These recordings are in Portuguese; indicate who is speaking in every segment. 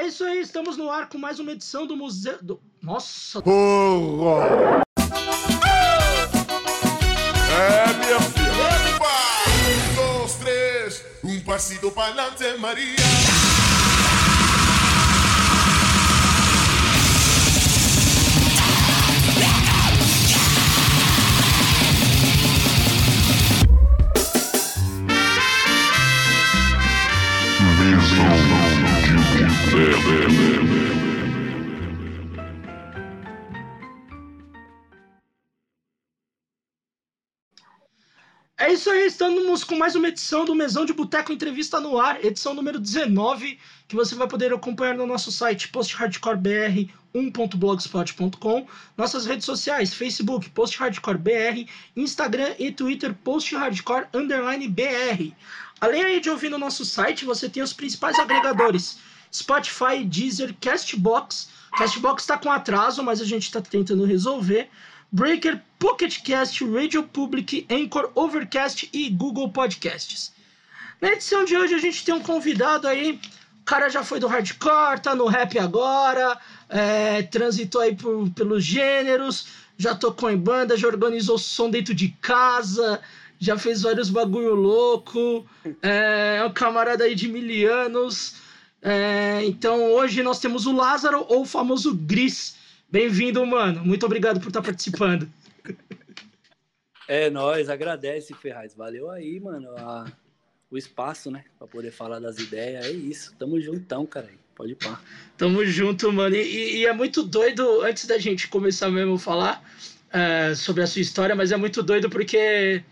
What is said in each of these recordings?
Speaker 1: É isso aí, estamos no ar com mais uma edição do Museu. Do... Nossa!
Speaker 2: Porra! É, minha filha! Um, dois, três, um passito para Maria!
Speaker 1: É isso aí, estamos com mais uma edição do Mesão de Boteco Entrevista no Ar, edição número 19, que você vai poder acompanhar no nosso site posthardcorebr1.blogspot.com, nossas redes sociais, Facebook, posthardcorebr, Instagram e Twitter, posthardcore_br. Além aí de ouvir no nosso site, você tem os principais agregadores, Spotify, Deezer, Castbox. Castbox está com atraso, mas a gente está tentando resolver. Breaker, Pocket Cast, Radio Public, Anchor, Overcast e Google Podcasts. Na edição de hoje a gente tem um convidado aí, o cara já foi do hardcore, tá no rap agora, é, transitou aí por, pelos gêneros, já tocou em banda, já organizou som dentro de casa, já fez vários bagulho louco, é, é um camarada aí de mil anos. É, então hoje nós temos o Lázaro, ou o famoso Gris, Bem-vindo, mano. Muito obrigado por estar participando.
Speaker 3: É, nós agradece, Ferraz. Valeu aí, mano, a, o espaço, né? Pra poder falar das ideias. É isso. Tamo juntão, cara. Pode ir pá.
Speaker 1: Tamo junto, mano. E, e, é muito doido, antes da gente começar mesmo a falar é, sobre a sua história, mas é muito doido porque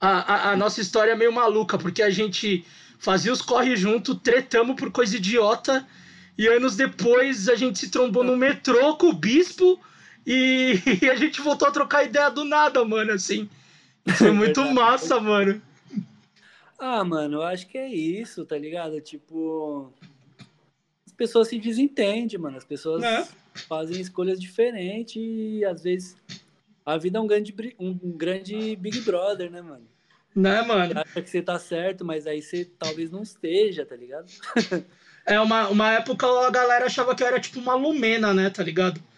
Speaker 1: a, a, a, nossa história é meio maluca, porque a gente fazia os corre junto, tretamos por coisa idiota e anos depois a gente se trombou no metrô com o bispo e, e a gente voltou a trocar ideia do nada, mano, assim. Foi muito massa, mano.
Speaker 3: Ah, mano, eu acho que é isso, tá ligado? Tipo, as pessoas se desentendem, mano. As pessoas é. fazem escolhas diferentes e às vezes a vida é um grande, um grande Big Brother, né, mano?
Speaker 1: Né, mano?
Speaker 3: Você acha que você tá certo, mas aí você talvez não esteja, tá ligado?
Speaker 1: É, uma, uma época a galera achava que eu era tipo uma Lumena, né? Tá ligado?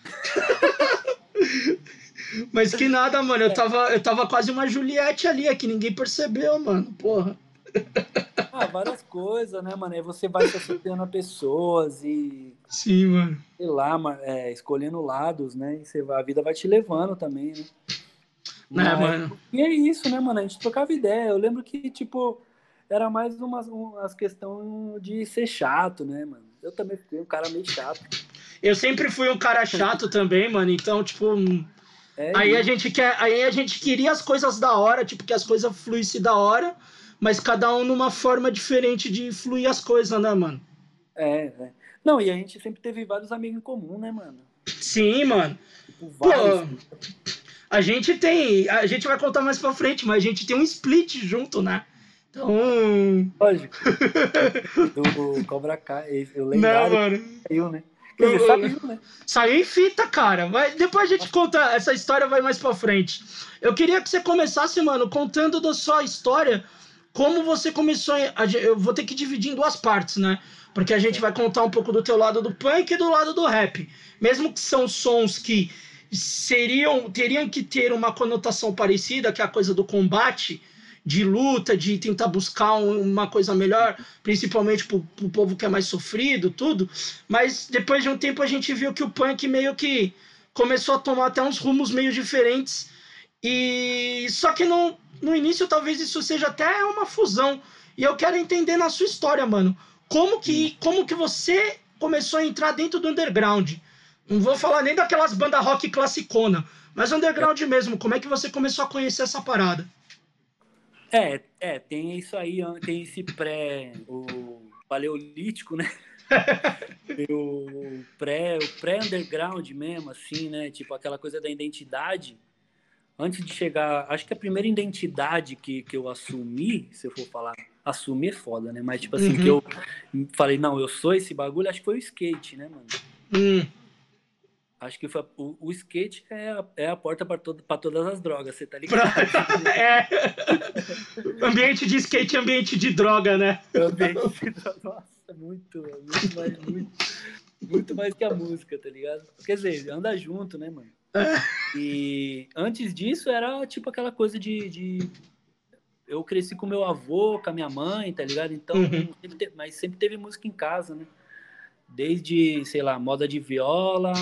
Speaker 1: Mas que nada, mano. Eu tava, eu tava quase uma Juliette ali, é que ninguém percebeu, mano. Porra.
Speaker 3: Ah, várias coisas, né, mano? Aí você vai se associando a pessoas e.
Speaker 1: Sim, mano.
Speaker 3: Sei lá, é, escolhendo lados, né? E você vai, a vida vai te levando também, né?
Speaker 1: Né, mano?
Speaker 3: E é isso, né, mano? A gente trocava ideia. Eu lembro que, tipo, era mais umas, umas questão de ser chato, né, mano? Eu também fui um cara meio chato.
Speaker 1: Eu sempre fui um cara chato também, mano. Então, tipo. É, aí, a gente quer, aí a gente queria as coisas da hora, tipo, que as coisas fluíssem da hora, mas cada um numa forma diferente de fluir as coisas, né, mano?
Speaker 3: É, é. Não, e a gente sempre teve vários amigos em comum, né, mano?
Speaker 1: Sim, mano. Tipo, vários. Pô, a gente tem. A gente vai contar mais pra frente, mas a gente tem um split junto, né? Então.
Speaker 3: Lógico. Do Cobra Kai, eu lembro.
Speaker 1: Não, mano.
Speaker 3: Saiu, né? Quer dizer, saiu, né?
Speaker 1: Saiu em fita, cara. Mas depois a gente conta, essa história vai mais pra frente. Eu queria que você começasse, mano, contando da sua história, como você começou. A, eu vou ter que dividir em duas partes, né? Porque a gente vai contar um pouco do teu lado do punk e do lado do rap. Mesmo que são sons que seriam teriam que ter uma conotação parecida, que é a coisa do combate de luta, de tentar buscar uma coisa melhor, principalmente pro, pro povo que é mais sofrido, tudo. Mas depois de um tempo a gente viu que o punk meio que começou a tomar até uns rumos meio diferentes. E só que no, no início talvez isso seja até uma fusão. E eu quero entender na sua história, mano, como que, como que você começou a entrar dentro do underground? Não vou falar nem daquelas bandas rock classicona, mas underground mesmo. Como é que você começou a conhecer essa parada?
Speaker 3: É, é, tem isso aí, tem esse pré, o paleolítico, né? o pré, o pré-underground mesmo, assim, né? Tipo aquela coisa da identidade. Antes de chegar, acho que a primeira identidade que, que eu assumi, se eu for falar, assumir é foda, né? Mas tipo assim, uhum. que eu falei, não, eu sou esse bagulho, acho que foi o skate, né, mano?
Speaker 1: Hum.
Speaker 3: Acho que foi, o, o skate é a, é a porta para todo, todas as drogas, você tá ligado?
Speaker 1: é. Ambiente de skate ambiente de droga, né?
Speaker 3: Ambiente de droga. Nossa, muito, muito mais, muito, muito mais que a música, tá ligado? Quer dizer, anda junto, né, mano? E antes disso era tipo aquela coisa de, de... Eu cresci com meu avô, com a minha mãe, tá ligado? Então,
Speaker 1: Uhum.
Speaker 3: sempre teve- mas sempre teve música em casa, né? Desde, sei lá, moda de viola,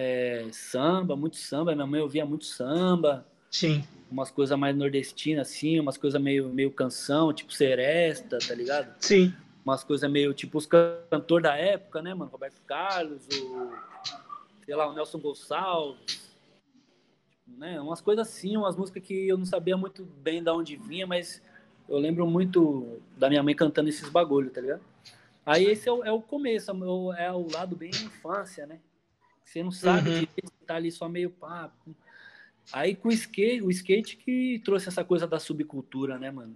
Speaker 3: é, samba, muito samba. Minha mãe ouvia muito samba
Speaker 1: Sim.
Speaker 3: umas coisas mais nordestinas, assim, umas coisas meio, meio canção, tipo seresta, tá ligado?
Speaker 1: Sim.
Speaker 3: Umas coisas meio tipo os cantores da época, né, mano? Roberto Carlos, o. sei lá, o Nelson Gonçalves. Né? Umas coisas assim, umas músicas que eu não sabia muito bem de onde vinha, mas eu lembro muito da minha mãe cantando esses bagulho, tá ligado? Aí esse é o, é o começo, é o, é o lado bem infância, né? Você não sabe
Speaker 1: Uhum.
Speaker 3: direito, você tá ali só meio papo. Aí com o skate, o skate que trouxe essa coisa da subcultura, né, mano?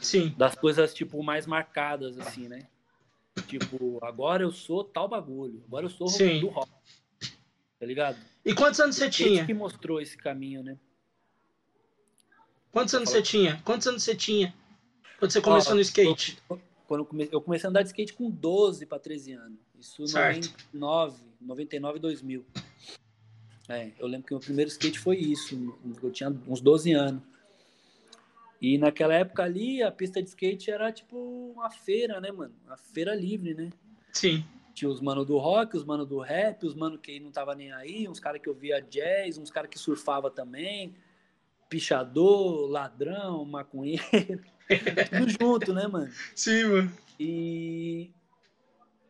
Speaker 1: Sim.
Speaker 3: Das coisas, tipo, mais marcadas, assim, né? Tipo, agora eu sou tal bagulho. Agora eu sou
Speaker 1: Sim.
Speaker 3: do rock. Tá ligado?
Speaker 1: E quantos anos você tinha?
Speaker 3: que mostrou esse caminho, né?
Speaker 1: Quantos anos você tinha? Quantos anos você tinha? Quando você começou
Speaker 3: Ó,
Speaker 1: no skate?
Speaker 3: Quando eu, come... eu comecei a andar de skate com 12 para 13 anos. Isso em
Speaker 1: Certo.
Speaker 3: 99, 99 2000. É, eu lembro que o meu primeiro skate foi isso. Eu tinha uns 12 anos. E naquela época ali, a pista de skate era tipo uma feira, né, mano? Uma feira livre, né?
Speaker 1: Sim.
Speaker 3: Tinha os mano do rock, os mano do rap, os mano que não tava nem aí, uns caras que ouvia jazz, uns caras que surfava também, pichador, ladrão, maconheiro, tudo junto, né, mano?
Speaker 1: Sim, mano.
Speaker 3: E,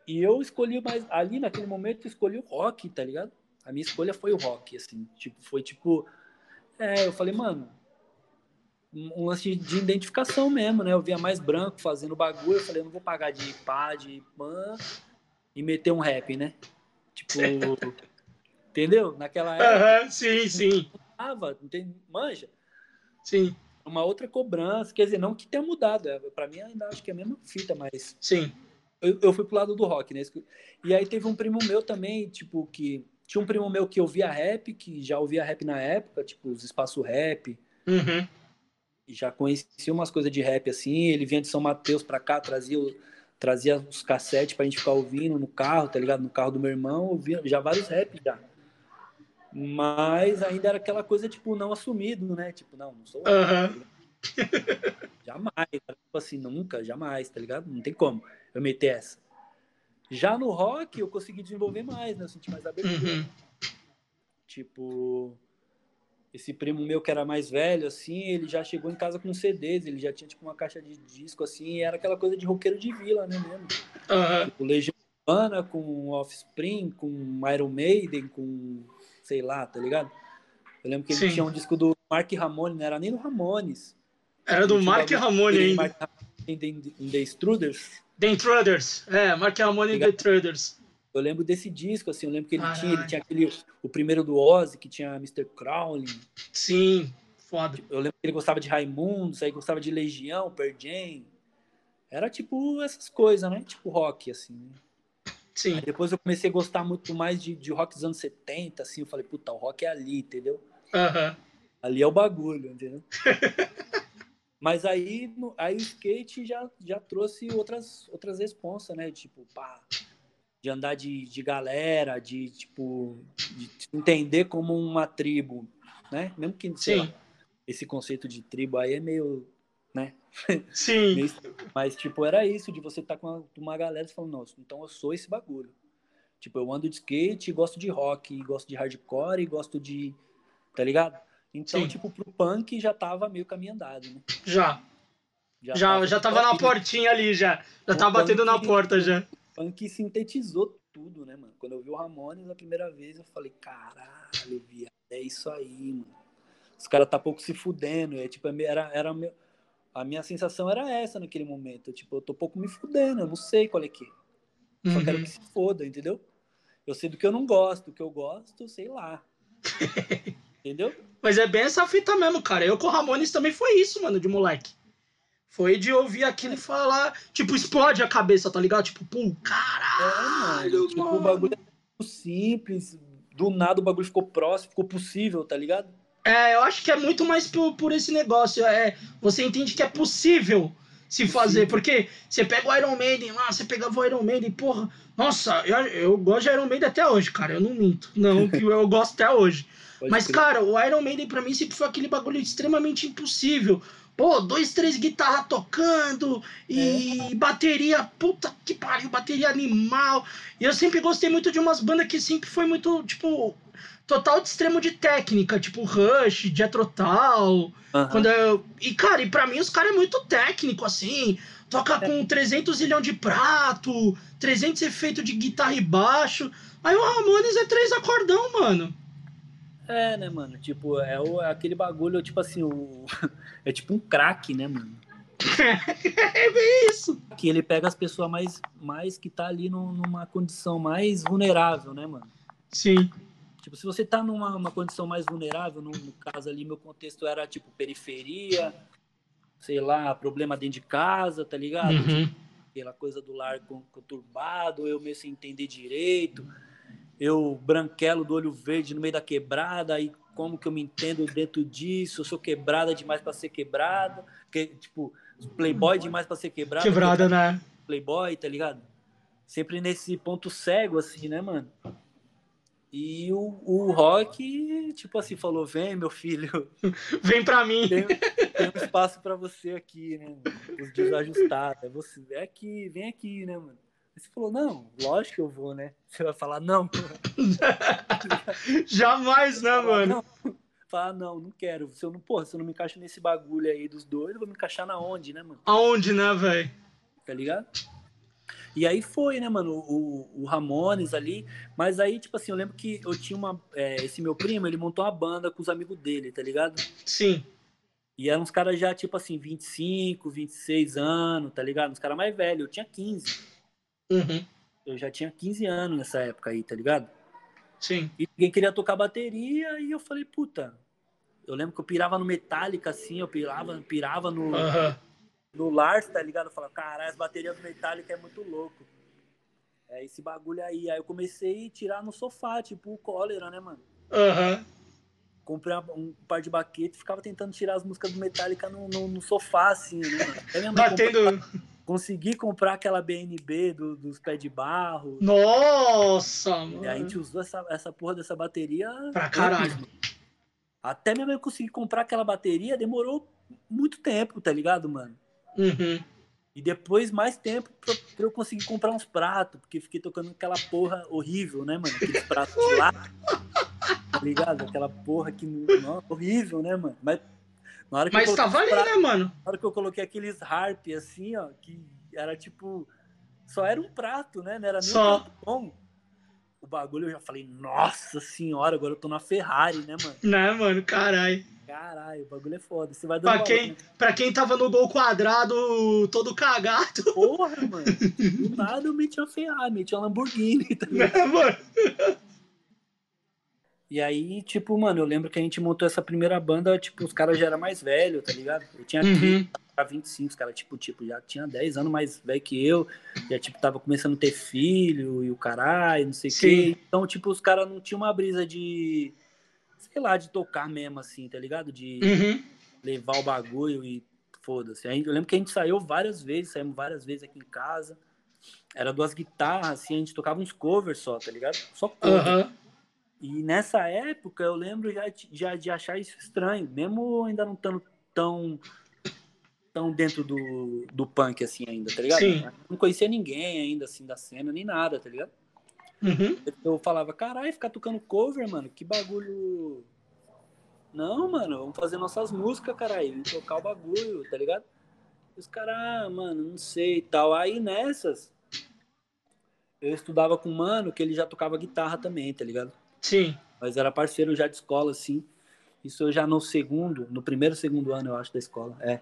Speaker 3: e eu escolhi mais, ali naquele momento eu escolhi o rock, tá ligado? A minha escolha foi o rock, assim, tipo, foi tipo, é, eu falei, mano, um lance de identificação mesmo, né? Eu via mais branco fazendo bagulho, eu falei, eu não vou pagar de pá, de pan e meter um rap, né? Tipo, entendeu? Naquela época,
Speaker 1: sim, sim.
Speaker 3: tava, não tem, manja,
Speaker 1: Sim,
Speaker 3: uma outra cobrança, quer dizer, não que tenha mudado, é, pra mim ainda acho que é a mesma fita, mas
Speaker 1: sim.
Speaker 3: Eu, eu fui pro lado do rock, né? E aí teve um primo meu também, tipo, que. Tinha um primo meu que ouvia rap, que já ouvia rap na época, tipo, os espaço rap,
Speaker 1: Uhum.
Speaker 3: e já conhecia umas coisas de rap assim. Ele vinha de São Mateus pra cá, trazia, trazia os cassetes pra gente ficar ouvindo no carro, tá ligado? No carro do meu irmão, ouvia já vários rap já. Mas ainda era aquela coisa, tipo, não assumido, né? Tipo, não, não sou rap, tá ligado? Jamais, tipo assim, nunca, jamais, tá ligado? Não tem como eu meter essa. Já no rock, eu consegui desenvolver mais, né? Eu senti mais abertura.
Speaker 1: Uhum.
Speaker 3: Tipo, esse primo meu que era mais velho, assim, ele já chegou em casa com CDs, ele já tinha, tipo, uma caixa de disco, assim, e era aquela coisa de roqueiro de vila, né, mesmo?
Speaker 1: Aham.
Speaker 3: Tipo, Legião Urbana com Offspring, com Iron Maiden, com, sei lá, tá ligado? Eu lembro que ele
Speaker 1: Sim.
Speaker 3: tinha um disco do Mark Ramone, não era nem do Ramones.
Speaker 1: Era do Mark Ramone ainda.
Speaker 3: In the, in the
Speaker 1: Intruders. É, Mark Ramone e The Intruders.
Speaker 3: Eu lembro desse disco, assim, eu lembro que ele
Speaker 1: Caralho.
Speaker 3: tinha, ele tinha aquele, o primeiro do Ozzy, que tinha Mr. Crowley.
Speaker 1: Sim, foda.
Speaker 3: Eu lembro que ele gostava de Raimundos, aí gostava de Legião, Pearl Jam. Era tipo essas coisas, né? Tipo rock, assim. né?
Speaker 1: Sim.
Speaker 3: Aí depois eu comecei a gostar muito mais de, de rock dos anos 70, assim. Eu falei, puta, o rock é ali, entendeu?
Speaker 1: Aham.
Speaker 3: Ali é o bagulho, entendeu? Mas aí, no- aí o skate já, já trouxe outras, outras responsas, né? Tipo, pá, de andar de, de galera, de, tipo, de entender como uma tribo, né? Mesmo que, sei lá, esse conceito de tribo aí é meio, né?
Speaker 1: Sim.
Speaker 3: Meio- Mas, tipo, era isso, de você estar com uma, uma galera e falando, não, então eu sou esse bagulho. Tipo, eu ando de skate, gosto de rock, gosto de hardcore, e gosto de. Tá ligado? Então,
Speaker 1: Sim.
Speaker 3: tipo, pro punk já tava meio caminho andado, né?
Speaker 1: Já. Já, já tava na portinha ali, já. Já tava batendo na porta, já.
Speaker 3: O punk sintetizou tudo, né, mano? Quando eu vi o Ramones a primeira vez, eu falei, caralho, viado, é isso aí, mano. Os caras tá pouco se fudendo. É, tipo, era, era meu... A minha sensação era essa naquele momento. Tipo, eu tô pouco me fudendo, eu não sei qual é que é. Só quero
Speaker 1: Uhum.
Speaker 3: que se foda, entendeu? Eu sei do que eu não gosto, o que eu gosto, sei lá. entendeu?
Speaker 1: Mas é bem essa fita mesmo, cara. Eu com o Ramones também foi isso, mano, de moleque. Foi de ouvir aquilo e falar, tipo, explode a cabeça, tá ligado? Tipo, pum,
Speaker 3: É,
Speaker 1: caralho,
Speaker 3: mano. Tipo, o bagulho é muito simples. Do nada o bagulho ficou próximo, ficou possível, tá ligado?
Speaker 1: É, eu acho que é muito mais por, por esse negócio. É, você entende que é possível se fazer. Porque você pega o Iron Maiden lá, você pegava o Iron Maiden, porra. Nossa, eu, eu gosto de Iron Maiden até hoje, cara. Eu não minto. Não, que eu gosto até hoje.
Speaker 3: Pode
Speaker 1: Mas,
Speaker 3: crer.
Speaker 1: cara, o Iron Maiden pra mim sempre foi aquele bagulho extremamente impossível. Pô, dois, três guitarras tocando e bateria, puta que pariu, bateria animal. E eu sempre gostei muito de umas bandas que sempre foi muito, tipo, total de extremo de técnica, tipo Rush, Jethro Tull.
Speaker 3: Aham.
Speaker 1: Quando eu... E, cara, e pra mim os caras é muito técnico, assim. Toca com 300 zilhão de prato, 300 efeitos de guitarra e baixo. Aí o Ramones é três acordão, mano.
Speaker 3: É, né, mano? Tipo, é, o, é aquele bagulho, tipo assim, o... é tipo um crack, né, mano?
Speaker 1: é bem isso.
Speaker 3: Que ele pega as pessoas mais, mais que tá ali num- numa condição mais vulnerável, né, mano?
Speaker 1: Sim.
Speaker 3: Tipo, se você tá numa uma condição mais vulnerável, no, no caso ali, meu contexto era tipo periferia, sei lá, problema dentro de casa, tá ligado?
Speaker 1: Uhum.
Speaker 3: Aquela coisa do lar con- conturbado, eu meio sem entender direito, eu branquelo do olho verde no meio da quebrada, aí como que eu me entendo dentro disso? Eu sou quebrada demais pra ser quebrada, que, tipo, playboy demais pra ser quebrada.
Speaker 1: Quebrada, né?
Speaker 3: playboy, tá ligado? Sempre nesse ponto cego, assim, né, mano? E o, o Rock, tipo assim, falou: vem, meu filho,
Speaker 1: Vem pra mim.
Speaker 3: tem, tem um espaço pra você aqui, né? mano? Os desajustados. É você, é aqui, vem aqui, né, mano? Você falou: não, lógico que eu vou, né? Você vai falar: não.
Speaker 1: Jamais, né,
Speaker 3: Falar,
Speaker 1: mano?
Speaker 3: Não. Falar: não, não quero. Se eu não, porra, se eu não me encaixo nesse bagulho aí dos dois, eu vou me encaixar na onde, né, mano?
Speaker 1: Aonde, né, velho?
Speaker 3: tá ligado? E aí foi, né, mano, o, o Ramones ali, mas aí, tipo assim, eu lembro que eu tinha uma, é, esse meu primo, ele montou uma banda com os amigos dele, tá ligado?
Speaker 1: Sim.
Speaker 3: E eram uns caras já, tipo assim, 25, 26 anos, tá ligado? Uns caras mais velhos, eu tinha 15,
Speaker 1: Uhum.
Speaker 3: eu já tinha 15 anos nessa época aí, tá ligado?
Speaker 1: Sim.
Speaker 3: E ninguém queria tocar bateria, e eu falei, puta, eu lembro que eu pirava no Metallica, assim, eu pirava, pirava no,
Speaker 1: Aham.
Speaker 3: no Lars, tá ligado? Eu falava, caralho, as baterias do Metallica é muito louco. É esse bagulho aí. Aí eu comecei a tirar no sofá, tipo o cólera, né, mano?
Speaker 1: Aham.
Speaker 3: Comprei uma- um par de baquete e ficava tentando tirar as músicas do Metallica no, no, no sofá, assim, né? mano? Aí consegui comprar aquela BNB do- dos pés de barro.
Speaker 1: Nossa,
Speaker 3: E aí a gente
Speaker 1: mano.
Speaker 3: usou essa, essa porra dessa bateria.
Speaker 1: Pra caralho.
Speaker 3: mano. Até minha mãe conseguir comprar aquela bateria demorou muito tempo, tá ligado, mano?
Speaker 1: Uhum.
Speaker 3: E depois mais tempo pra, pra eu conseguir comprar uns pratos, porque fiquei tocando aquela porra horrível, né, mano? Aqueles pratos de lá. Tá ligado? Aquela porra que. Não, horrível, né, mano? Mas na hora que
Speaker 1: Mas tava ali, né, mano?
Speaker 3: na hora que eu coloquei aqueles harp assim, ó, que era tipo. Só era um prato, né? Não era nem
Speaker 1: Só.
Speaker 3: um bom. O bagulho eu já falei, nossa senhora, agora eu tô na Ferrari, né, mano?
Speaker 1: Né, mano? Caralho.
Speaker 3: Caralho, o bagulho é foda. Você vai dando
Speaker 1: Pra quem,
Speaker 3: né?
Speaker 1: pra quem tava no gol quadrado todo cagado,
Speaker 3: Porra, mano. Do nada eu meti uma Ferrari, meti uma Lamborghini, tá ligado?
Speaker 1: né, mano?
Speaker 3: E aí, tipo, mano, eu lembro que a gente montou essa primeira banda, tipo, os caras já eram mais velhos, tá ligado? Eu tinha
Speaker 1: Uhum.
Speaker 3: 25, os caras, tipo, tipo, já tinha 10 anos mais velho que eu, já, tipo, tava começando a ter filho e o caralho, não sei o quê. Então, tipo, os caras não tinham uma brisa de, sei lá, de tocar mesmo, assim, tá ligado? De
Speaker 1: Uhum.
Speaker 3: levar o bagulho e foda-se. Eu lembro que a gente saiu várias vezes, saímos várias vezes aqui em casa. Era duas guitarras, assim, a gente tocava uns covers só, tá ligado? Só cover.
Speaker 1: Aham.
Speaker 3: E nessa época eu lembro já, já de achar isso estranho, mesmo ainda não estando tão, tão dentro do, do punk assim ainda, tá ligado?
Speaker 1: Sim.
Speaker 3: Não conhecia ninguém ainda assim da cena, nem nada, tá ligado?
Speaker 1: Uhum.
Speaker 3: Eu falava, caralho, ficar tocando cover, mano, que bagulho. Não, mano, vamos fazer nossas músicas, caralho, e tocar o bagulho, tá ligado? Os caras, ah, mano, não sei e tal. Aí nessas, eu estudava com um mano que ele já tocava guitarra também, tá ligado?
Speaker 1: Sim.
Speaker 3: mas era parceiro já de escola, assim. Isso eu já no segundo, no primeiro, segundo ano, eu acho, da escola. É.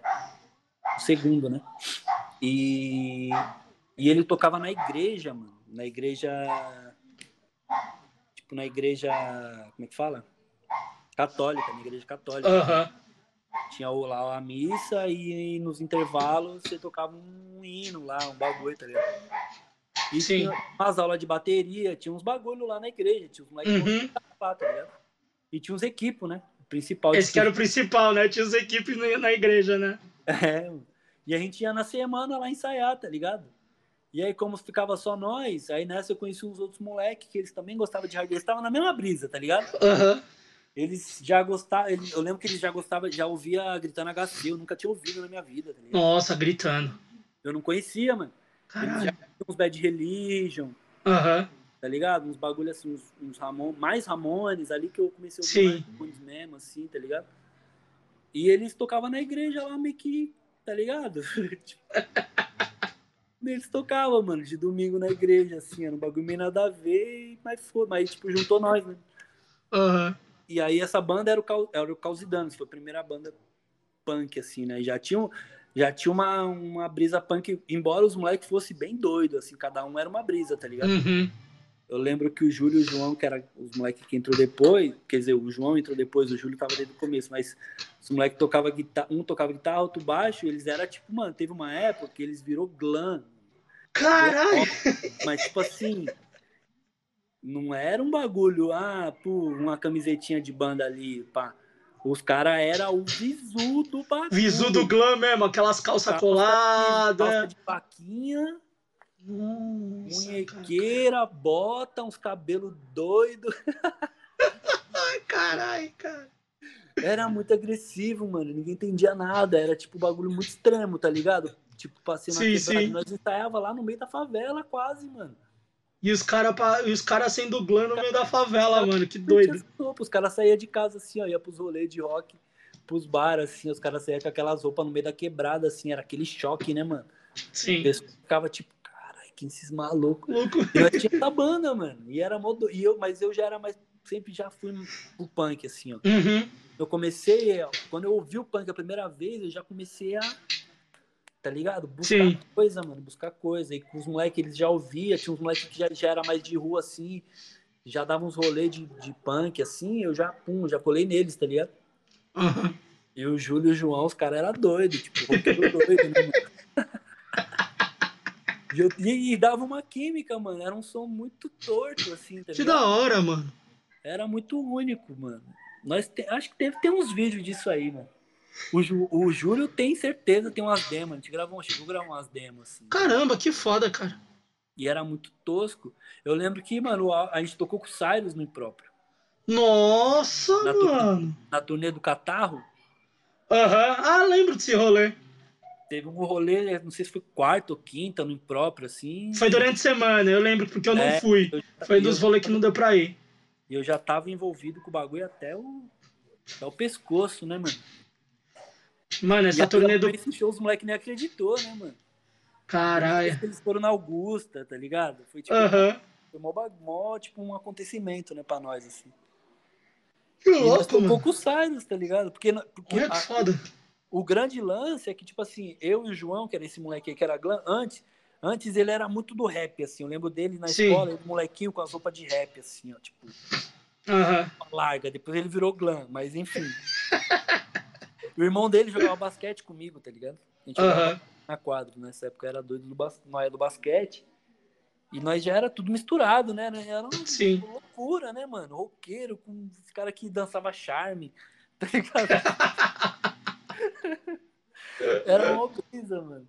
Speaker 3: O segundo, né? E, e ele tocava na igreja, mano. Na igreja. Tipo, na igreja. Como é que fala? Católica, na igreja católica.
Speaker 1: Aham.
Speaker 3: Tinha lá a missa e nos intervalos você tocava um hino lá, um bagulho, tá ligado? E
Speaker 1: Sim.
Speaker 3: tinha umas aulas de bateria, tinha uns bagulho lá na igreja, tinha uns moleques
Speaker 1: Uhum.
Speaker 3: lá, tá ligado? E tinha uns equipos, né? O principal.
Speaker 1: Esse que era o principal, né? Tinha as equipes na igreja, né?
Speaker 3: É, E a gente ia na semana lá ensaiar, tá ligado? E aí, como ficava só nós, aí nessa eu conheci uns outros moleques que eles também gostavam de hard eles estavam na mesma brisa, tá ligado?
Speaker 1: Aham.
Speaker 3: Eles já gostavam, eu lembro que eles já gostavam, já ouvia gritando HC, eu nunca tinha ouvido na minha vida, tá?
Speaker 1: Nossa, gritando.
Speaker 3: Eu não conhecia, mano.
Speaker 1: Caralho.
Speaker 3: tinham uns Bad Religion,
Speaker 1: Aham.
Speaker 3: tá ligado? Uns bagulho assim, uns, uns Ramon, mais Ramones ali que eu comecei a ouvir
Speaker 1: Sim.
Speaker 3: mais Ramones mesmo, assim, tá ligado? E eles tocavam na igreja lá meio que, tá ligado? Tipo, eles tocavam, mano, de domingo na igreja, assim, era um bagulho meio nada a ver, mas foi, mas tipo, juntou nós, né?
Speaker 1: Aham.
Speaker 3: E aí essa banda era o, Cau- era o Causidanos, foi a primeira banda punk, assim, né? Já tinha, um- já tinha uma, uma brisa punk, embora os moleques fossem bem doidos, assim, cada um era uma brisa, tá ligado?
Speaker 1: Uhum.
Speaker 3: Eu lembro que o Júlio e o João, que eram os moleques que entrou depois, quer dizer, o João entrou depois, o Júlio tava desde o começo, mas os moleques tocavam guitarra, um tocava guitarra, outro baixo, eles eram tipo, mano, teve uma época que eles virou glam,
Speaker 1: Caralho.
Speaker 3: mas tipo assim, não era um bagulho, ah, pô, uma camisetinha de banda ali, pá. Os caras eram o visu do bagulho.
Speaker 1: Visu do glam mesmo, aquelas calças
Speaker 3: Calça
Speaker 1: coladas.
Speaker 3: Calça de
Speaker 1: cara.
Speaker 3: munhequeira, bota, uns cabelos doidos.
Speaker 1: Ai, caralho, cara.
Speaker 3: Era muito agressivo, mano. Ninguém entendia nada. Era tipo um bagulho muito extremo, tá ligado? Tipo, passei na
Speaker 1: Sim,
Speaker 3: quebrada.
Speaker 1: sim.
Speaker 3: Nós ensaiava lá no meio da favela, quase, mano.
Speaker 1: E os caras cara sendo glam no meio da favela, mano. Que doido.
Speaker 3: Os caras saíam de casa assim, ó. Ia pros rolês de rock, pros bar, assim. Os caras saíam com aquelas roupas no meio da quebrada, assim. Era aquele choque, né, mano?
Speaker 1: Sim.
Speaker 3: pessoa ficava tipo, caralho, quem esses malucos?
Speaker 1: Louco.
Speaker 3: E nós tinha essa banda, mano. E era modo... e eu, mas eu já era mais. Sempre já fui pro punk, assim, ó.
Speaker 1: Uhum.
Speaker 3: Eu comecei, ó, quando eu ouvi o punk a primeira vez, eu já comecei a. Tá ligado? Buscar
Speaker 1: Sim.
Speaker 3: coisa, mano, buscar coisa. E com os moleques, eles já ouviam, tinha uns moleques que já, já era mais de rua, assim, já davam uns rolês de, de punk, assim, eu já, pum, já colei neles, tá ligado?
Speaker 1: Uhum.
Speaker 3: E o Júlio e o João, os caras eram doidos, tipo, doido, né, mano? E, eu- e- e dava uma química, mano, era um som muito torto, assim, tá
Speaker 1: Que da hora, mano.
Speaker 3: Era muito único, mano. Nós te- acho que deve ter uns vídeos disso aí, mano. O, Ju- o Júlio tem certeza, tem umas demos. A gente gravou, chegou a gravar umas demos, assim.
Speaker 1: Caramba, que foda, cara.
Speaker 3: E era muito tosco. Eu lembro que, mano, a, gente tocou com o Cyrus no impróprio.
Speaker 1: Nossa,
Speaker 3: Na
Speaker 1: mano.
Speaker 3: Na turnê do Catarro,
Speaker 1: Aham. Ah, lembro desse rolê.
Speaker 3: teve um rolê, não sei se foi quarta ou quinta no impróprio, assim.
Speaker 1: Foi durante a semana, eu lembro, porque eu não
Speaker 3: É,
Speaker 1: fui.
Speaker 3: eu já-
Speaker 1: Foi dos rolês que não deu pra ir.
Speaker 3: E eu já tava envolvido com o bagulho até o, até o pescoço, né, mano?
Speaker 1: Mano, essa turnê do.
Speaker 3: Esse show, os moleques nem acreditou, né, mano?
Speaker 1: Caralho.
Speaker 3: Eles foram na Augusta, tá ligado? Foi tipo,
Speaker 1: Aham.
Speaker 3: foi mó, mó, tipo, um acontecimento, né, pra nós, assim.
Speaker 1: Que louco, mano.
Speaker 3: com o Cyrus, tá ligado? Porque, porque
Speaker 1: Olha que
Speaker 3: a-
Speaker 1: foda.
Speaker 3: o grande lance é que, tipo assim, eu e o João, que era esse moleque aí que era glam, antes, antes ele era muito do rap, assim. Eu lembro dele na
Speaker 1: Sim.
Speaker 3: escola, ele molequinho com as roupas de rap, assim, ó, tipo,
Speaker 1: Aham.
Speaker 3: larga. Depois ele virou glam, mas enfim. o irmão dele jogava basquete comigo, tá ligado? A gente jogava na quadra. Nessa época eu era doido do bas... nós do basquete. E nós já era tudo misturado, né? Era uma
Speaker 1: Sim.
Speaker 3: loucura, né, mano? Roqueiro com os caras que dançava charme, tá ligado? era uma brisa, mano.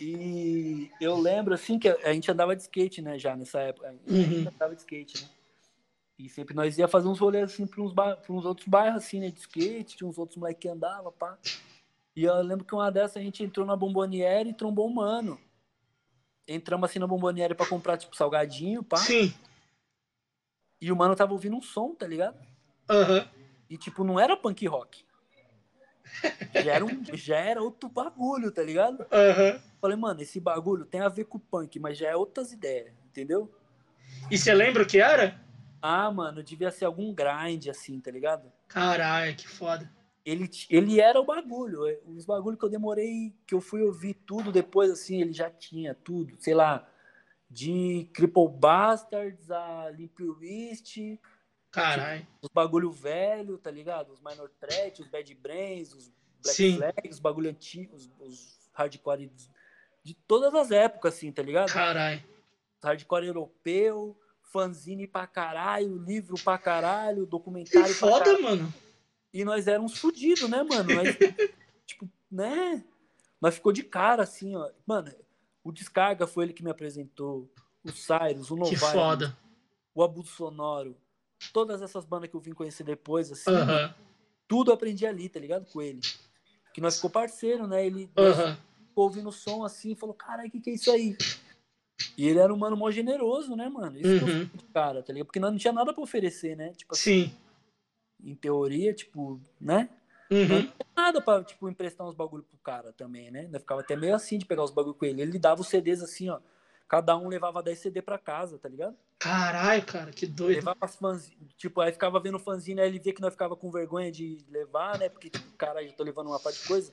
Speaker 3: E eu lembro, assim, que a gente andava de skate, né, já nessa época. A gente
Speaker 1: Uhum.
Speaker 3: andava de skate, né? E sempre nós ia fazer uns rolês, assim, pra uns, ba... uns outros bairros, assim, né, de skate. Tinha uns outros moleques que andavam, pá. E eu lembro que uma dessas a gente entrou na Bomboniere e trombou um mano. Entramos assim na Bomboniere pra comprar, tipo, salgadinho, pá.
Speaker 1: Sim.
Speaker 3: E o mano tava ouvindo um som, tá ligado?
Speaker 1: Aham.
Speaker 3: E, tipo, não era punk rock. Já era, um, já era outro bagulho, tá ligado?
Speaker 1: Aham.
Speaker 3: Falei, mano, esse bagulho tem a ver com punk, mas já é outras ideias, entendeu?
Speaker 1: E você lembra o que era?
Speaker 3: Ah, mano, devia ser algum grind, assim, tá ligado?
Speaker 1: Caralho, que foda.
Speaker 3: Ele, ele era o bagulho. é, Os bagulhos que eu demorei, que eu fui ouvir tudo depois, assim, ele já tinha tudo. Sei lá, de Cripple Bastards a Limp Wrist,
Speaker 1: Caralho.
Speaker 3: os bagulho velho, tá ligado? Os Minor Threat, os Bad Brains, os Black
Speaker 1: Sim.
Speaker 3: Flag, os bagulho antigos, os, hardcore de, de todas as épocas, assim, tá ligado?
Speaker 1: Caralho.
Speaker 3: Hardcore europeu, fanzine pra caralho, livro pra caralho,
Speaker 1: Que
Speaker 3: documentário pra
Speaker 1: foda,
Speaker 3: caralho.
Speaker 1: mano.
Speaker 3: E nós éramos fudidos, né, mano? Nós, tipo, né? Nós ficou de cara, assim, ó. Mano, o Descarga foi ele que me apresentou. O Cyrus, o
Speaker 1: Que
Speaker 3: Novaes,
Speaker 1: foda.
Speaker 3: o Abuso Sonoro. Todas essas bandas que eu vim conhecer depois, assim,
Speaker 1: Aham,
Speaker 3: tudo eu aprendi ali, tá ligado? Com ele. Que nós ficou parceiro, né? Ele
Speaker 1: aham.
Speaker 3: ficou ouvindo o som assim e falou, caralho, o que, que é isso aí? E ele era um mano mó generoso, né, mano? Isso que eu
Speaker 1: Uhum.
Speaker 3: fico de cara, tá ligado? Porque não tinha nada pra oferecer, né? Tipo assim,
Speaker 1: Sim.
Speaker 3: em teoria, tipo, né?
Speaker 1: Uhum.
Speaker 3: Não tinha nada pra, tipo, emprestar uns bagulho pro cara também, né? Eu ficava até meio assim de pegar os bagulho com ele. Ele dava os CDs assim, ó. Cada um levava 10 CD pra casa, tá ligado?
Speaker 1: Caralho, cara, que doido.
Speaker 3: Levava as fanzines. Tipo, aí ficava vendo fanzine, aí ele via que nós ficava com vergonha de levar, né? Porque, tipo, caralho, eu tô levando uma parte de coisa.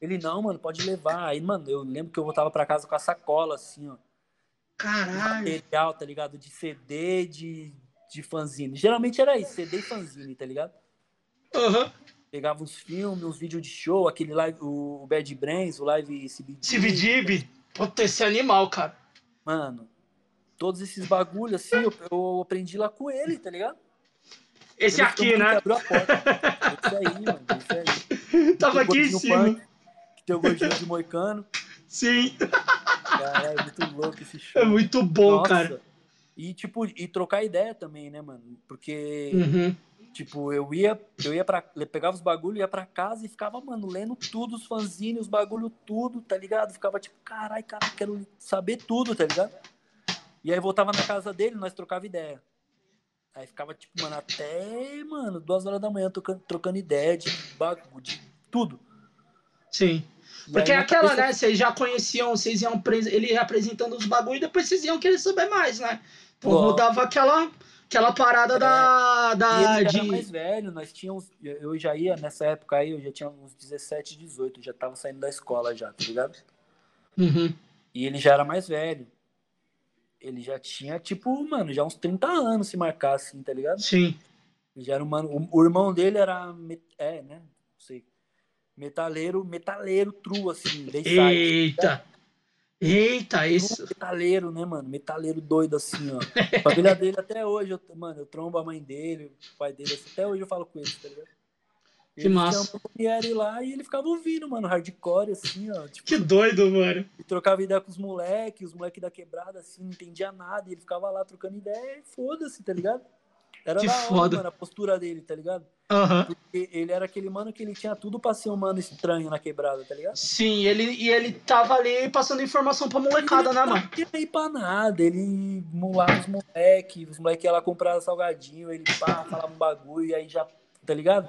Speaker 3: Ele, não, mano, pode levar. Aí, mano, eu lembro que eu voltava pra casa com a sacola, assim, ó.
Speaker 1: Caralho.
Speaker 3: Material, tá ligado? De CD, de, de fanzine. Geralmente era isso, CD e fanzine, tá ligado?
Speaker 1: Aham.
Speaker 3: Pegava uns filmes, uns vídeos de show, aquele live, o Bad Brains, o live CBD.
Speaker 1: CBDB. Puta, esse animal, cara.
Speaker 3: Mano, todos esses bagulhos, assim, eu, eu aprendi lá com ele, tá ligado?
Speaker 1: Esse
Speaker 3: Ele
Speaker 1: aqui, né?
Speaker 3: Abriu a porta. Esse aí, mano, esse aí.
Speaker 1: Tava aqui em cima.
Speaker 3: punk, que tem o gordinho de moicano.
Speaker 1: Sim.
Speaker 3: Caralho, é muito louco esse show.
Speaker 1: É muito bom,
Speaker 3: Nossa.
Speaker 1: cara.
Speaker 3: E, tipo, e trocar ideia também, né, mano? Porque,
Speaker 1: Uhum.
Speaker 3: tipo, eu ia, eu ia pra. eu pegava os bagulho, ia pra casa e ficava, mano, lendo tudo, os fanzines, os bagulho, tudo, tá ligado? Ficava tipo, carai, cara, quero saber tudo, tá ligado? E aí voltava na casa dele, nós trocava ideia. Aí ficava, tipo, mano, até, mano, duas horas da manhã trocando, trocando ideia de bagulho, de tudo.
Speaker 1: Sim.
Speaker 3: E
Speaker 1: Porque é aquela,
Speaker 3: cabeça-
Speaker 1: né? Vocês já conheciam, vocês iam ele apresentando os bagulho e depois vocês iam querer saber mais, né? Então rodava aquela, aquela parada da.
Speaker 3: E
Speaker 1: da
Speaker 3: ele já
Speaker 1: de...
Speaker 3: era mais velho, nós tínhamos. Eu já ia, nessa época aí, eu já tinha uns 17, 18, já tava saindo da escola já, tá ligado?
Speaker 1: Uhum.
Speaker 3: E ele já era mais velho. Ele já tinha, tipo, mano, já uns 30 anos se marcar assim, tá ligado?
Speaker 1: Sim.
Speaker 3: Ele já era um mano. O, o irmão dele era. É, né? Não sei. Metaleiro, metaleiro true, assim, Dayside.
Speaker 1: Eita. Eita, isso.
Speaker 3: Metaleiro, né, mano? Metaleiro doido, assim, ó. A família dele até hoje, eu, mano, eu trombo a mãe dele, o pai dele, assim, até hoje eu falo com ele, tá ligado?
Speaker 1: Que
Speaker 3: Ele
Speaker 1: massa.
Speaker 3: tinha uma Premiere lá e ele ficava ouvindo, mano, hardcore, assim, ó. Tipo,
Speaker 1: Que doido, mano.
Speaker 3: e trocava ideia com os moleques, os moleques da quebrada, assim, não entendia nada. E ele ficava lá trocando ideia e foda-se, tá ligado? Era
Speaker 1: Que
Speaker 3: da hora,
Speaker 1: foda.
Speaker 3: mano, a postura dele, tá ligado?
Speaker 1: Aham.
Speaker 3: Porque ele era aquele mano que ele tinha tudo pra ser um mano estranho na quebrada, tá ligado?
Speaker 1: Sim, ele, e ele tava ali passando informação pra molecada, né, mano?
Speaker 3: Não tinha aí pra nada. Ele mulava os moleques, os moleques iam lá comprar salgadinho, ele pá, falava um bagulho e aí já, tá ligado?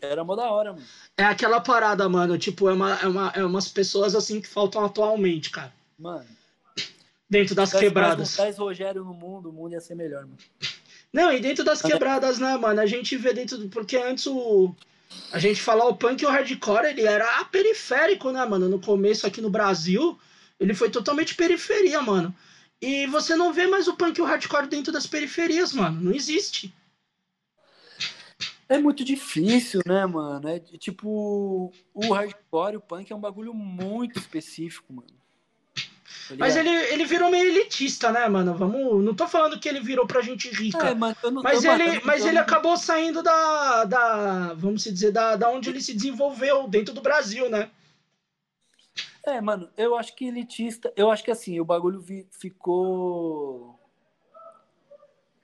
Speaker 3: Era mó da hora, mano.
Speaker 1: É aquela parada, mano. Tipo, é, uma, é, uma, é umas pessoas assim que faltam atualmente, cara.
Speaker 3: Mano,
Speaker 1: Dentro das
Speaker 3: se tivesse
Speaker 1: quebradas.
Speaker 3: 10 Rogério no mundo, o mundo ia ser melhor, mano.
Speaker 1: Não, e dentro das quebradas, né, mano? A gente vê dentro. do- Porque antes o. A gente falar o punk e o hardcore, ele era periférico, né, mano? No começo aqui no Brasil, ele foi totalmente periferia, mano. E você não vê mais o punk e o hardcore dentro das periferias, mano. Não existe.
Speaker 3: É muito difícil, né, mano? É tipo, o hardcore, o punk é um bagulho muito específico, mano. Tá
Speaker 1: Mas ele, ele virou meio elitista, né, mano? Vamos. Não tô falando que ele virou pra gente rica.
Speaker 3: É, eu não-
Speaker 1: Mas
Speaker 3: eu-
Speaker 1: ele,
Speaker 3: eu
Speaker 1: mas
Speaker 3: eu
Speaker 1: ele
Speaker 3: não-
Speaker 1: acabou saindo da, da. Vamos se dizer, da, da onde ele se desenvolveu, dentro do Brasil, né?
Speaker 3: É, mano, eu acho que elitista. Eu acho que assim, o bagulho vi- ficou.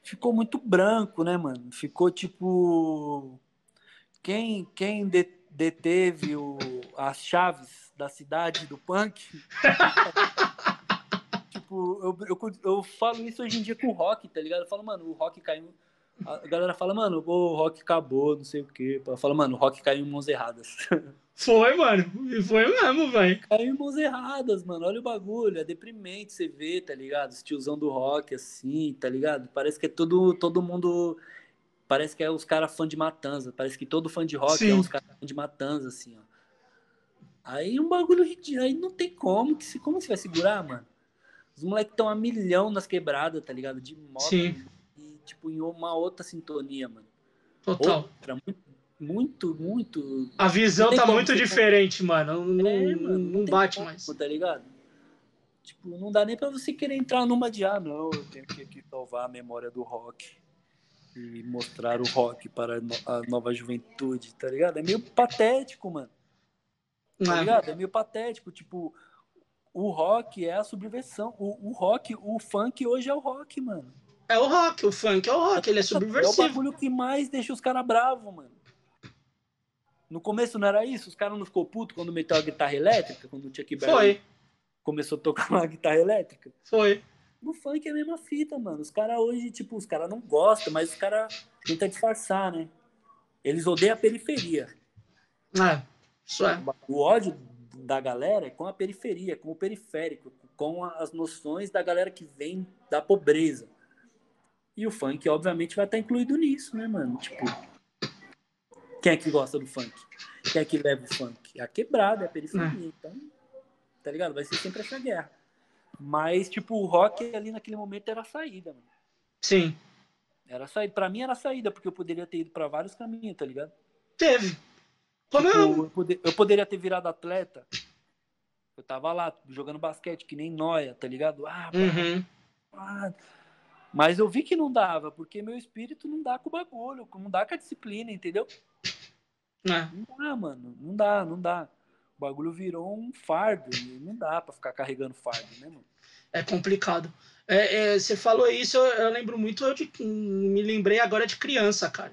Speaker 3: Ficou muito branco, né, mano? Ficou tipo. Quem, quem de- deteve o, as chaves da cidade do punk. tipo, eu, eu, eu falo isso hoje em dia com o rock, tá ligado? Eu falo, mano, o rock caiu. A galera fala, mano, o rock acabou, não sei o quê. Eu falo, mano, o rock caiu em mãos erradas.
Speaker 1: Foi, mano. E foi mesmo, velho.
Speaker 3: Caiu em mãos erradas, mano. Olha o bagulho. É deprimente você ver, tá ligado? Os tiozão do rock, assim, tá ligado? Parece que é todo, todo mundo. Parece que é os caras fã de matanza. Parece que todo fã de rock
Speaker 1: Sim.
Speaker 3: é uns caras fã de matanza, assim, ó. Aí um bagulho ridículo. Aí não tem como. Que se, como você vai segurar, mano? Os moleques estão a milhão nas quebradas, tá ligado? De moto.
Speaker 1: Sim.
Speaker 3: E, tipo, em uma outra sintonia, mano.
Speaker 1: Total.
Speaker 3: Outra, muito, muito,
Speaker 1: A visão
Speaker 3: Não
Speaker 1: tá muito
Speaker 3: você-
Speaker 1: diferente, mano. Não,
Speaker 3: É,
Speaker 1: não-
Speaker 3: mano,
Speaker 1: não
Speaker 3: tem
Speaker 1: bate
Speaker 3: como,
Speaker 1: mais.
Speaker 3: Tá ligado? Tipo, não dá nem pra você querer entrar numa de, ah, não, eu tenho que aqui salvar a memória do rock e mostrar o rock para a nova juventude, tá ligado? É meio patético, mano. Tá
Speaker 1: É.
Speaker 3: ligado? É meio patético. Tipo, o rock é a subversão. O, o rock, o funk hoje é o rock, mano.
Speaker 1: É o rock, o funk é o rock, ele é
Speaker 3: É o
Speaker 1: subversivo.
Speaker 3: bagulho que mais deixa os caras bravos, mano. No começo não era isso? Os caras não ficou puto quando meteu a guitarra elétrica? Quando o Chuck Berry
Speaker 1: Foi,
Speaker 3: começou a tocar uma guitarra elétrica?
Speaker 1: foi.
Speaker 3: No funk é a mesma fita, mano. Os caras hoje, tipo, os caras não gostam, mas os caras tentam disfarçar, né? Eles odeiam a periferia.
Speaker 1: É, isso é.
Speaker 3: O ódio da galera é com a periferia, com o periférico, com as noções da galera que vem da pobreza. E o funk, obviamente, vai estar incluído nisso, né, mano? Tipo, quem é que gosta do funk? Quem é que leva o funk? É a quebrada, é a periferia. Então, tá ligado? Vai ser sempre essa guerra. Mas, tipo, o rock ali naquele momento era a saída, mano.
Speaker 1: Sim,
Speaker 3: Era a saída. Pra mim era a saída, porque eu poderia ter ido pra vários caminhos, tá ligado?
Speaker 1: teve.
Speaker 3: Tipo,
Speaker 1: eu...
Speaker 3: eu, pode- eu poderia ter virado atleta. Eu tava lá jogando basquete, que nem noia, tá ligado? Ah,
Speaker 1: Uhum.
Speaker 3: pá. Mas eu vi que não dava, porque meu espírito não dá com o bagulho, não dá com a disciplina, entendeu?
Speaker 1: É.
Speaker 3: Não dá, mano. Não dá, não dá. O bagulho virou um fardo. e não dá pra ficar carregando fardo, né, mano?
Speaker 1: É complicado. É, é, você falou isso, eu, eu lembro muito, eu de- me lembrei agora de criança, cara.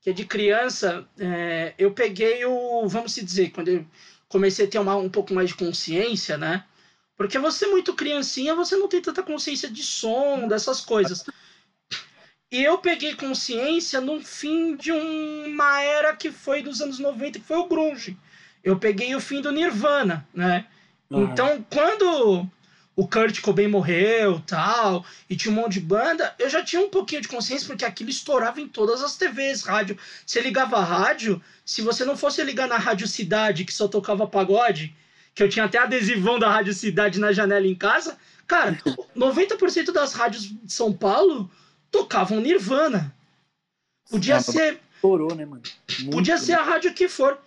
Speaker 1: Que de criança, é, eu peguei o, vamos se dizer, quando eu comecei a ter uma, um pouco mais de consciência, né? Porque você muito criancinha, você não tem tanta consciência de som, dessas coisas. E eu peguei consciência no fim de uma era que foi dos anos 90, que foi o grunge. Eu peguei o fim do Nirvana, né? Então, quando o Kurt Cobain morreu, tal, e tinha um monte de banda, eu já tinha um pouquinho de consciência porque aquilo estourava em todas as TVs, rádio. Você ligava a rádio, se você não fosse ligar na Rádio Cidade, que só tocava pagode, que eu tinha até adesivão da Rádio Cidade na janela em casa, cara, 90% das rádios de São Paulo tocavam Nirvana. Podia ser
Speaker 3: Estourou, né, mano? Muito,
Speaker 1: Podia
Speaker 3: né?
Speaker 1: ser a rádio que for.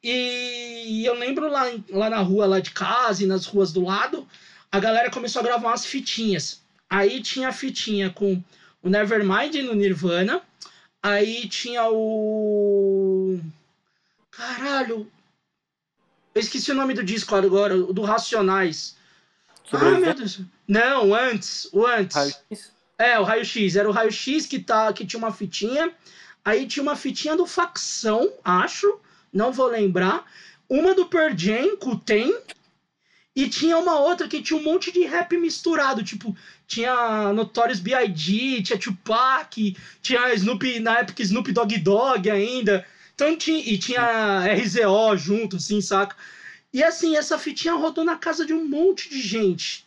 Speaker 1: E eu lembro lá, lá na rua lá de casa e nas ruas do lado, a galera começou a gravar umas fitinhas. Aí tinha a fitinha com o Nevermind no Nirvana. Aí tinha o. Caralho! Eu esqueci o nome do disco agora, o do Racionais. Ah,
Speaker 3: Sobrevivente?
Speaker 1: meu Deus. Não, antes. O antes.
Speaker 3: Raio-X?
Speaker 1: É, o raio-x. Era o raio-x que, tá, que tinha uma fitinha. Aí tinha uma fitinha do facção, acho. Não vou lembrar. Uma do Pearl Jam, Tem. E tinha uma outra que tinha um monte de rap misturado. Tipo, tinha Notorious B.I.G., tinha Tupac, tinha Snoop, na época Snoop Dogg Dogg ainda. Então tinha, e tinha RZO junto, assim, saca? E assim, essa fitinha rodou na casa de um monte de gente.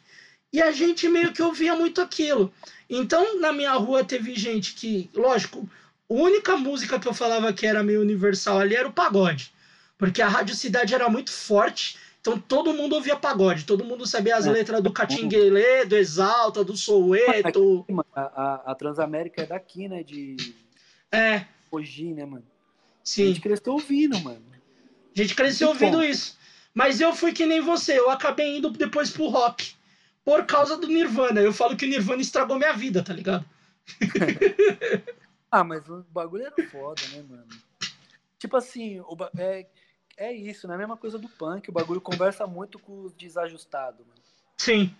Speaker 1: E a gente meio que ouvia muito aquilo. Então, na minha rua teve gente que, lógico, a única música que eu falava que era meio universal ali era o pagode. Porque a Rádio Cidade era muito forte, então todo mundo ouvia pagode, todo mundo sabia as
Speaker 3: É.
Speaker 1: letras do Catinguelê, do Exalta, do Soueto.
Speaker 3: A, a- a Transamérica é daqui, né? De
Speaker 1: É,
Speaker 3: Mogi, né, mano? A
Speaker 1: sim.
Speaker 3: gente cresceu ouvindo, mano.
Speaker 1: A gente cresceu
Speaker 3: Muito
Speaker 1: ouvindo
Speaker 3: bom.
Speaker 1: isso. Mas eu fui que nem você, eu acabei indo depois pro rock. Por causa do Nirvana. Eu falo que o Nirvana estragou minha vida, tá ligado?
Speaker 3: Ah, mas o bagulho era foda, né, mano? Tipo assim, o é, é isso, né? A mesma coisa do punk. O bagulho conversa muito com os desajustados, mano.
Speaker 1: Sim.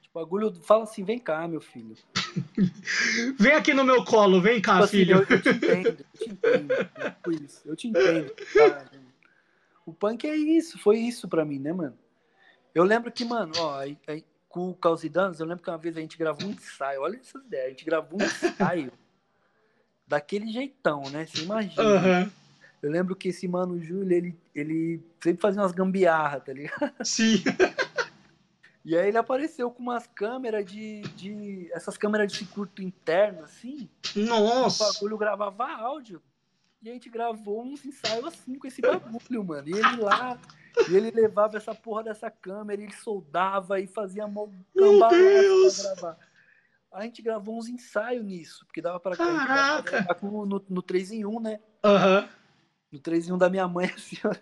Speaker 3: Tipo, o bagulho fala assim: vem cá, meu filho.
Speaker 1: Vem aqui no meu colo, vem cá,
Speaker 3: Tipo assim,
Speaker 1: filho.
Speaker 3: eu, eu te entendo, eu te entendo. é tipo isso, eu te entendo. cara. O punk é isso, foi isso pra mim, né, mano? Eu lembro que, mano, ó, aí, aí, com o e Danos, eu lembro que uma vez a gente gravou um ensaio, olha essas ideias, a gente gravou um ensaio daquele jeitão, né? Você imagina.
Speaker 1: Aham.
Speaker 3: Eu lembro que esse mano Júlio, ele, ele sempre fazia umas gambiarra, tá ligado?
Speaker 1: Sim.
Speaker 3: E aí ele apareceu com umas câmeras de. de essas câmeras de circuito interno, assim. O
Speaker 1: Nossa.
Speaker 3: bagulho gravava áudio. E a gente gravou uns ensaios assim com esse bagulho, mano. E ele lá, e ele levava essa porra dessa câmera, ele soldava e fazia mó pra gravar. A gente gravou uns ensaios nisso, porque dava pra
Speaker 1: Caraca!
Speaker 3: gravar com- no, no 3 em 1, né?
Speaker 1: Aham.
Speaker 3: No 3 em 1 da minha mãe, assim, ó.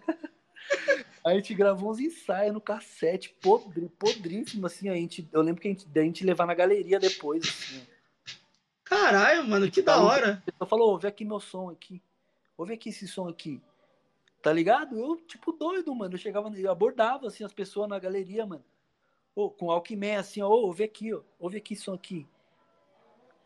Speaker 3: A gente gravou uns ensaios no cassete, podre, podríssimo, assim, a gente, eu lembro que a gente, da gente levar na galeria depois, assim, ó.
Speaker 1: Caralho, mano, que da hora.
Speaker 3: A pessoa falou, ouve aqui meu som aqui. Ouve aqui esse som aqui. Tá ligado? Eu, tipo, doido, mano. Eu chegava, eu abordava, assim, as pessoas na galeria, mano. Ô, com Alckmin, assim, ó, ouve aqui, ó. Ouve aqui som aqui.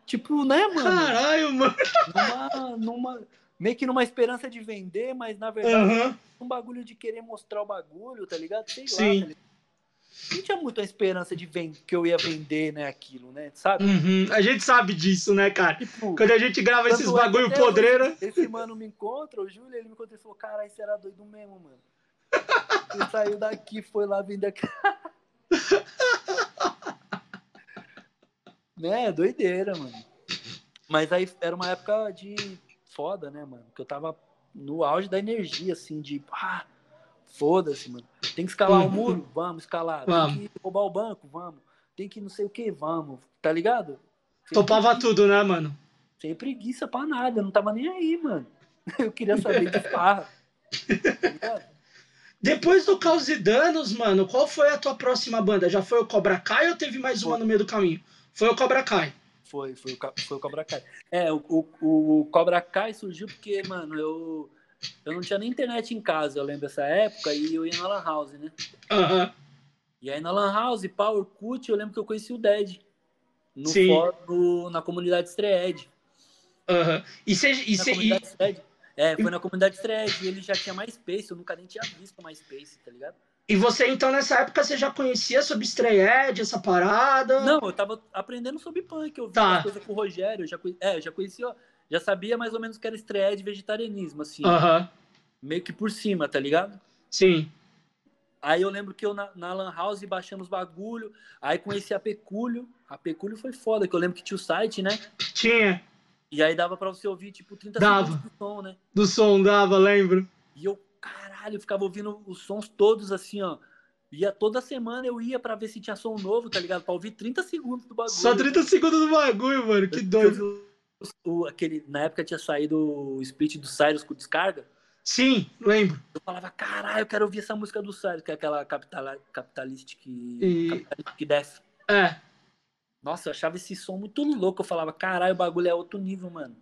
Speaker 3: Tipo, né, mano?
Speaker 1: Caralho, mano.
Speaker 3: Numa, numa, meio que numa esperança de vender, mas na verdade
Speaker 1: Aham.
Speaker 3: um bagulho de querer mostrar o bagulho, tá ligado? Sei
Speaker 1: Sim.
Speaker 3: lá, tá? Não tinha muito a esperança de ven- que eu ia vender, né, aquilo, né? Sabe?
Speaker 1: Uhum. A gente sabe disso, né, cara?
Speaker 3: Tipo,
Speaker 1: Quando a gente grava esses
Speaker 3: é
Speaker 1: bagulho podreira.
Speaker 3: Esse mano me encontra, o Júlio, ele me encontrou e falou: Caralho, você era doido mesmo, mano. Ele saiu daqui, foi lá vender aqui. né, doideira, mano. Mas aí era uma época de foda, né, mano? Que eu tava no auge da energia, assim, de. Ah, foda-se, mano. Tem que escalar o muro? Vamos escalar.
Speaker 1: Vamos.
Speaker 3: Tem que roubar o banco? Vamos. Tem que não sei o que? Vamos. Tá ligado? Sem
Speaker 1: Topava
Speaker 3: preguiça-
Speaker 1: tudo, né, mano?
Speaker 3: Sem preguiça pra nada. Eu não tava nem aí, mano. Eu queria saber de farra. Tá ligado?
Speaker 1: Depois do Caos e Danos, mano, qual foi a tua próxima banda? Já foi o Cobra Kai ou teve mais uma no meio do caminho? Foi o Cobra Kai.
Speaker 3: Foi, foi o, foi o Cobra Kai. É, o, o, o Cobra Kai surgiu porque, mano, eu, eu não tinha nem internet em casa, eu lembro dessa época, e eu ia na Lan House, né?
Speaker 1: Aham.
Speaker 3: E aí na Lan House, Power Cut, eu lembro que eu conheci o Dead. No
Speaker 1: Sim.
Speaker 3: fórum, na comunidade Stred.
Speaker 1: Aham. E você. E cê- e-.
Speaker 3: É, foi na comunidade. E ele já tinha MySpace, eu nunca nem tinha visto MySpace, tá ligado?
Speaker 1: E você, então, nessa época, você já conhecia sobre Stray Edge, essa parada?
Speaker 3: Não, eu tava aprendendo sobre punk, eu vi
Speaker 1: Tá.
Speaker 3: umas coisas com o Rogério, eu já, conhe- é, eu já conhecia, já sabia mais ou menos que era estreia de vegetarianismo, assim,
Speaker 1: Aham.
Speaker 3: meio que por cima, tá ligado?
Speaker 1: Sim.
Speaker 3: Aí eu lembro que eu na, na Lan House baixando os bagulho, aí conheci a Pecúlio, a Pecúlio foi foda, que eu lembro que tinha o site, né?
Speaker 1: Tinha.
Speaker 3: E aí dava pra você ouvir, tipo, 30
Speaker 1: Dava.
Speaker 3: segundos do som, né?
Speaker 1: Do som dava, lembro.
Speaker 3: E eu, caralho, eu ficava ouvindo os sons todos assim, ó. Ia toda semana eu ia pra ver se tinha som novo, tá ligado? Pra ouvir 30 segundos do bagulho.
Speaker 1: Só 30 segundos do bagulho, mano. Que
Speaker 3: Eu
Speaker 1: doido.
Speaker 3: o- aquele, na época tinha saído o split do Cyrus com descarga.
Speaker 1: Sim, lembro.
Speaker 3: Eu falava, caralho, eu quero ouvir essa música do Cyrus, que é aquela capital, Capitalistic,
Speaker 1: E-
Speaker 3: Capitalistic Death.
Speaker 1: É.
Speaker 3: Nossa, eu achava esse som muito louco. Eu falava, caralho, o bagulho é outro nível, mano.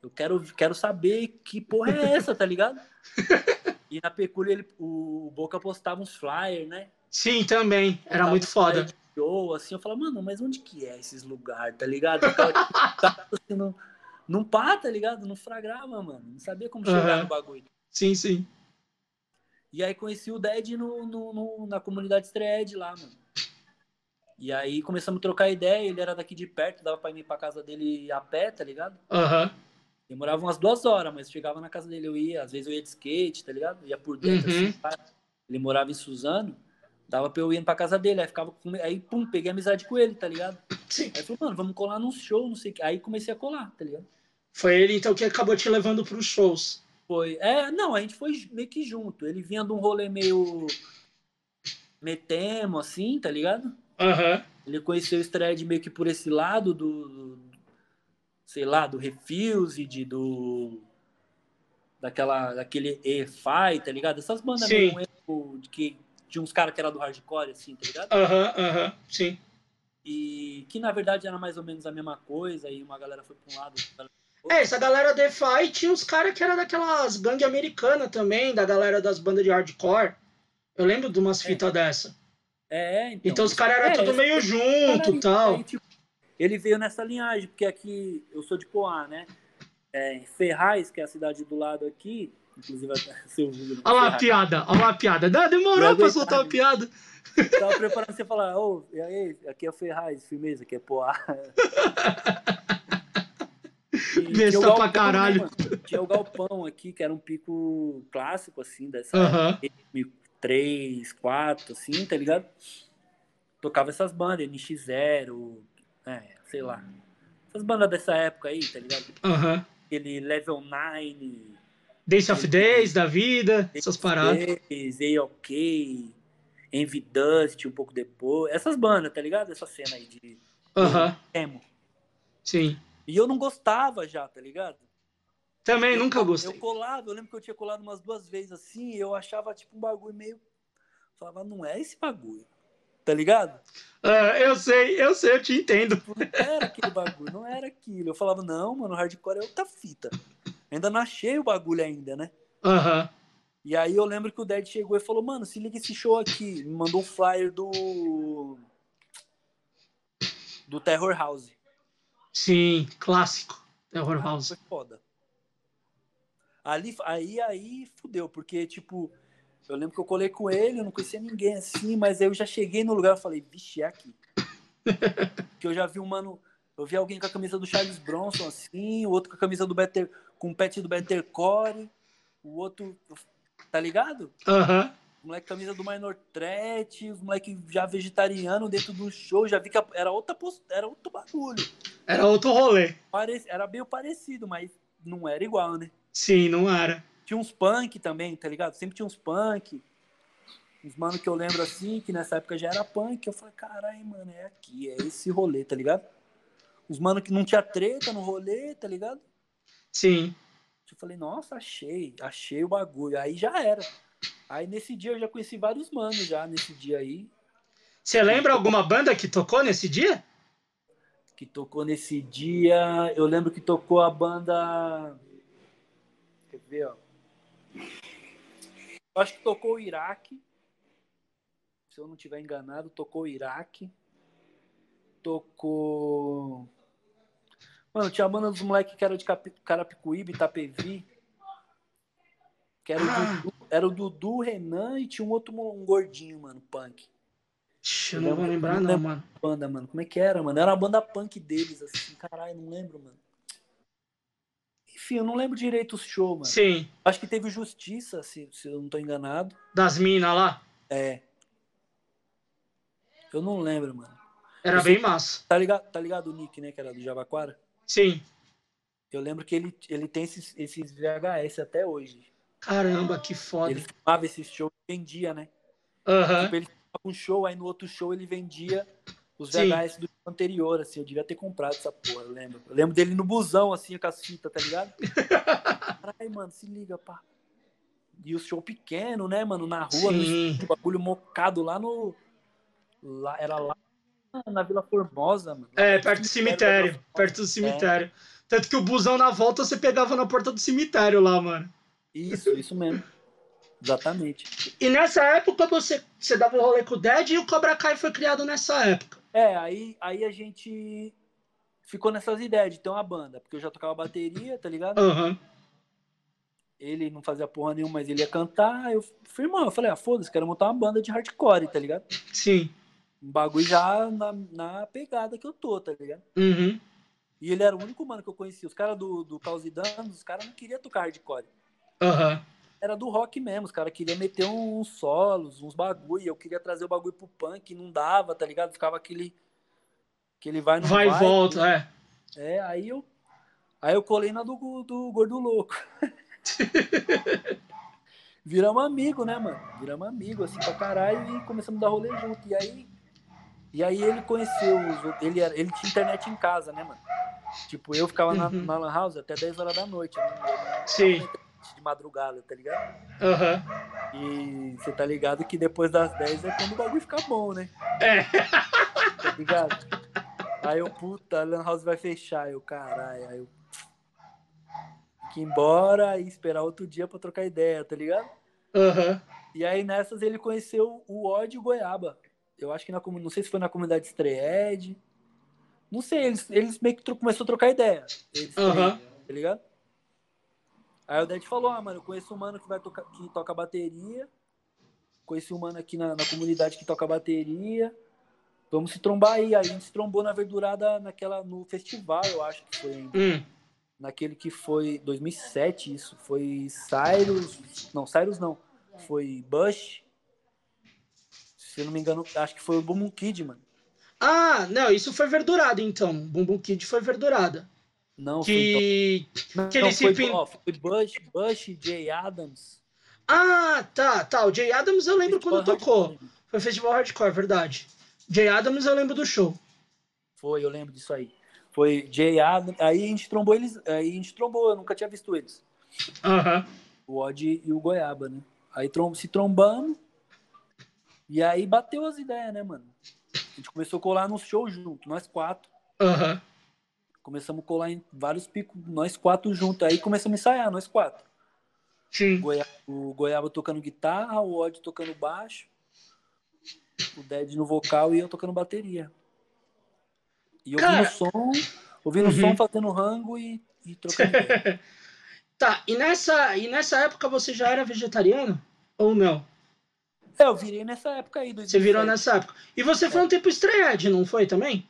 Speaker 3: Eu quero, quero saber que porra é essa, tá ligado? e na Pecúlia ele, o Boca postava uns flyers, né?
Speaker 1: Sim, também. Era muito foda.
Speaker 3: Show, assim, eu falava, mano, mas onde que é esses lugares, tá ligado? Eu ficava, tipo, tá, assim, não, não pá, tá ligado? Não fragrava, mano. Não sabia como chegar
Speaker 1: Aham.
Speaker 3: no bagulho.
Speaker 1: Sim, sim.
Speaker 3: E aí conheci o Dead no, no- no- na comunidade Thread lá, mano. E aí começamos a trocar ideia, ele era daqui de perto, dava pra ir pra casa dele a pé, tá ligado?
Speaker 1: Aham.
Speaker 3: Demorava umas duas horas, mas chegava na casa dele, eu ia, às vezes eu ia de skate, tá ligado? Ia por dentro,
Speaker 1: Uhum.
Speaker 3: assim. Ele morava em Suzano, dava pra eu ir pra casa dele, aí ficava com... Aí, pum, peguei amizade com ele, tá ligado?
Speaker 1: Sim.
Speaker 3: Aí falou, mano, vamos colar num show, não sei o que. Aí comecei a colar, tá ligado?
Speaker 1: Foi ele, então, que acabou te levando pros shows.
Speaker 3: Foi. É, não, a gente foi meio que junto. Ele vinha de um rolê meio. metemo, assim, tá ligado?
Speaker 1: Aham.
Speaker 3: Ele conheceu o Stred meio que por esse lado do. do- sei lá, do Refused, do. Daquela, daquele E-Fi, tá ligado? Essas bandas
Speaker 1: Sim.
Speaker 3: meio de que tinha uns caras que era do hardcore, assim, tá ligado?
Speaker 1: Aham, aham. Sim.
Speaker 3: E que na verdade era mais ou menos a mesma coisa, e uma galera foi pra um lado. outra
Speaker 1: É, essa galera DeFi tinha uns caras que era daquelas gangue americana também, da galera das bandas de hardcore. Eu lembro de umas
Speaker 3: É.
Speaker 1: fitas dessa.
Speaker 3: É, então.
Speaker 1: Então os caras eram
Speaker 3: É,
Speaker 1: tudo meio junto e tal.
Speaker 3: aí, tipo, ele veio nessa linhagem, porque aqui eu sou de Poá, né? É, Ferraz, que é a cidade do lado aqui, inclusive seu vulgo,
Speaker 1: Olha lá a piada, olha lá a piada. Não, demorou pra soltar a
Speaker 3: né?
Speaker 1: piada.
Speaker 3: Tava preparando você falar, ô, e aí, aqui é Ferraz, firmeza, aqui é Poá.
Speaker 1: Besta pra
Speaker 3: galpão,
Speaker 1: caralho.
Speaker 3: né, tinha o galpão aqui, que era um pico clássico, assim, dessa
Speaker 1: Aham.
Speaker 3: época, 3, 4, assim, tá ligado? Tocava essas bandas, NX0, é, sei lá. Essas bandas dessa época aí, tá ligado?
Speaker 1: Aham.
Speaker 3: Aquele Level 9,
Speaker 1: Days of Days da vida, essas paradas.
Speaker 3: A-OK, Envy Dust, um pouco depois. Essas bandas, tá ligado? Essa cena aí de
Speaker 1: Aham.
Speaker 3: emo.
Speaker 1: Sim.
Speaker 3: E eu não gostava já, tá ligado?
Speaker 1: Também
Speaker 3: Eu-
Speaker 1: nunca
Speaker 3: Eu
Speaker 1: gostei.
Speaker 3: colava, eu lembro que eu tinha colado umas duas vezes assim, e eu achava tipo um bagulho meio. Falava, não é esse bagulho. Tá ligado?
Speaker 1: Ah, eu sei, eu sei, eu te entendo.
Speaker 3: Não era aquele bagulho, não era aquilo. Eu falava, não, mano, hardcore é outra fita. Ainda não achei o bagulho ainda, né?
Speaker 1: Aham.
Speaker 3: E aí eu lembro que o Dead chegou e falou, mano, se liga esse show aqui. Me mandou um flyer do. Do Terror House.
Speaker 1: Sim, clássico. Terror House.
Speaker 3: Foi foda. Ali, aí, aí fudeu, porque, tipo, eu lembro que eu colei com ele, eu não conhecia ninguém assim, mas aí eu já cheguei no lugar e falei, vixe, é aqui. que eu já vi um mano, eu vi alguém com a camisa do Charles Bronson assim, o outro com a camisa do Better, com o pet do Better Core, o outro, tá ligado?
Speaker 1: Aham. Uhum.
Speaker 3: Moleque camisa do Minor Threat, moleque já vegetariano dentro do show, já vi que era outra post... era outro bagulho.
Speaker 1: Era outro rolê.
Speaker 3: Parece... Era meio parecido, mas não era igual, né?
Speaker 1: Sim, não era.
Speaker 3: Tinha uns punk também, tá ligado? Sempre tinha uns punk. Uns mano que eu lembro assim, que nessa época já era punk. Eu falei, caralho, mano, é aqui, é esse rolê, tá ligado? Os mano que não tinha treta no rolê, tá ligado?
Speaker 1: Sim.
Speaker 3: Eu falei, nossa, achei, achei o bagulho. Aí já era. Aí nesse dia eu já conheci vários manos já, nesse dia aí.
Speaker 1: Você lembra alguma banda que tocou nesse dia?
Speaker 3: Que tocou nesse dia. Eu lembro que tocou a banda. Quer ver, ó. Eu acho que tocou o Iraque. Se eu não estiver enganado, tocou o Iraque. Tocou. Mano, tinha a banda dos moleques que era de Carapicuíba, Itapevi. Que era, ah. o Dudu, era o Dudu, Renan e tinha um outro um gordinho, mano, punk.
Speaker 1: Eu não vou lembrar, não, não mano.
Speaker 3: Banda, mano. Como é que era, mano? Era uma banda punk deles, assim. Caralho, não lembro, mano. Enfim, eu não lembro direito o show, mano.
Speaker 1: Sim.
Speaker 3: Acho que teve Justiça, se, se eu não tô enganado.
Speaker 1: Das minas lá?
Speaker 3: É. Eu não lembro, mano.
Speaker 1: Era bem massa.
Speaker 3: Tá ligado, tá ligado o Nick, né? Que era do Javaquara?
Speaker 1: Sim.
Speaker 3: Eu lembro que ele, ele tem esses, esses VHS até hoje.
Speaker 1: Caramba, que foda.
Speaker 3: Ele filmava esse show e vendia, né?
Speaker 1: Uhum.
Speaker 3: Tipo, ele filmava um show, aí no outro show ele vendia os VHS Sim. do anterior, assim. Eu devia ter comprado essa porra, eu lembro. Eu lembro dele no busão, assim, com as fitas, tá ligado? Caralho, mano, se liga, pá. E o show pequeno, né, mano? Na rua, no bagulho mocado lá no. Lá, era lá na Vila Formosa, mano.
Speaker 1: É, perto do cemitério. Perto do cemitério. É. Tanto que o busão na volta você pegava na porta do cemitério lá, mano.
Speaker 3: Isso, isso mesmo. Exatamente.
Speaker 1: E nessa época você, você dava o rolê com o Dead e o Cobra Kai foi criado nessa época.
Speaker 3: É, aí, aí a gente ficou nessas ideias de ter uma banda, porque eu já tocava bateria, tá ligado?
Speaker 1: Uhum.
Speaker 3: Ele não fazia porra nenhuma, mas ele ia cantar. Eu fui, irmão, eu falei, ah, foda-se, quero montar uma banda de hardcore, tá ligado?
Speaker 1: Sim.
Speaker 3: Um bagulho já na, na pegada que eu tô, tá ligado?
Speaker 1: Uhum.
Speaker 3: E ele era o único mano que eu conhecia. Os caras do, do Caos e Danos, os caras não queriam tocar hardcore.
Speaker 1: Uhum.
Speaker 3: Era do rock mesmo, os caras queriam meter uns solos, uns bagulho. Eu queria trazer o bagulho pro punk, não dava, tá ligado? Ficava aquele. Que ele vai no
Speaker 1: Vai e volta, né?
Speaker 3: é. É, aí eu. Aí eu colei na do, do Gordo Louco. Viramos amigo, né, mano? Viramos amigo, assim, pra caralho, e começamos a dar rolê junto. E aí. E aí ele conheceu os Ele, ele tinha internet em casa, né, mano? Tipo, eu ficava na, uhum. na Lan House até 10 horas da noite. Né?
Speaker 1: Sim
Speaker 3: de madrugada, tá ligado?
Speaker 1: Uhum.
Speaker 3: E você tá ligado que depois das 10 é quando o bagulho fica bom, né?
Speaker 1: É.
Speaker 3: Tá ligado? Aí eu, puta, a Lan House vai fechar. Eu, caralho. Aí eu. Que embora e esperar outro dia pra trocar ideia, tá ligado?
Speaker 1: Uhum.
Speaker 3: E aí nessas ele conheceu o Odd e o Goiaba. Eu acho que na não sei se foi na comunidade Estreed. Não sei, eles, eles meio que começou a trocar ideia. Eles,
Speaker 1: uhum.
Speaker 3: tá ligado? Aí o Ded falou, ah, mano, eu conheço um mano que, vai tocar, que toca bateria. Conheci um mano aqui na, na comunidade que toca bateria. Vamos se trombar aí. Aí a gente se trombou na verdurada naquela, no festival, eu acho que foi ainda.
Speaker 1: Hum.
Speaker 3: Naquele que foi 2007, isso. Foi Cyrus. Não, Cyrus não. Foi Bush. Se eu não me engano, acho que foi o Boom Kid, mano.
Speaker 1: Ah, não, isso foi verdurada então. Boom Kid foi verdurada.
Speaker 3: Não,
Speaker 1: que...
Speaker 3: foi, que não, foi, pin... ó, foi Bush, Bush, Jay Adams.
Speaker 1: Ah, tá, tá. O Jay Adams eu lembro Festival quando tocou. Hardcore. Foi Festival Hardcore, verdade. Jay Adams eu lembro do show.
Speaker 3: Foi, eu lembro disso aí. Foi Jay Adams. Aí a gente trombou eles. Aí a gente trombou, eu nunca tinha visto eles.
Speaker 1: Aham.
Speaker 3: O Odd e o Goiaba, né? Aí trom se trombando. E aí bateu as ideias, né, mano? A gente começou a colar nos shows junto, nós quatro.
Speaker 1: Aham.
Speaker 3: Começamos a colar em vários picos, nós quatro juntos. Aí começamos a ensaiar, nós quatro.
Speaker 1: Sim.
Speaker 3: Goiaba, o Goiaba tocando guitarra, o Odd tocando baixo, o Dead no vocal e eu tocando bateria. E ouvindo
Speaker 1: Cara-
Speaker 3: som, ouvindo
Speaker 1: Uhum.
Speaker 3: som, fazendo rango e, e trocando.
Speaker 1: Tá, e nessa, e nessa época você já era vegetariano? Ou não?
Speaker 3: É, eu virei nessa época aí, 2007.
Speaker 1: Você virou nessa época. E você foi um tempo estreed, não foi também?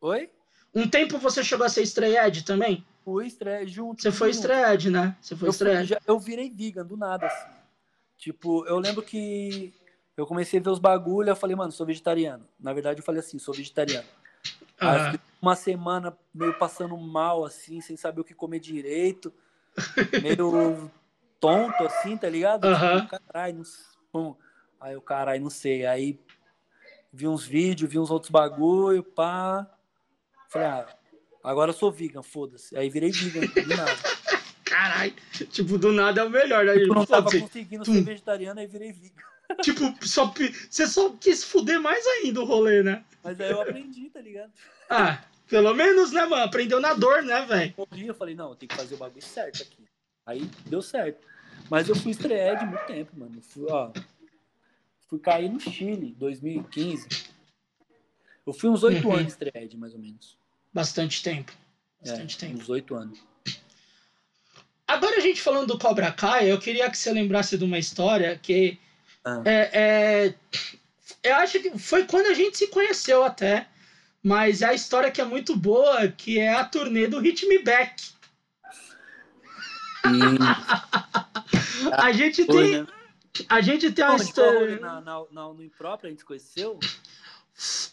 Speaker 3: Oi?
Speaker 1: Um tempo você chegou a ser estreed também?
Speaker 3: Fui estreia junto.
Speaker 1: Você foi estreed, né? Você foi
Speaker 3: eu, fui-
Speaker 1: estreed.
Speaker 3: já- eu virei vegan do nada, assim. Tipo, eu lembro que eu comecei a ver os bagulho, eu falei, mano, sou vegetariano. Na verdade, eu falei assim, sou vegetariano. Aí
Speaker 1: Ah,
Speaker 3: uma semana meio passando mal, assim, sem saber o que comer direito. Meio tonto, assim, tá ligado? Tipo, caralho, não. Aí o caralho, não sei. Aí vi uns vídeos, vi uns outros bagulho, pá. Falei, ah, agora eu sou vegan, foda-se. Aí virei vegan, do nada.
Speaker 1: Caralho. Tipo, do nada é o melhor. Né?
Speaker 3: Eu não tava conseguindo
Speaker 1: Tum.
Speaker 3: ser vegetariano, aí virei vegan.
Speaker 1: Tipo, só, você só quis fuder mais ainda o rolê, né?
Speaker 3: Mas aí eu aprendi, tá ligado?
Speaker 1: Ah, pelo menos, né, mano? Aprendeu na dor, né, velho?
Speaker 3: Morri, eu falei, não, tenho que fazer o bagulho certo aqui. Aí deu certo. Mas eu fui estreia de muito tempo, mano. Fui, ó, fui cair no Chile, 2015. Eu fui uns oito
Speaker 1: Uhum.
Speaker 3: anos estreia, mais ou menos.
Speaker 1: Bastante tempo.
Speaker 3: É,
Speaker 1: Bastante tempo.
Speaker 3: uns oito anos.
Speaker 1: Agora a gente falando do Cobra Kai, eu queria que você lembrasse de uma história que
Speaker 3: Ah.
Speaker 1: é, é- eu acho que foi quando a gente se conheceu até, mas é a história que é muito boa, que é a turnê do Hit Me Back. A gente
Speaker 3: foi,
Speaker 1: tem,
Speaker 3: né?
Speaker 1: a gente tem uma
Speaker 3: rolê?
Speaker 1: história.
Speaker 3: na, na, na, no impróprio a gente se conheceu?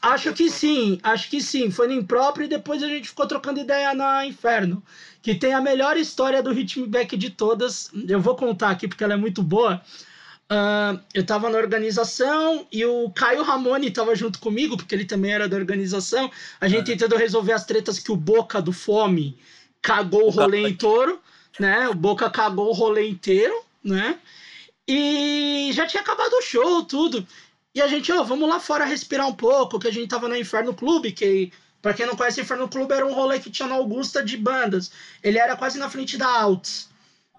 Speaker 1: Acho que sim, acho que sim. Foi no Impróprio e depois a gente ficou trocando ideia na Inferno. Que tem a melhor história do Hit Me Back de todas. Eu vou contar aqui porque ela é muito boa. Ah, eu tava na organização e o Caio Ramone tava junto comigo, porque ele também era da organização. A gente tentando resolver as tretas que o Boca do Fome cagou o rolê inteiro, né? O Boca cagou o rolê inteiro, né? E já tinha acabado o show, tudo. E a gente, ó, vamos lá fora respirar um pouco, que a gente tava no Inferno Clube, que, pra quem não conhece, Inferno Clube era um rolê que tinha na Augusta de bandas. Ele era quase na frente da Alts.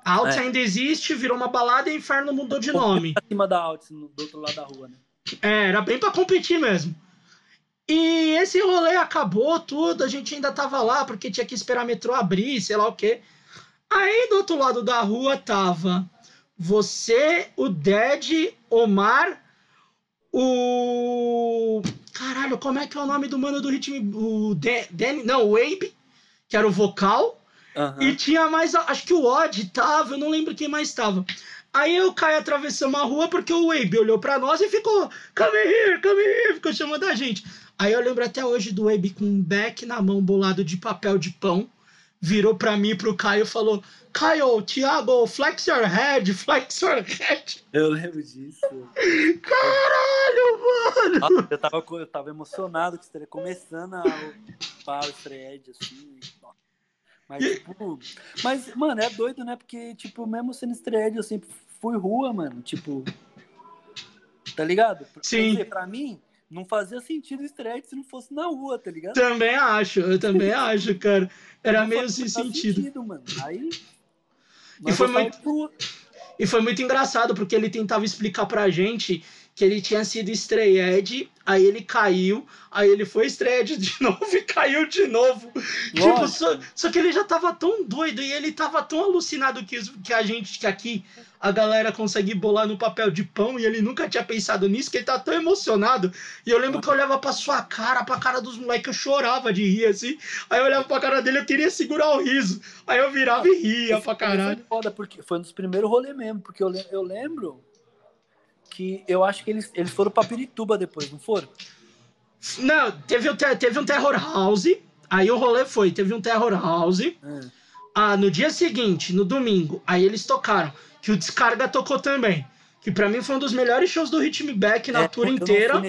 Speaker 1: A Alts
Speaker 3: É.
Speaker 1: ainda existe, virou uma balada e Inferno mudou de nome.
Speaker 3: Acima da Altis, no- do outro lado da rua, né?
Speaker 1: É, era bem pra competir mesmo. E esse rolê acabou tudo, a gente ainda tava lá porque tinha que esperar a metrô abrir, sei lá o quê. Aí do outro lado da rua tava você, o Dead, Omar, o. Caralho, como é que é o nome do mano do ritmo? O Dan, Dan- não, o Abe, que era o vocal.
Speaker 3: Aham.
Speaker 1: E tinha mais, acho que o Odd tava, eu não lembro quem mais tava. Aí eu caí atravessando a rua porque o Wabe olhou pra nós e ficou, come here, come here, ficou chamando a gente. Aí eu lembro até hoje do Wabe com um beck na mão bolado de papel de pão, virou pra mim pro Caio e falou, Caio, Thiago, flex your head, flex your head.
Speaker 3: Eu lembro disso.
Speaker 1: Caralho, mano!
Speaker 3: Nossa, eu, tava, eu tava emocionado que estaria começando a o thread, assim. Mas, tipo. Mas, mano, é doido, né? Porque, tipo, mesmo sendo thread, eu sempre fui rua, mano. Tipo. Tá ligado?
Speaker 1: Sim.
Speaker 3: dizer, pra mim, não fazia sentido thread se não fosse na rua, tá ligado?
Speaker 1: Também acho, eu também acho, cara. Era
Speaker 3: Não
Speaker 1: meio sem sentido.
Speaker 3: mano. Aí.
Speaker 1: E foi muito-
Speaker 3: rua.
Speaker 1: E foi muito engraçado, porque ele tentava explicar pra gente que ele tinha sido estreed, aí ele caiu, aí ele foi estreed de novo e caiu de novo. Tipo, só, só que ele já tava tão doido e ele tava tão alucinado que, que a gente, que aqui a galera consegue bolar no papel de pão e ele nunca tinha pensado nisso, que ele tá tão emocionado. E eu lembro que eu olhava pra sua cara, pra cara dos moleques, eu chorava de rir assim. Aí eu olhava pra cara dele, eu queria segurar o riso. Aí eu virava e ria
Speaker 3: Esse
Speaker 1: pra caralho.
Speaker 3: Foi foda, porque foi um dos primeiros rolês mesmo, porque eu, eu lembro que eu acho que eles, eles foram pra Pirituba depois, não foram?
Speaker 1: Não, teve, teve um Terror House. Aí o rolê foi: teve um Terror House. Ah, no dia seguinte, no domingo, aí eles tocaram. Que o Descarga tocou também. Que pra mim foi um dos melhores shows do Hit Me Back na
Speaker 3: É,
Speaker 1: tour inteira.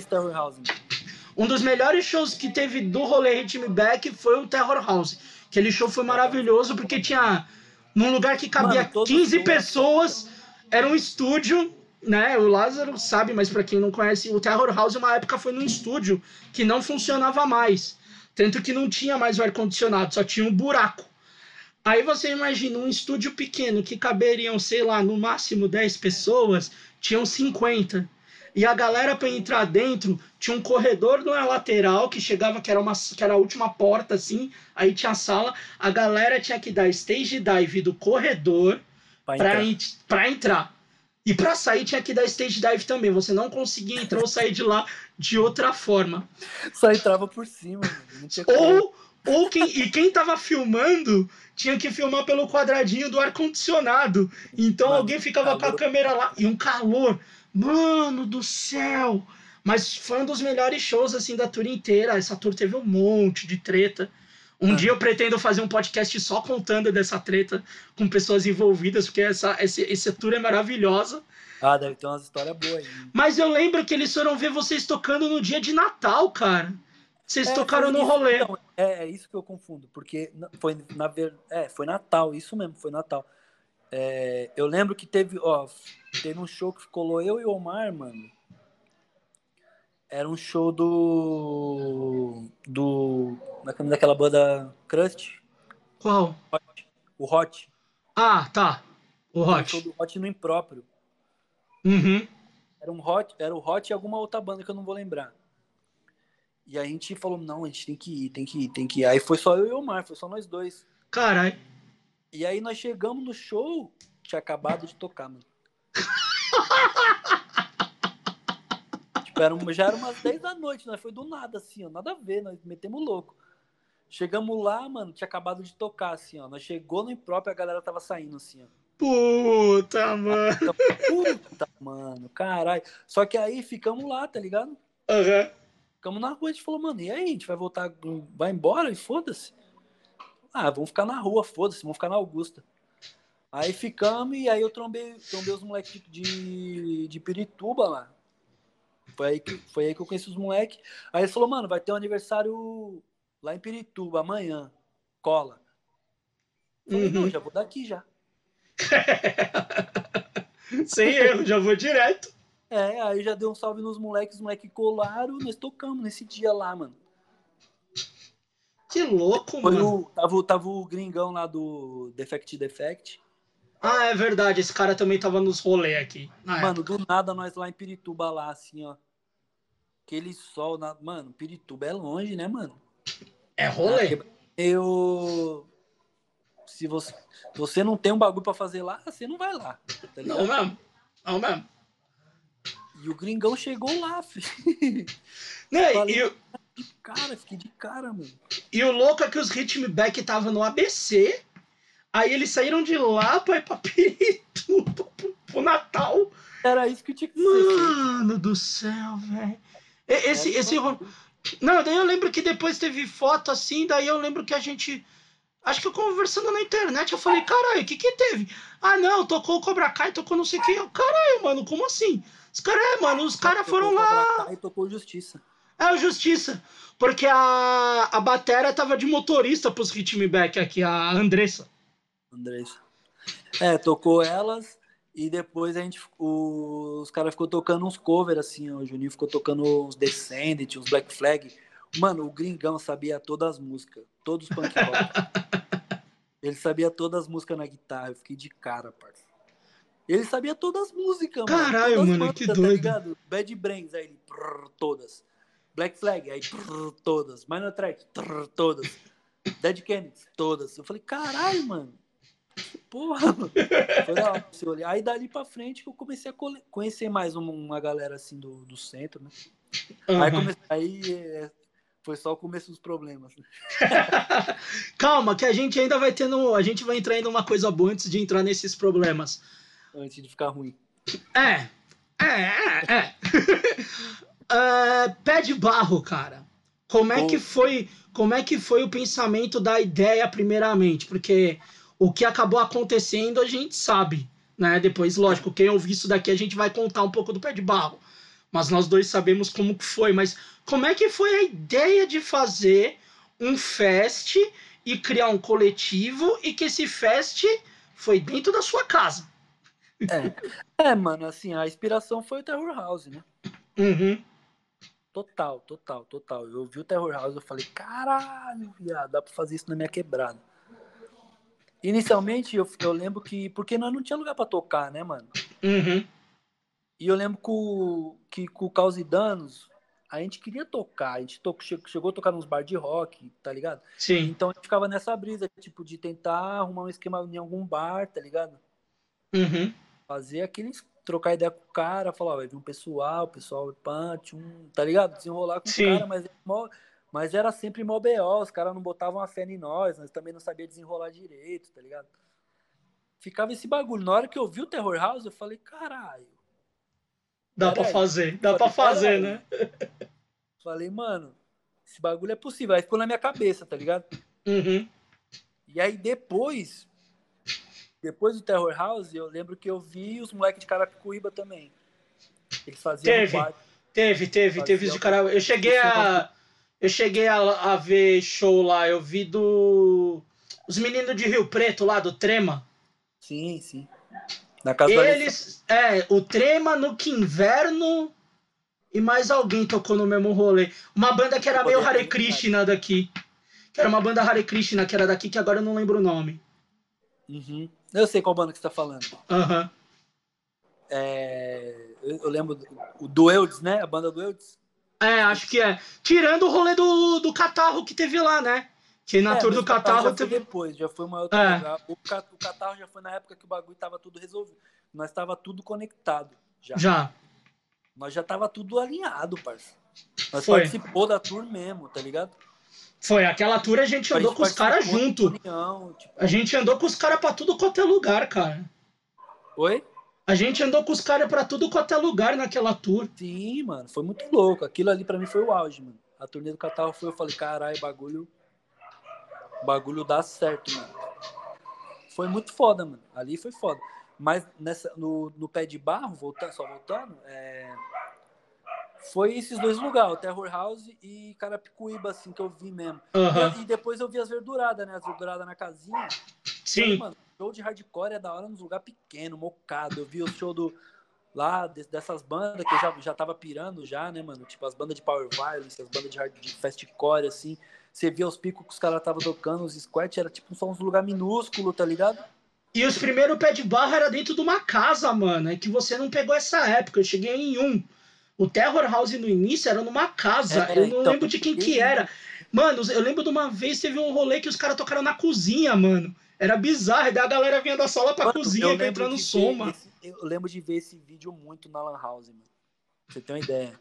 Speaker 1: Um dos melhores shows que teve do rolê Hit Me Back foi o Terror House. Aquele show foi maravilhoso porque tinha. Num lugar que cabia
Speaker 3: Mano, todo
Speaker 1: 15
Speaker 3: show é
Speaker 1: pessoas, era um estúdio, né? O Lázaro sabe, mas pra quem não conhece, o Terror House, uma época foi num estúdio que não funcionava mais. Tanto que não tinha mais o ar-condicionado, só tinha um buraco. Aí você imagina um estúdio pequeno que caberiam, sei lá, no máximo 10 pessoas, tinham 50. E a galera para entrar dentro tinha um corredor na lateral que chegava, que era, uma, que era a última porta, assim. Aí tinha a sala. A galera tinha que dar stage dive do corredor para entrar. entrar. E para sair tinha que dar stage dive também. Você não conseguia entrar ou sair de lá de outra forma.
Speaker 3: Só entrava por cima.
Speaker 1: ou, ou quem, e quem tava filmando tinha que filmar pelo quadradinho do ar-condicionado. Então Mano, alguém ficava calor. com a câmera lá. E um calor. Mano do céu! Mas foi um dos melhores shows assim da tour inteira. Essa tour teve um monte de treta. Um ah. dia eu pretendo fazer um podcast só contando dessa treta com pessoas envolvidas, porque essa, essa, essa tour é maravilhosa.
Speaker 3: Ah, deve ter umas histórias boas aí.
Speaker 1: Mas eu lembro que eles foram ver vocês tocando no dia de Natal, cara. Vocês é, tocaram no rolê. Não,
Speaker 3: é, é, isso que eu confundo, porque foi na ver, é, foi Natal, isso mesmo, foi Natal. É, eu lembro que teve, ó, teve um show que colou eu e o Omar, mano. Era um show do do daquela banda Crust.
Speaker 1: Qual?
Speaker 3: Hot, o Hot.
Speaker 1: Ah, tá. O Hot.
Speaker 3: Um show do Hot no impróprio.
Speaker 1: Uhum.
Speaker 3: Era um Hot, era o Hot e alguma outra banda que eu não vou lembrar. E a gente falou, não, a gente tem que ir, tem que ir, tem que ir. Aí foi só eu e o Omar, foi só nós dois.
Speaker 1: Caralho.
Speaker 3: E aí nós chegamos no show, tinha acabado de tocar, mano. tipo, era, já era umas 10 da noite, nós foi do nada, assim, ó, nada a ver, nós metemos louco. Chegamos lá, mano, tinha acabado de tocar, assim, ó. Nós chegou no impróprio, a galera tava saindo, assim, ó.
Speaker 1: Puta, mano.
Speaker 3: Puta, mano, caralho. Só que aí ficamos lá, tá ligado?
Speaker 1: Aham. Uhum.
Speaker 3: Ficamos na rua, a gente falou, mano, e aí, a gente vai voltar, vai embora e foda-se. Ah, vamos ficar na rua, foda-se, vamos ficar na Augusta. Aí ficamos e aí eu trombei, trombei os moleques de, de Pirituba lá. Foi aí, que, foi aí que eu conheci os moleques. Aí ele falou, mano, vai ter um aniversário lá em Pirituba amanhã. Cola. falei, uhum. não, já vou daqui já.
Speaker 1: Sem erro, já vou direto.
Speaker 3: É, aí já deu um salve nos moleques, os moleques colaram, nós tocamos nesse dia lá, mano.
Speaker 1: Que louco, Foi mano.
Speaker 3: O, tava, tava o gringão lá do Defect Defect.
Speaker 1: Ah, é verdade, esse cara também tava nos rolê aqui.
Speaker 3: Mano, época. do nada nós lá em Pirituba lá, assim, ó. Aquele sol, na... mano, Pirituba é longe, né, mano?
Speaker 1: É rolê.
Speaker 3: Eu. Se você, você não tem um bagulho pra fazer lá, você não vai lá.
Speaker 1: Tá não mesmo. Não mesmo.
Speaker 3: E o gringão chegou lá, filho.
Speaker 1: Né, Falei, e
Speaker 3: de cara, fiquei de cara, mano.
Speaker 1: E o louco é que os Ritmback estavam no ABC, aí eles saíram de lá pra ir pra Pirituba pro, pro Natal.
Speaker 3: Era isso que tinha que
Speaker 1: ser. Mano do céu, velho. Esse, esse. Não, daí eu lembro que depois teve foto assim, daí eu lembro que a gente. Acho que eu conversando na internet, eu falei, caralho, o que que teve? Ah, não, tocou o Cobra Kai, tocou não sei o que. Caralho, mano, como assim? Os caras, é, mano, os caras foram lá.
Speaker 3: Aí tocou Justiça.
Speaker 1: É o Justiça. Porque a, a Batera tava de motorista pros Hitmeback aqui, a Andressa.
Speaker 3: Andressa. É, tocou elas e depois a gente. os caras ficou tocando uns covers, assim, ó, o Juninho ficou tocando uns Descendant, uns Black Flag. Mano, o gringão sabia todas as músicas, todos os punk rock. Ele sabia todas as músicas na guitarra, eu fiquei de cara, parça. Ele sabia todas as músicas,
Speaker 1: Caralho, mano, mano que tá doido. Ligado?
Speaker 3: Bad Brains, aí ele, prrr, todas. Black Flag, aí prrr, todas. Minor Track, prrr, todas. Dead Kennedys, todas. Eu falei, caralho, mano. Porra, mano. Foi da hora. Aí dali pra frente que eu comecei a conhecer mais uma, galera assim do, do centro, né? Uhum. Aí, comecei, aí é, foi só o começo dos problemas. Né?
Speaker 1: Calma, que a gente ainda vai tendo. A gente vai entrar em uma coisa boa antes de entrar nesses problemas
Speaker 3: antes de ficar ruim.
Speaker 1: É, é, é. é. uh, pé de barro, cara. Como é que foi? Como é que foi o pensamento da ideia primeiramente? Porque o que acabou acontecendo a gente sabe, né? Depois, lógico, quem ouvir isso daqui a gente vai contar um pouco do pé de barro. Mas nós dois sabemos como que foi. Mas como é que foi a ideia de fazer um fest e criar um coletivo e que esse fest foi dentro da sua casa?
Speaker 3: É. é, mano, assim, a inspiração foi o Terror House, né?
Speaker 1: Uhum.
Speaker 3: Total, total, total. Eu vi o Terror House, eu falei, caralho, viado, dá pra fazer isso na minha quebrada. Inicialmente, eu, eu lembro que. Porque nós não tinha lugar pra tocar, né, mano?
Speaker 1: Uhum.
Speaker 3: E eu lembro que, o- que com o Caos e Danos, a gente queria tocar. A gente chegou a tocar nos bar de rock, tá ligado?
Speaker 1: Sim.
Speaker 3: Então a gente ficava nessa brisa, tipo, de tentar arrumar um esquema em algum bar, tá ligado?
Speaker 1: Uhum.
Speaker 3: Fazer aqueles. trocar ideia com o cara, falar, ó, vai vir um pessoal, o pessoal punch, um, tá ligado? Desenrolar com
Speaker 1: Sim.
Speaker 3: o cara, mas, é mó- mas era sempre mó BO, os caras não botavam a fé em nós, nós também não sabia desenrolar direito, tá ligado? Ficava esse bagulho. Na hora que eu vi o Terror House, eu falei, caralho.
Speaker 1: Dá pra
Speaker 3: Peraí.
Speaker 1: fazer, dá pra fazer, né?
Speaker 3: Falei, mano, esse bagulho é possível. Aí ficou na minha cabeça, tá ligado?
Speaker 1: Uhum.
Speaker 3: E aí depois, depois do Terror House, eu lembro que eu vi os moleques de Carapicuíba também. Eles faziam
Speaker 1: Teve.
Speaker 3: quarto.
Speaker 1: Teve, teve, teve de
Speaker 3: o-
Speaker 1: cara. Eu cheguei a. Eu cheguei a, a ver show lá, eu vi do. Os meninos de Rio Preto lá, do Trema.
Speaker 3: Sim, sim. Na casa.
Speaker 1: Eles. É, o Trema, no que inverno. E mais alguém tocou no mesmo rolê. Uma banda que era meio Hare Krishna daqui. Que era uma banda Hare Krishna que era daqui, que agora eu não lembro o nome.
Speaker 3: Uhum. Eu sei qual banda que você tá falando.
Speaker 1: Aham.
Speaker 3: É, eu, eu lembro do, do Eudes, né? A banda do Eudes.
Speaker 1: É, acho que é. Tirando o rolê do, do catarro que teve lá, né? Que na
Speaker 3: É,
Speaker 1: tour do
Speaker 3: Catarro
Speaker 1: catarro teve.
Speaker 3: depois, já foi uma outra.
Speaker 1: É.
Speaker 3: O, o Catarro já foi na época que o bagulho tava tudo resolvido. Nós tava tudo conectado já.
Speaker 1: Já.
Speaker 3: Nós já tava tudo alinhado, parça. Nós
Speaker 1: Foi.
Speaker 3: participou da tour mesmo, tá ligado?
Speaker 1: Foi, aquela tour a gente andou
Speaker 3: A gente
Speaker 1: com os caras junto.
Speaker 3: tipo,
Speaker 1: A gente andou com os caras pra tudo quanto é lugar, cara.
Speaker 3: Oi?
Speaker 1: A gente andou com os caras pra tudo quanto é lugar naquela tour.
Speaker 3: Sim, mano, foi muito louco. Aquilo ali pra mim foi o auge, mano. A turnê do Catarro foi, eu falei, caralho, bagulho. Bagulho dá certo, mano. Foi muito foda, mano. Ali foi foda. Mas nessa, no, no pé de barro, voltando, só voltando, é, foi esses dois lugares, o Terror House e Carapicuíba, assim, que eu vi mesmo.
Speaker 1: Aham.
Speaker 3: E, e depois eu vi as verduradas, né? As verduradas na casinha.
Speaker 1: Sim.
Speaker 3: Mano, show de hardcore é da hora nos lugares pequenos, mocado. Eu vi o show do. Lá, de- dessas bandas que eu já, já tava pirando já, né, mano? Tipo, as bandas de Power Violence, as bandas de, hard, de fastcore, assim. Você via os picos que os caras estavam tocando, os squat, era tipo só uns lugar minúsculo, tá ligado?
Speaker 1: E os primeiros pé de barra era dentro de uma casa, mano. É que você não pegou essa época. Eu cheguei em um. O Terror House no início era numa casa.
Speaker 3: É,
Speaker 1: eu não
Speaker 3: então,
Speaker 1: lembro de quem que era. Mano, eu lembro de uma vez teve um rolê que os caras tocaram na cozinha, mano. Era bizarro. E daí a galera vinha da sala pra
Speaker 3: Mano,
Speaker 1: cozinha pra entrar no som, mano.
Speaker 3: eu lembro de ver esse vídeo muito na Lan House, mano. Pra você ter uma ideia.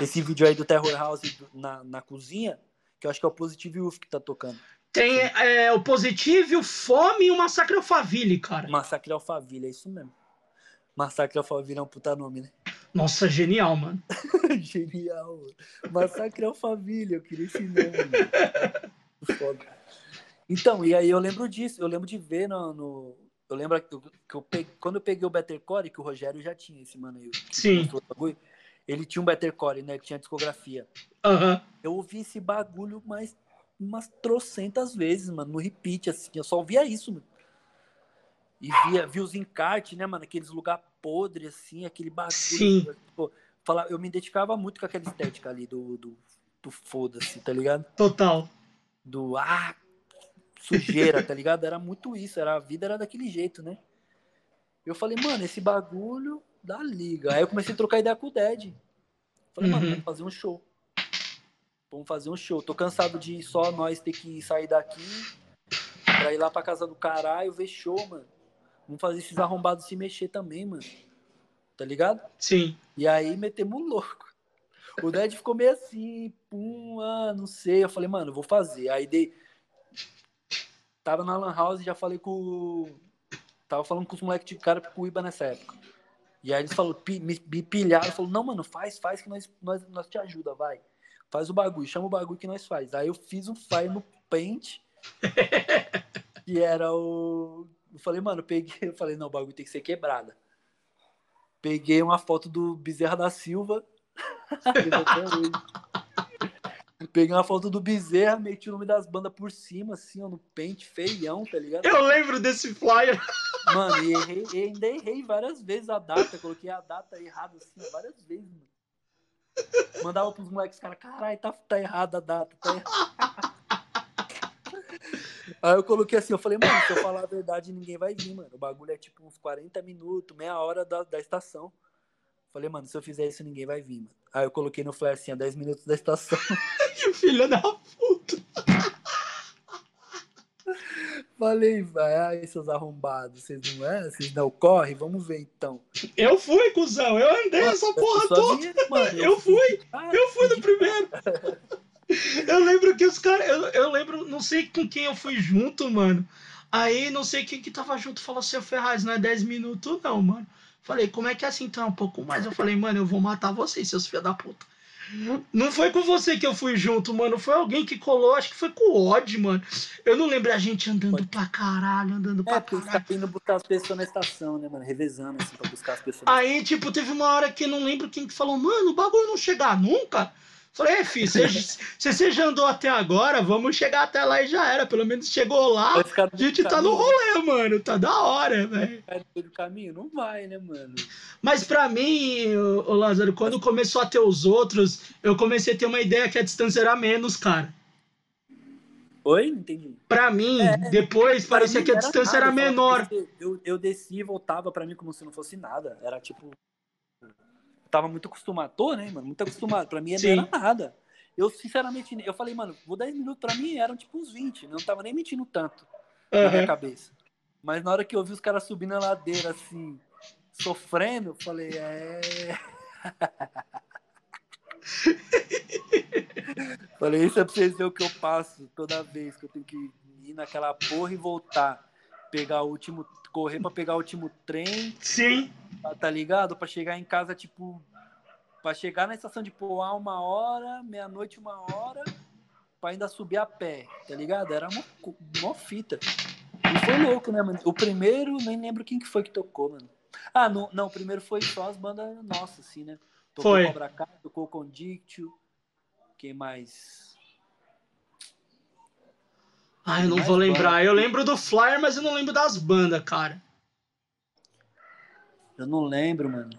Speaker 3: Esse vídeo aí do Terror House na, na cozinha, que eu acho que é o Positive Youth que tá tocando.
Speaker 1: Tem é, o Positivo, o Fome e o Massacre Alphaville, cara.
Speaker 3: Massacre Alphaville, é isso mesmo. Massacre Alphaville é um puta nome, né?
Speaker 1: Nossa, genial, mano.
Speaker 3: Genial. Massacre Alphaville, eu queria esse nome. mano. Foda. Então, e aí eu lembro disso, eu lembro de ver no. no- eu lembro que eu, que eu peguei, quando eu peguei o Better Core, que o Rogério já tinha esse mano aí.
Speaker 1: Sim.
Speaker 3: bagulho, Ele tinha um Better Core, né? Que tinha discografia.
Speaker 1: Aham.
Speaker 3: Eu ouvi esse bagulho mais umas trocentas vezes, mano, no repeat, assim. Eu só ouvia isso, mano. E via, via os encartes, né, mano? Aqueles lugar podre, assim, aquele bagulho.
Speaker 1: Sim.
Speaker 3: Tipo, fala, eu me identificava muito com aquela estética ali do, do, do foda-se, tá ligado?
Speaker 1: Total.
Speaker 3: Do ah, sujeira, tá ligado? Era muito isso, era, a vida era daquele jeito, né? Eu falei, mano, esse bagulho dá liga. Aí eu comecei a trocar ideia com o Dead. Falei, mano,
Speaker 1: Uhum.
Speaker 3: vamos fazer um show. Vamos fazer um show. Tô cansado de só nós ter que sair daqui pra ir lá pra casa do caralho ver show, mano. Vamos fazer esses arrombados se mexer também, mano. Tá ligado?
Speaker 1: Sim.
Speaker 3: E aí metemos louco. O Dead ficou meio assim, pum, ah, não sei. Eu falei, mano, eu vou fazer. Aí dei. Tava na Lan House e já falei com. Tava falando com os moleques de cara pro Iba nessa época. E aí eles falaram, me, me pilharam, falou, não, mano, faz, faz que nós, nós, nós te ajuda, vai. Faz o bagulho, chama o bagulho que nós faz. Aí eu fiz um fire no Paint, que era o. Eu falei, mano, peguei, eu falei, não, o bagulho tem que ser quebrada. Peguei uma foto do Bezerra da Silva. Peguei uma foto do Bezerra, meti o nome das bandas por cima, assim, ó, no pente, feião, tá ligado?
Speaker 1: Eu lembro desse flyer.
Speaker 3: Mano, e errei, e ainda errei várias vezes a data, coloquei a data errada, assim, várias vezes, mano. Mandava pros moleques, cara, caralho, tá, tá errada a data, tá errada. Aí eu coloquei assim, eu falei, mano, se eu falar a verdade, ninguém vai vir, mano. O bagulho é tipo uns 40 minutos, meia hora da, da estação. Falei, mano, se eu fizer isso, ninguém vai vir, mano. Aí eu coloquei no flare assim, a 10 minutos da estação.
Speaker 1: que filho da puta.
Speaker 3: Falei, vai, ai, seus arrombados, vocês não é? Vocês não correm? Vamos ver então.
Speaker 1: Eu fui, cuzão, eu andei
Speaker 3: Mano,
Speaker 1: essa
Speaker 3: eu
Speaker 1: porra toda.
Speaker 3: mano,
Speaker 1: Eu fui,
Speaker 3: Ah,
Speaker 1: eu fui no primeiro. Eu lembro que os caras. Eu, eu lembro, não sei com quem eu fui junto, mano. Aí não sei quem que tava junto falou assim, "Ô, Ferraz, não é 10 minutos, não, mano. Falei, como é que é assim então? Um pouco mais. Eu falei, mano, eu vou matar vocês, seus filhos da puta. Não foi com você que eu fui junto, mano. Foi alguém que colou, acho que foi com o Odd, mano. Eu não lembro a gente andando pra caralho, andando
Speaker 3: É,
Speaker 1: pra
Speaker 3: os
Speaker 1: caralho.
Speaker 3: caras indo buscar as pessoas na estação, né, mano? Revezando, assim, pra buscar as pessoas.
Speaker 1: Aí, tipo, teve uma hora que eu não lembro quem que falou, mano, o bagulho não chegar nunca. Falei, é, filho, você- se você já andou até agora, vamos chegar até lá e já era. Pelo menos chegou lá, a gente tá no rolê, mano. Tá da hora, velho.
Speaker 3: Do caminho? Não vai, né, mano?
Speaker 1: Mas pra mim, ô, Lázaro, quando começou a ter os outros, eu comecei a ter uma ideia que a distância era menos, cara.
Speaker 3: Oi? Não entendi.
Speaker 1: Pra mim,
Speaker 3: É,
Speaker 1: depois
Speaker 3: Pra
Speaker 1: parecia
Speaker 3: mim
Speaker 1: que a distância
Speaker 3: nada,
Speaker 1: era menor.
Speaker 3: Eu, eu desci e voltava pra mim como se não fosse nada. Era tipo. Tava muito acostumado. Tô, né, mano? Muito acostumado. Pra mim
Speaker 1: Sim.
Speaker 3: não era nada. Eu, sinceramente, eu falei, mano, vou 10 minutos pra mim eram tipo uns 20. Não tava nem mentindo tanto na minha cabeça. Mas na hora que eu vi os caras subindo a ladeira assim, sofrendo, eu falei, é. falei, isso é pra vocês verem o que eu passo toda vez que eu tenho que ir naquela porra e voltar. Pegar o último. Correr pra pegar o último trem,
Speaker 1: Sim.
Speaker 3: Tá ligado? Pra chegar em casa, tipo. Pra chegar na estação de Poá uma hora, meia-noite, uma hora, pra ainda subir a pé, tá ligado? Era uma, uma fita. E foi louco, né, mano? O primeiro, nem lembro quem que foi que tocou, mano. Ah, não, não o primeiro foi só as bandas nossas, assim, né? Tocou
Speaker 1: Foi.
Speaker 3: Cobra Kai, tocou Condictio. Quem mais?
Speaker 1: Ah, eu não
Speaker 3: Mais
Speaker 1: vou lembrar.
Speaker 3: banda.
Speaker 1: Eu lembro do Flyer, mas eu não lembro das bandas, cara.
Speaker 3: Eu não lembro, mano.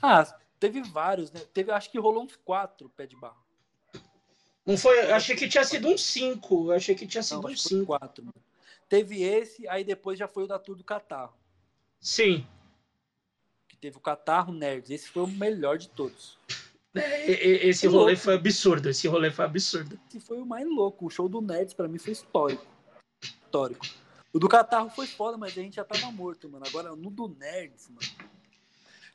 Speaker 3: Ah, teve vários, né? Teve, acho que rolou uns quatro pé de barro.
Speaker 1: Não foi, eu achei que tinha sido um 5. Eu achei que tinha sido
Speaker 3: Não,
Speaker 1: um 5.
Speaker 3: quatro. Mano. Teve esse, aí depois já foi o da Tour do Catarro.
Speaker 1: Sim.
Speaker 3: Que teve o Catarro Nerds. Esse foi o melhor de todos.
Speaker 1: É, esse rolê
Speaker 3: louco.
Speaker 1: foi absurdo. Esse rolê foi absurdo.
Speaker 3: Esse foi o mais louco. O show do Nerds pra mim foi histórico. Histórico. O do Catarro foi foda, mas a gente já tava morto, mano. Agora no do Nerds, mano.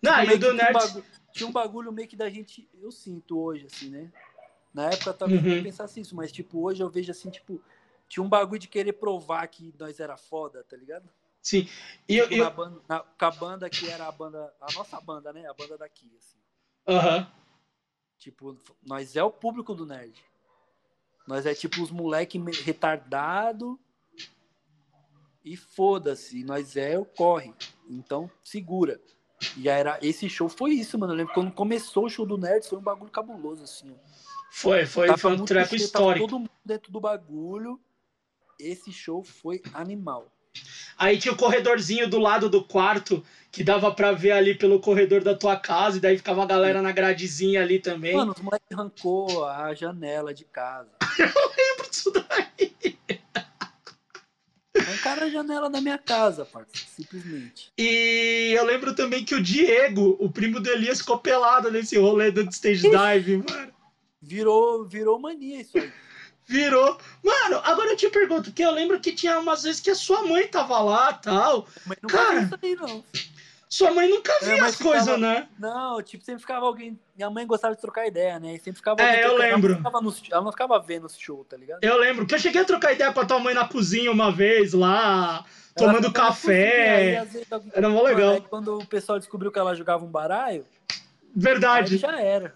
Speaker 1: Não, e o do
Speaker 3: tinha um
Speaker 1: Nerds.
Speaker 3: bagu- Tinha um bagulho meio que da gente. Eu sinto hoje, assim, né? Na época talvez
Speaker 1: Uhum.
Speaker 3: nem pensasse isso, mas tipo, hoje eu vejo assim, tipo, tinha um bagulho de querer provar que nós era foda, tá ligado?
Speaker 1: Sim. E,
Speaker 3: Tipo,
Speaker 1: e,
Speaker 3: na banda, na, com a banda que era a banda, a nossa banda, né? A banda daqui, assim.
Speaker 1: Aham.
Speaker 3: Tipo, nós é o público do nerd. Nós é tipo os moleque retardado e foda-se, nós é o corre. Então, segura. E aí era esse show foi isso, mano. Eu lembro quando começou o show do Nerds, foi um bagulho cabuloso assim, ó.
Speaker 1: Foi, foi,
Speaker 3: Tava
Speaker 1: foi um treco histórico.
Speaker 3: todo mundo dentro do bagulho. Esse show foi animal.
Speaker 1: Aí tinha o corredorzinho do lado do quarto que dava pra ver ali pelo corredor da tua casa, e daí ficava a galera na gradezinha ali também.
Speaker 3: Mano, os moleques arrancou a janela de casa.
Speaker 1: lembro disso daí.
Speaker 3: Arrancaram a janela da minha casa, parceiro. Simplesmente.
Speaker 1: E eu lembro também que o Diego, o primo do Elias, ficou pelado nesse rolê do stage dive, mano.
Speaker 3: Virou, virou mania isso aí.
Speaker 1: Virou. Mano, agora eu te pergunto, que eu lembro que tinha umas vezes que a sua mãe tava lá tal.
Speaker 3: Mas nunca
Speaker 1: Cara.
Speaker 3: isso aí, não.
Speaker 1: Sua mãe nunca
Speaker 3: É,
Speaker 1: via as coisas, né?
Speaker 3: Não, tipo, sempre ficava alguém. Minha mãe gostava de trocar ideia, né? E sempre ficava.
Speaker 1: É, eu
Speaker 3: trocando- ela não
Speaker 1: lembro.
Speaker 3: ficava no- ela não ficava vendo o show, tá ligado?
Speaker 1: Eu lembro que eu cheguei a trocar ideia com a tua mãe na cozinha uma vez lá,
Speaker 3: Ela
Speaker 1: tomando
Speaker 3: cozinha, aí,
Speaker 1: café.
Speaker 3: às vezes, alguém-
Speaker 1: Era mó legal.
Speaker 3: aí quando o pessoal descobriu que ela jogava um baralho, aí
Speaker 1: Verdade.
Speaker 3: já era.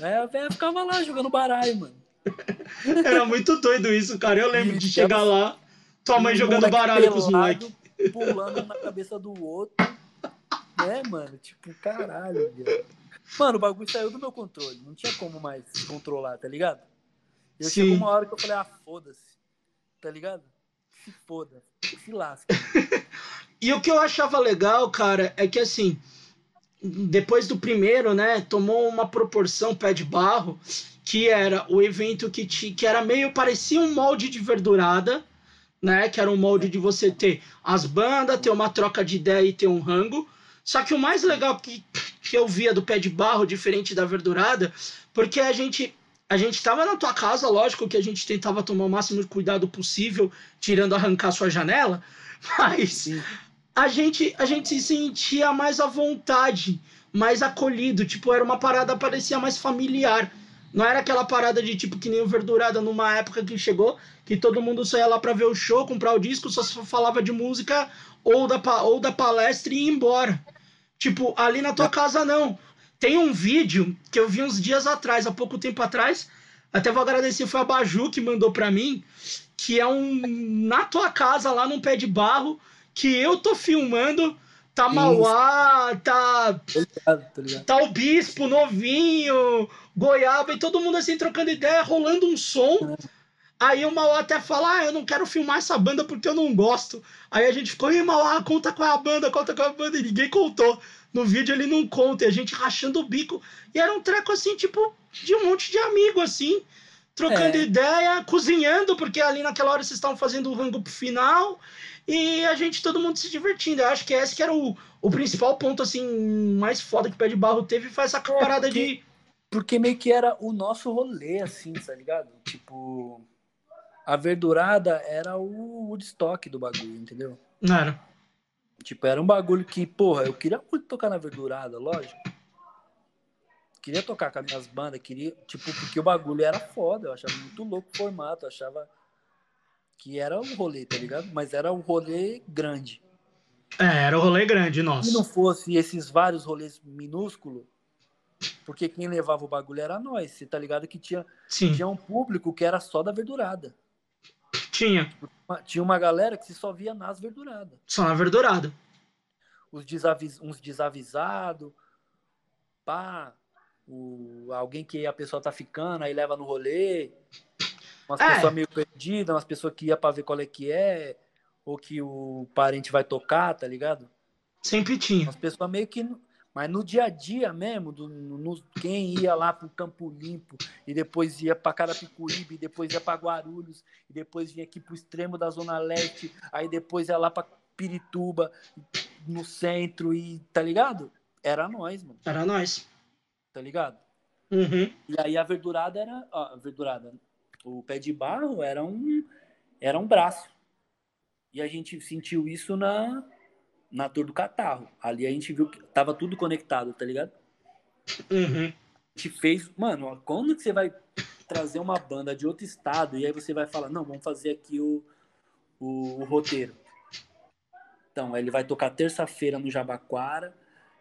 Speaker 3: Aí a velha ficava lá jogando baralho, mano.
Speaker 1: Era muito doido isso, cara. Eu lembro de chegar lá, tua mãe jogando baralho com os moleques.
Speaker 3: Pulando na cabeça do outro. Né, mano? Tipo, caralho, viado. Mano, o bagulho saiu do meu controle. Não tinha como mais controlar, tá ligado? E
Speaker 1: Sim.
Speaker 3: chegou uma hora que eu falei, ah, foda-se. Tá ligado? Se foda. Se lasca.
Speaker 1: E o que eu achava legal, cara, é que assim, depois do primeiro, né, tomou uma proporção pé de barro, que era o evento que, ti, que era meio parecia um molde de verdurada, né, que era um molde de você ter as bandas, ter uma troca de ideia e ter um rango. Só que o mais legal que, que eu via do pé de barro, diferente da verdurada, porque a gente a gente estava na tua casa, lógico que a gente tentava tomar o máximo de cuidado possível, tirando arrancar sua janela, mas Sim. a gente a gente se sentia mais à vontade, mais acolhido, tipo, era uma parada parecia mais familiar. Não era aquela parada de tipo que nem o Verdurada numa época que chegou, que todo mundo só ia lá pra ver o show, comprar o disco, só falava de música ou da, ou da palestra e ir embora. Tipo, ali na tua casa não. Tem um vídeo que eu vi uns dias atrás, há pouco tempo atrás. Até vou agradecer, foi a Baju que mandou para mim, que é um na tua casa lá num pé de barro que eu tô filmando. Tá Mauá, tá. Tá o Bispo novinho, Goiaba e todo mundo assim trocando ideia, rolando um som. Aí o Mauá até fala: Ah, eu não quero filmar essa banda porque eu não gosto. Aí a gente ficou: E Mauá, conta com a banda, conta com a banda. E ninguém contou. No vídeo ele não conta, e a gente rachando o bico. E era um treco assim, tipo, de um monte de amigo, assim, trocando é. ideia, cozinhando, porque ali naquela hora vocês estavam fazendo o rango pro final. E a gente, todo mundo se divertindo. Eu acho que esse que era o, o principal ponto, assim, mais foda que o Pé de Barro teve foi essa é, parada
Speaker 3: porque,
Speaker 1: de.
Speaker 3: Porque meio que era o nosso rolê, assim, tá ligado? Tipo. A verdurada era o Woodstock do bagulho, entendeu?
Speaker 1: Não era.
Speaker 3: Tipo, era um bagulho que, porra, eu queria muito tocar na verdurada, lógico. Queria tocar com as minhas bandas, queria, tipo, porque o bagulho era foda, eu achava muito louco o formato, eu achava que era um rolê, tá ligado? Mas era um rolê grande.
Speaker 1: É, era um rolê grande, nossa.
Speaker 3: Se não fosse esses vários rolês minúsculos, porque quem levava o bagulho era nós, você tá ligado que tinha, Sim. tinha um público que era só da verdurada.
Speaker 1: Tinha.
Speaker 3: Tinha uma galera que se só via nas verduradas.
Speaker 1: Só na verdurada.
Speaker 3: Os desavis, uns desavisados, pá, o, alguém que a pessoa tá ficando, aí leva no rolê. Umas é. pessoas meio perdidas, umas pessoas que ia pra ver qual é que é, ou que o parente vai tocar, tá ligado?
Speaker 1: Sempre tinha.
Speaker 3: Umas pessoas meio que mas no dia a dia mesmo, do, no, quem ia lá para o Campo Limpo e depois ia para Carapicuíba, e depois ia para Guarulhos, e depois vinha aqui para o extremo da Zona Leste, aí depois ia lá para Pirituba, no centro, e tá ligado? Era nós, mano.
Speaker 1: Era nós.
Speaker 3: Tá ligado?
Speaker 1: Uhum.
Speaker 3: E aí a verdurada era. Ó, a verdurada. O pé de barro era um, era um braço. E a gente sentiu isso na, na Tour do Catarro. Ali a gente viu que tava tudo conectado, tá ligado?
Speaker 1: Uhum.
Speaker 3: A gente fez. Mano, quando que você vai trazer uma banda de outro estado e aí você vai falar, não, vamos fazer aqui o, o, o roteiro. Então, ele vai tocar terça-feira no Jabaquara,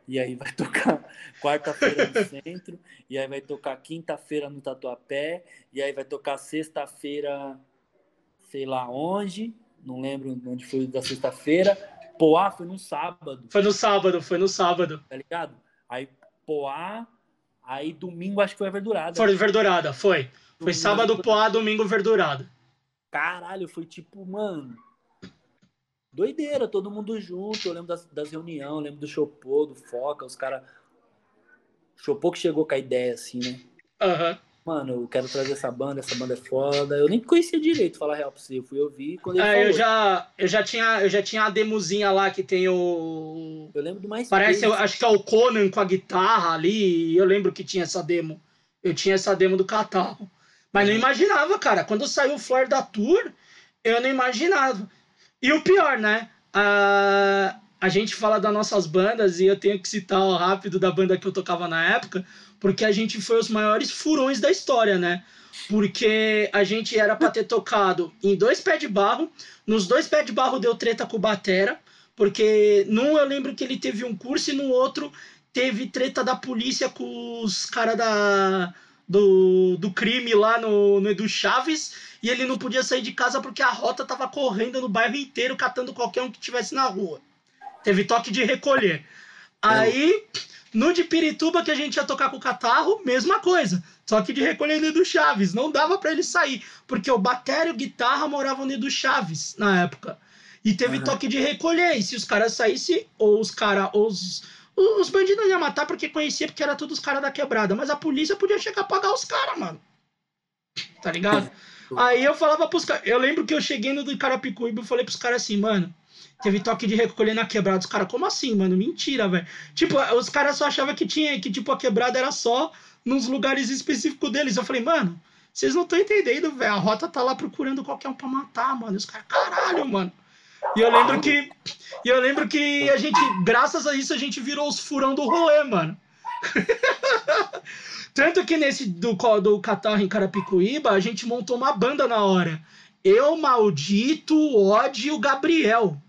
Speaker 3: e aí vai tocar quarta-feira no centro, e aí vai tocar quinta-feira no Tatuapé, e aí vai tocar sexta-feira, sei lá onde, não lembro onde foi da sexta-feira, Poá foi no sábado.
Speaker 1: Foi no sábado, foi no sábado.
Speaker 3: Tá ligado? Aí Poá, aí domingo acho que foi a verdurada.
Speaker 1: Foi verdurada, foi. Domingo foi sábado Poá, domingo verdurada.
Speaker 3: Caralho, foi tipo, mano. Doideira, todo mundo junto. Eu lembro das, das reuniões, lembro do Chopô, do Foca, os caras. Chopô que chegou com a ideia, assim, né?
Speaker 1: Aham. Uhum
Speaker 3: mano, eu quero trazer essa banda, essa banda é foda. Eu nem conhecia direito, falar real pra você. Eu fui ouvir quando ele
Speaker 1: é,
Speaker 3: falou.
Speaker 1: Eu já, eu, já tinha, eu já tinha a demozinha lá que tem o.
Speaker 3: Eu lembro do mais.
Speaker 1: Parece, eu, acho que é o Conan com a guitarra ali. Eu lembro que tinha essa demo. Eu tinha essa demo do catarro. Mas não uhum. imaginava, cara. Quando saiu o Flare da Tour, eu não imaginava. E o pior, né? A, a gente fala das nossas bandas e eu tenho que citar o rápido da banda que eu tocava na época porque a gente foi os maiores furões da história, né? Porque a gente era para ter tocado em dois pés de barro, nos dois pés de barro deu treta com o Batera, porque num eu lembro que ele teve um curso e no outro teve treta da polícia com os caras da do, do crime lá no, no Edu Chaves e ele não podia sair de casa porque a rota tava correndo no bairro inteiro catando qualquer um que tivesse na rua. Teve toque de recolher. Aí no de Pirituba, que a gente ia tocar com o catarro, mesma coisa. Só que de recolhendo do Chaves. Não dava para ele sair. Porque o batério e o guitarra moravam no do Chaves na época. E teve uhum. toque de recolher. E se os caras saíssem, ou os caras, os, Os bandidos iam matar porque conhecia, porque era todos os caras da quebrada. Mas a polícia podia chegar a pagar os caras, mano. Tá ligado? Aí eu falava pros caras. Eu lembro que eu cheguei no do Carapicuíba e falei pros caras assim, mano. Teve toque de recolher na quebrada. Os caras, como assim, mano? Mentira, velho. Tipo, os caras só achavam que tinha, que tipo, a quebrada era só nos lugares específicos deles. Eu falei, mano, vocês não estão entendendo, velho. A rota tá lá procurando qualquer um pra matar, mano. E os caras, caralho, mano. E eu lembro que. E eu lembro que a gente, graças a isso, a gente virou os furão do rolê, mano. Tanto que nesse do, do Catarro em Carapicuíba, a gente montou uma banda na hora. Eu, Maldito, o Odd e o Gabriel.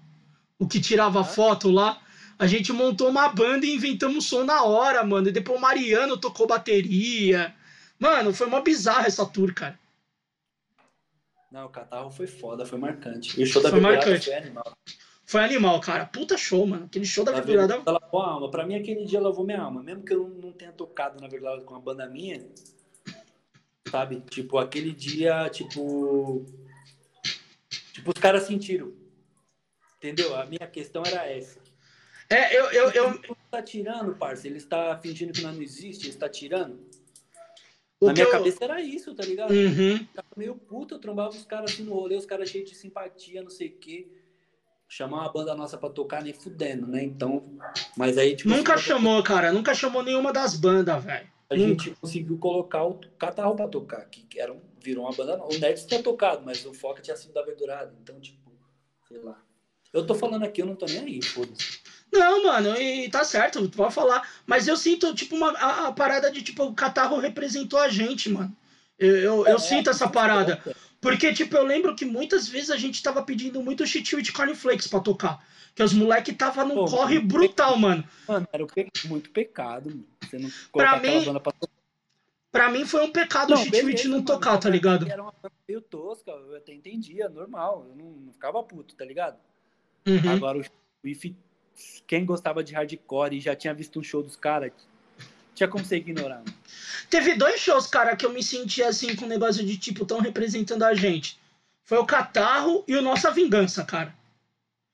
Speaker 1: O que tirava foto lá. A gente montou uma banda e inventamos som na hora, mano. E depois o Mariano tocou bateria. Mano, foi mó bizarra essa tour, cara.
Speaker 3: Não, o catarro foi foda, foi marcante. E o show da
Speaker 1: Foi marcante.
Speaker 3: foi animal.
Speaker 1: Foi animal, cara. Puta show, mano. Aquele show da Verdurada.
Speaker 3: ela lavou a alma. Pra mim, aquele dia lavou minha alma. Mesmo que eu não- não tenha tocado, na verdade, com a banda minha, sabe? Tipo, aquele dia, tipo. Tipo, os caras sentiram. Entendeu? A minha questão era essa.
Speaker 1: É, eu, eu, eu,
Speaker 3: Ele tá tirando, parça. Ele está fingindo que nós não existe, ele está tirando.
Speaker 1: o
Speaker 3: Na minha
Speaker 1: eu-
Speaker 3: cabeça era isso, tá ligado?
Speaker 1: Uhum.
Speaker 3: Eu ficava meio puto, eu trombava os caras assim no rolê, os caras cheios de simpatia, não sei o quê. Chamar uma banda nossa pra tocar nem fudendo, né? Então. Mas aí, tipo.
Speaker 1: Nunca
Speaker 3: assim,
Speaker 1: chamou, cara. Nunca chamou nenhuma das bandas, velho.
Speaker 3: A
Speaker 1: Nunca.
Speaker 3: gente conseguiu colocar o catarro pra tocar, que era um, virou uma banda. O Nerd tinha tocado, mas o Foca tinha sido da Verdurada. Então, tipo, sei lá. Eu tô falando aqui, eu não tô nem aí, foda-se.
Speaker 1: Não, mano, e tá certo, tu pode falar. Mas eu sinto, tipo, uma, a, a parada de, tipo, o Catarro representou a gente, mano. Eu, eu, eu
Speaker 3: É,
Speaker 1: sinto essa parada. Porque, tipo, eu lembro que muitas vezes a gente tava pedindo muito shit with cornflakes pra tocar. Que os moleque tava num
Speaker 3: Pô,
Speaker 1: corre brutal, mano.
Speaker 3: Mano, era pe- muito pecado, mano. Você não aquela
Speaker 1: mim,
Speaker 3: banda pra tocar.
Speaker 1: Pra mim foi um pecado o shit with
Speaker 3: beleza,
Speaker 1: não
Speaker 3: mano,
Speaker 1: tocar, tá ligado?
Speaker 3: Era uma banda meio tosca, eu até entendia, normal. Eu não, não ficava puto, tá ligado?
Speaker 1: Uhum.
Speaker 3: Agora o If, quem gostava de hardcore e já tinha visto um show dos caras, tinha como você ignorar. Mano.
Speaker 1: Teve dois shows, cara, que eu me senti assim com um negócio de tipo, tão representando a gente. Foi o Catarro e o Nossa Vingança, cara.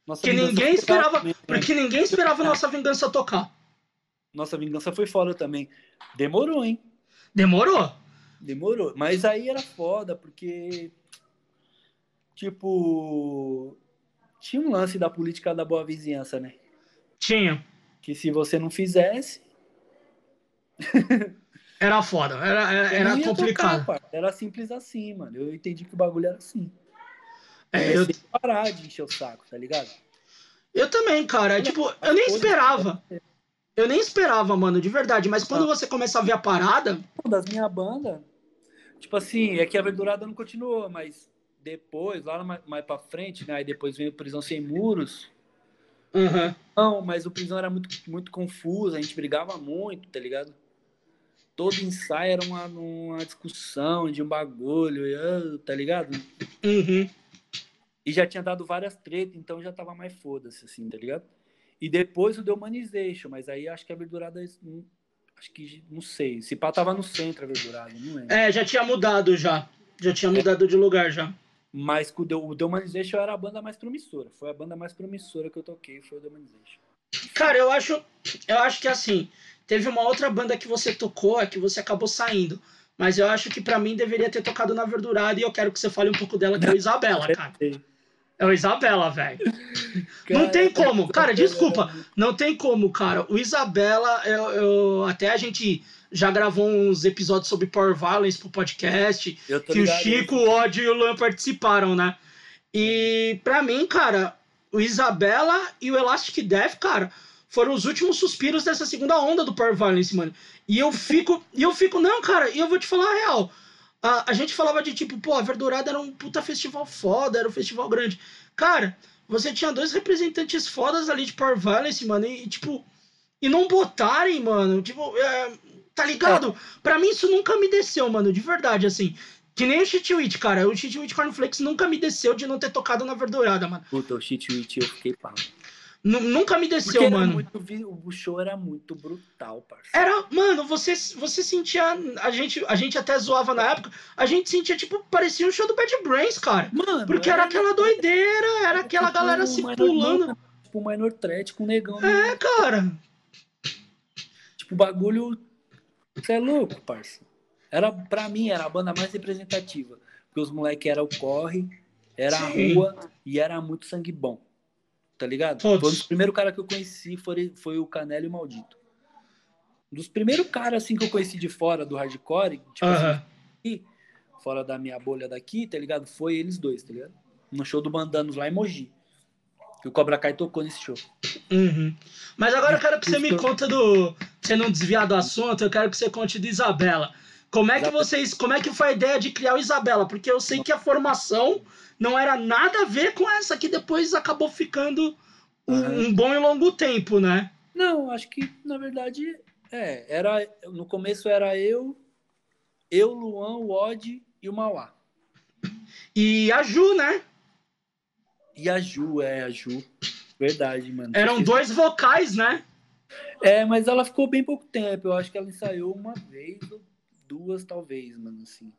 Speaker 3: Nossa
Speaker 1: Que
Speaker 3: Vingança
Speaker 1: ninguém esperava.
Speaker 3: também, né?
Speaker 1: Porque ninguém esperava Nossa Vingança tocar.
Speaker 3: Nossa vingança foi foda também. Demorou, hein?
Speaker 1: Demorou?
Speaker 3: Demorou. Mas aí era foda, porque. Tipo. Tinha um lance da política da boa vizinhança, né?
Speaker 1: Tinha.
Speaker 3: Que se você não fizesse.
Speaker 1: Era foda, era, era, era complicado.
Speaker 3: tocar, era simples assim, mano. Eu entendi que o bagulho era assim.
Speaker 1: É,
Speaker 3: eu que parar de encher o saco, tá ligado?
Speaker 1: eu também, cara. Tipo, eu nem esperava. Eu nem esperava, mano, de verdade. Mas quando
Speaker 3: Ah.
Speaker 1: você começa a ver a parada.
Speaker 3: Das minha banda. Tipo assim, é que a verdurada não continuou, mas depois, lá mais, mais pra frente, né? Aí depois veio Prisão Sem Muros.
Speaker 1: Uhum.
Speaker 3: Não, mas o prisão era muito, muito confuso, a gente brigava muito, tá ligado? Todo ensaio era uma, uma discussão de um bagulho, ah, tá ligado?
Speaker 1: Uhum.
Speaker 3: E já tinha dado várias tretas, então já tava mais foda-se, assim, tá ligado? E depois o The Humanization, mas aí acho que a verdurada. hum, Acho que. Não sei. Se pá tava no centro a verdurada, não lembro.
Speaker 1: É, já tinha mudado já. Já tinha mudado de lugar já.
Speaker 3: Mas com o Humanization era a banda mais promissora. Foi a banda mais promissora que eu toquei, foi o The Humanization.
Speaker 1: Cara, eu acho, eu acho que assim, teve uma outra banda que você tocou, é que você acabou saindo. Mas eu acho que pra mim deveria ter tocado na Verdurada e eu quero que você fale um pouco dela, que é o Isabela, cara. É o Isabela, velho. Não tem como, cara, desculpa. Não tem como, cara. O Isabela, eu, eu- até a gente já gravou uns episódios sobre Power Violence pro podcast. Que o. Chico, o Odd e o Lan participaram, né? E pra mim, cara, o Isabela e o Elastic Death, cara, foram os últimos suspiros dessa segunda onda do Power Violence, mano. E eu fico, e eu fico, não, cara, e eu vou te falar a real. A, a gente falava de tipo, pô, a Verdurada era um puta festival foda, era um festival grande. Cara, você tinha dois representantes fodas ali de Power Violence, mano, e, tipo, e não botarem, mano, tipo, é, tá ligado? Pra mim isso nunca me desceu, mano, de verdade, assim. Que nem o Cheat cara. O Cheat Cornflakes nunca me desceu de não ter tocado na Verdurada, mano.
Speaker 3: Puta, o Shit Witch eu fiquei pau.
Speaker 1: Nu- nunca me desceu,
Speaker 3: era
Speaker 1: mano.
Speaker 3: muito o show era muito brutal, parceiro.
Speaker 1: Era, mano, você, você sentia. A gente, a gente até zoava na época. A gente sentia, tipo, parecia um show do Bad Brains, cara.
Speaker 3: Mano,
Speaker 1: Porque era aquela doideira, era aquela
Speaker 3: tipo
Speaker 1: galera se
Speaker 3: minor-
Speaker 1: pulando.
Speaker 3: Tipo o Minor Threat com o negão. né?
Speaker 1: É, cara.
Speaker 3: Tipo, o bagulho. Você é louco, parça. Era, pra mim, era a banda mais representativa. Porque os moleques eram o corre, era a
Speaker 1: Sim.
Speaker 3: rua e era muito sangue bom. Tá ligado?
Speaker 1: Todos.
Speaker 3: Foi um dos primeiros caras que eu conheci foi, foi o Canelo e o Maldito. Um dos primeiros caras assim que eu conheci de fora do hardcore, tipo
Speaker 1: Aham.
Speaker 3: assim, aqui, fora da minha bolha daqui, tá ligado? Foi eles dois, tá ligado? No show do Bandanos lá em Mogi. Que o Cobra Kai tocou nesse show.
Speaker 1: Uhum. Mas agora eu quero que você me conta do. Você não desviar do assunto, eu quero que você conte do Isabela. Como é que vocês. Como é que foi a ideia de criar o Isabela? Porque eu sei que a formação não era nada a ver com essa que depois acabou ficando um,
Speaker 3: Aham.
Speaker 1: um bom e longo tempo, né?
Speaker 3: Não, acho que na verdade é, era no começo era eu, eu, Luan, o Odd e o Mauá.
Speaker 1: E a Ju, né?
Speaker 3: E a Ju, é, a Ju. Verdade, mano.
Speaker 1: Eram dois vocais, né?
Speaker 3: É, mas ela ficou bem pouco tempo. Eu acho que ela ensaiou uma vez ou duas, talvez, mano, assim.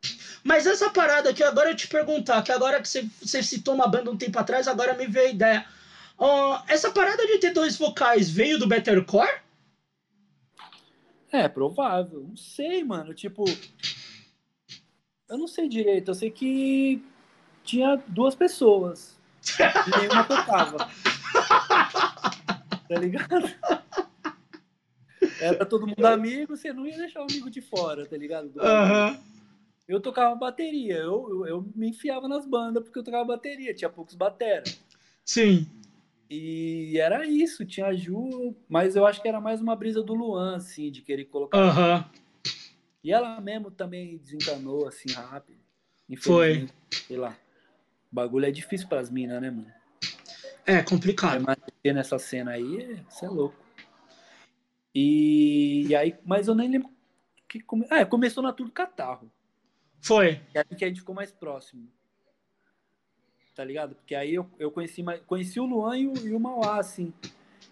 Speaker 1: Mas essa parada aqui, agora eu te perguntar, que agora que você, você citou uma banda um tempo atrás, agora me veio a ideia. Ó, essa parada de ter dois vocais veio do Bettercore?
Speaker 3: É, provável. Não sei, mano. Tipo. Eu não sei direito. Eu sei que tinha duas pessoas. E nenhuma tocava. Tá ligado? Era todo mundo amigo, você não ia deixar o amigo de fora, tá ligado? Do-
Speaker 1: Aham.
Speaker 3: Eu tocava bateria, eu, eu, eu me enfiava nas bandas porque eu tocava bateria, tinha poucos batera.
Speaker 1: Sim.
Speaker 3: E era isso, tinha a Ju, mas eu acho que era mais uma brisa do Luan, assim, de querer colocar
Speaker 1: Aham.
Speaker 3: E ela mesmo também desencanou assim rápido.
Speaker 1: Foi.
Speaker 3: Sei lá. O bagulho é difícil pras minas, né, mano?
Speaker 1: É complicado.
Speaker 3: Mas nessa cena aí, você é louco. E, e aí, mas eu nem lembro que come... Ah, começou na Tour do Catarro.
Speaker 1: Foi.
Speaker 3: E aí que a gente ficou mais próximo. Tá ligado? Porque aí eu, eu conheci, conheci o Luan e o, e o Mauá, assim.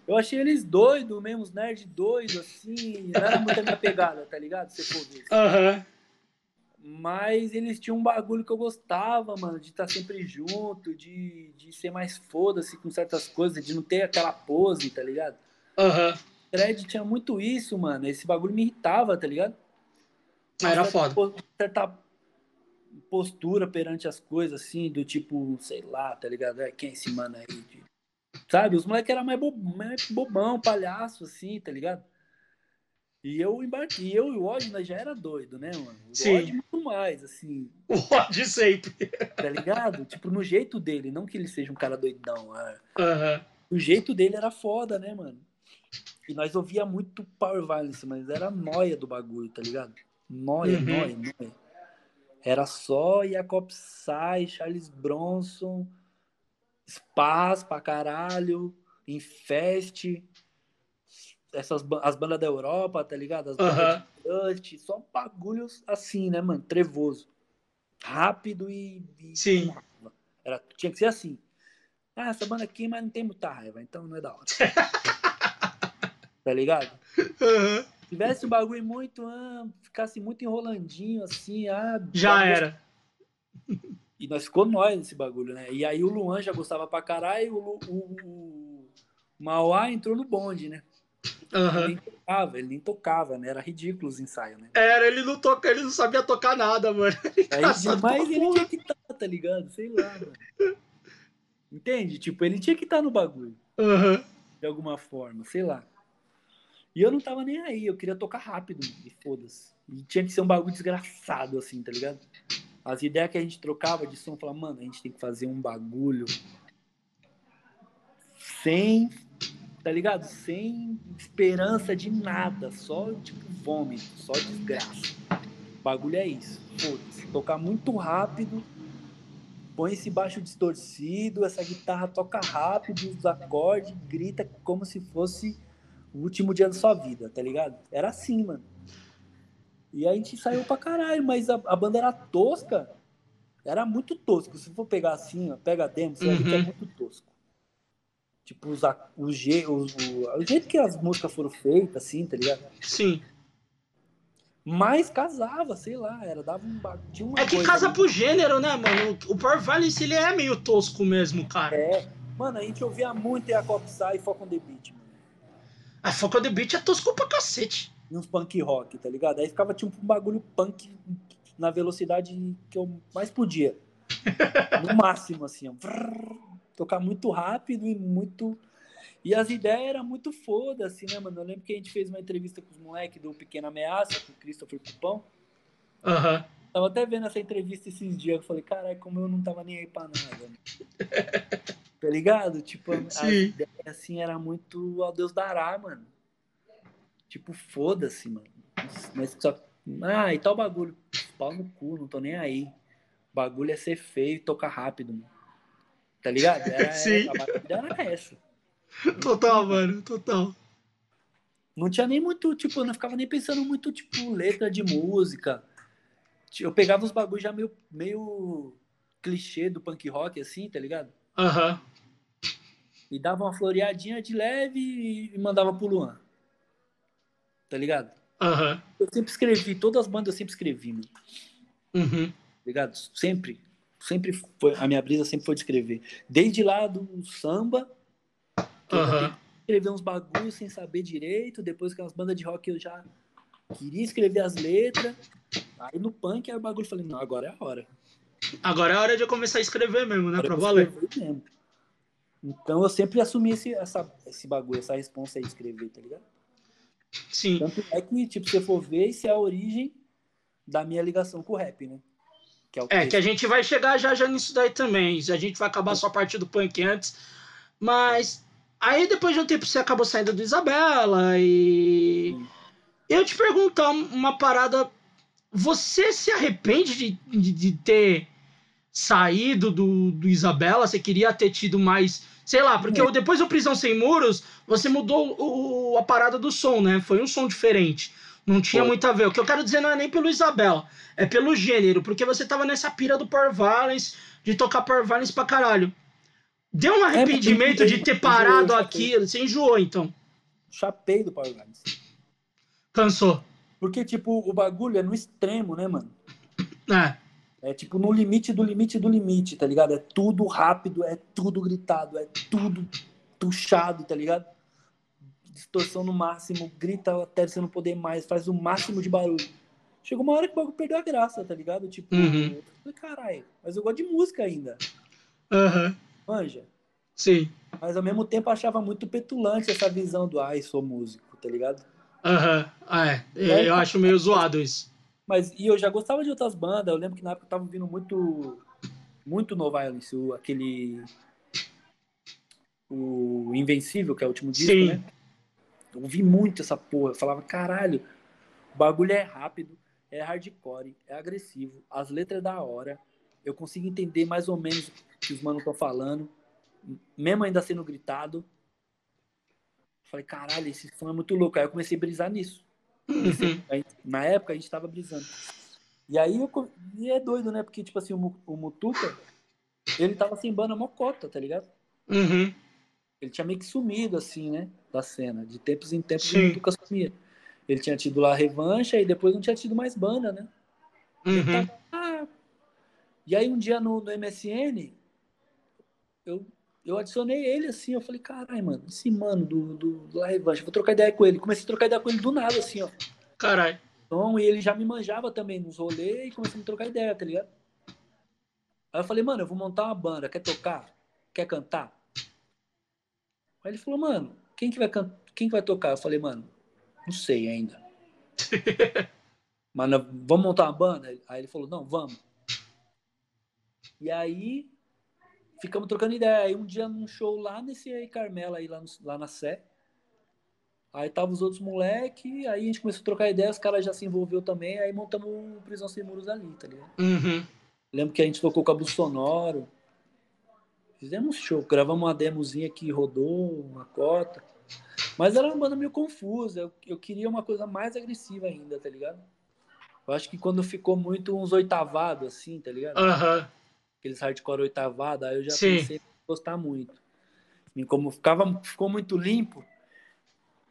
Speaker 3: Eu achei eles doidos mesmo, os nerds doidos, assim. Não era muito a minha pegada, tá ligado? Se for ver.
Speaker 1: Aham.
Speaker 3: Mas eles tinham um bagulho que eu gostava, mano, de estar sempre junto, de, de ser mais foda-se com certas coisas, de não ter aquela pose, tá ligado?
Speaker 1: Aham.
Speaker 3: Thread tinha muito isso, mano. Esse bagulho me irritava, tá ligado?
Speaker 1: Era
Speaker 3: Uma certa
Speaker 1: foda.
Speaker 3: po- Certa postura perante as coisas, assim, do tipo, sei lá, tá ligado? É, quem é esse mano aí? de- Sabe? Os moleques eram mais, bo- mais bobão, palhaço, assim, tá ligado? E eu embarquei, e eu e o Odd nós já era doido, né, mano? O
Speaker 1: Sim.
Speaker 3: Odd muito mais, assim,
Speaker 1: O ódio sempre.
Speaker 3: tá ligado? tipo, no jeito dele, não que ele seja um cara doidão.
Speaker 1: Aham.
Speaker 3: O jeito dele era foda, né, mano? E nós ouvia muito Power Violence, mas era noia do bagulho, tá ligado? Noia,
Speaker 1: Uhum.
Speaker 3: noia, noia. Era só Jacob Sai, Charles Bronson, Spaz pra caralho, Infest, essas as bandas da Europa, tá ligado? As bandas
Speaker 1: Aham.
Speaker 3: de Dust, só bagulhos assim, né, mano? Trevoso. Rápido e. e
Speaker 1: Sim.
Speaker 3: Era, tinha que ser assim. Ah, essa banda aqui, mas não tem muita raiva, então não é da hora. tá ligado? Se tivesse um bagulho muito. Ah, ficasse muito enrolandinho, assim, ah.
Speaker 1: Já
Speaker 3: bagulho-
Speaker 1: era.
Speaker 3: E nós ficou nós nesse bagulho, né? E aí o Luan já gostava pra caralho, o, o, o Mauá entrou no bonde, né? Ele
Speaker 1: Aham.
Speaker 3: nem tocava, ele nem tocava, né? Era ridículo os ensaios, né?
Speaker 1: Era, ele não, toca, ele não sabia tocar nada, mano.
Speaker 3: Aí, mas ele tinha que estar, tá ligado? Sei lá, mano. Entende? Tipo, ele tinha que estar no bagulho,
Speaker 1: Aham.
Speaker 3: de alguma forma, sei lá. E eu não tava nem aí, eu queria tocar rápido, e foda-se. E tinha que ser um bagulho desgraçado, assim, tá ligado? As ideias que a gente trocava de som, falava, mano, a gente tem que fazer um bagulho sem, tá ligado? Sem esperança de nada, só, tipo, vômito, só desgraça. O bagulho é isso, foda-se. Tocar muito rápido, põe esse baixo distorcido, essa guitarra toca rápido, os acordes, grita como se fosse o último dia da sua vida, tá ligado? Era assim, mano. E a gente saiu pra caralho, mas a, a banda era tosca. Era muito tosco. Se for pegar assim, ó, pega a demo, você vai ver que é
Speaker 1: Uhum.
Speaker 3: muito tosco. Tipo, os, a- o, je, o, o, o jeito que as músicas foram feitas, assim, tá ligado?
Speaker 1: Sim.
Speaker 3: Mas casava, sei lá, era, dava um tinha uma
Speaker 1: É que casa
Speaker 3: ali.
Speaker 1: pro gênero, né, mano? O Power Violence, ele é meio tosco mesmo, cara.
Speaker 3: É. Mano, a gente ouvia muito Jacob Sai e Foco on the Beat, mano.
Speaker 1: A Foco the Beat é tosco pra cacete.
Speaker 3: e uns punk rock, tá ligado? Aí ficava tipo um bagulho punk na velocidade que eu mais podia. No máximo, assim, ó. Tocar muito rápido e muito. E as ideias eram muito foda, assim, né, mano? Eu lembro que a gente fez uma entrevista com os moleques do Pequena Ameaça, com o Christopher Pupão.
Speaker 1: Aham.
Speaker 3: Tava até vendo essa entrevista esses dias, eu falei, caralho, como eu não tava nem aí pra nada. tá ligado? Tipo, a, a ideia, assim, era muito ao Deus dará, mano. Tipo, foda-se, mano. Mas só. Ah, e tal bagulho. Pau no cu, não tô nem aí. O bagulho é ser feio e tocar rápido, mano. Tá ligado? Era,
Speaker 1: Sim.
Speaker 3: A batida era essa.
Speaker 1: Total, mano, total.
Speaker 3: Não tinha nem muito, tipo, eu não ficava nem pensando muito, tipo, letra de música. Eu pegava os bagulhos já meio, meio clichê do punk rock, assim, tá ligado?
Speaker 1: Aham.
Speaker 3: E dava uma floreadinha de leve e mandava pro Luan. Tá ligado?
Speaker 1: Aham.
Speaker 3: Eu sempre escrevi, todas as bandas eu sempre escrevi, mano.
Speaker 1: Uhum.
Speaker 3: Tá ligado? Sempre. Sempre foi, a minha brisa sempre foi de escrever. Desde lá do samba, tentei escrever uns bagulhos sem saber direito, depois que as bandas de rock eu já queria escrever as letras. Aí no punk aí o bagulho falei, não, agora é a hora.
Speaker 1: Agora é hora de eu começar a escrever mesmo, né?
Speaker 3: Vou
Speaker 1: valer.
Speaker 3: mesmo. Então eu sempre assumi esse, essa, esse bagulho, essa responsa aí de escrever, tá ligado?
Speaker 1: Sim.
Speaker 3: Tanto é que, tipo, se você for ver, isso é a origem da minha ligação com o rap, né? Que é
Speaker 1: É, que a gente vai chegar já já nisso daí também. A gente vai acabar só a parte do punk antes. Mas aí depois de um tempo você acabou saindo do Isabela e.
Speaker 3: Sim.
Speaker 1: Eu te perguntar uma parada. Você se arrepende de, de, de ter saído do, do Isabela? Você queria ter tido mais. Sei lá, porque
Speaker 3: É.
Speaker 1: depois do Prisão Sem Muros, você mudou o, a parada do som, né? Foi um som diferente. Não tinha
Speaker 3: Foi.
Speaker 1: muito a ver. O que eu quero dizer não é nem pelo Isabela, é pelo gênero, porque você tava nessa pira do Power Violence, de tocar Power Violence pra caralho. Deu um arrependimento
Speaker 3: porque
Speaker 1: de ter parado aqui, você enjoou então.
Speaker 3: Chapei do Power Guns.
Speaker 1: Cansou.
Speaker 3: Porque, tipo, o bagulho é no extremo, né, mano?
Speaker 1: É.
Speaker 3: É tipo no limite do limite do limite, tá ligado? É tudo rápido, é tudo gritado, é tudo puxado, tá ligado? Distorção no máximo, grita até você não poder mais, faz o máximo de barulho. Chegou uma hora que o bagulho perdeu a graça, tá ligado? Tipo,
Speaker 1: Uhum.
Speaker 3: eu caralho, mas eu gosto de música ainda,
Speaker 1: Aham.
Speaker 3: manja.
Speaker 1: Sim.
Speaker 3: Mas ao mesmo tempo eu achava muito petulante essa visão do ai, sou músico, tá ligado?
Speaker 1: Aham. Ah, é.
Speaker 3: E aí,
Speaker 1: Eu acho meio zoado isso.
Speaker 3: Mas e eu já gostava de outras bandas. Eu lembro que na época eu tava ouvindo muito muito No Violence, o, aquele o Invencível, que é o último disco,
Speaker 1: Sim.
Speaker 3: né? Eu ouvi muito essa porra. Eu falava, caralho, o bagulho é rápido, é hardcore, é agressivo, as letras é da hora. Eu consigo entender mais ou menos o que os manos estão falando, mesmo ainda sendo gritado. Falei, caralho, esse som é muito louco. Aí eu comecei a brisar nisso.
Speaker 1: Uhum.
Speaker 3: Na época a gente tava brisando. E aí eu, e é doido, né? Porque, tipo assim, o, o Mutuca, ele tava sem banda mocota, tá ligado?
Speaker 1: Uhum.
Speaker 3: Ele tinha meio que sumido, assim, né? Da cena. De tempos em tempos
Speaker 1: Sim.
Speaker 3: o Mutuca sumia. Ele tinha tido lá a revancha e depois não tinha tido mais banda, né?
Speaker 1: Uhum.
Speaker 3: tava, ah. E aí um dia no, no MSN, eu, eu adicionei ele assim, eu falei, caralho, mano, esse mano do, do, do La Revanche, vou trocar ideia com ele. Comecei a trocar ideia com ele do nada, assim, ó.
Speaker 1: Caralho.
Speaker 3: Então, e ele já me manjava também nos rolês e começamos a trocar ideia, tá ligado? Aí eu falei, mano, eu vou montar uma banda, quer tocar? Quer cantar? Aí ele falou, mano, quem que vai, can... quem que vai tocar? Eu falei, mano, não sei ainda. Mano, vamos montar uma banda? Aí ele falou, não, vamos. E aí, ficamos trocando ideia. Aí um dia num show lá nesse aí Carmela, aí lá, no- lá na Sé, Aí tava os outros moleque, aí a gente começou a trocar ideia, os caras já se envolveu também, aí montamos o Prisão Sem Muros ali, tá ligado?
Speaker 1: Uhum.
Speaker 3: Lembro que a gente tocou Cabo Sonoro. Fizemos show, gravamos uma demozinha que rodou, uma cota. Mas era uma banda meio confusa. Eu, eu queria uma coisa mais agressiva ainda, tá ligado? Eu acho que quando ficou muito uns oitavados, assim, tá ligado?
Speaker 1: Aham.
Speaker 3: Aqueles hardcore oitavado, aí eu já
Speaker 1: Sim.
Speaker 3: pensei em gostar muito. E como ficava, ficou muito limpo,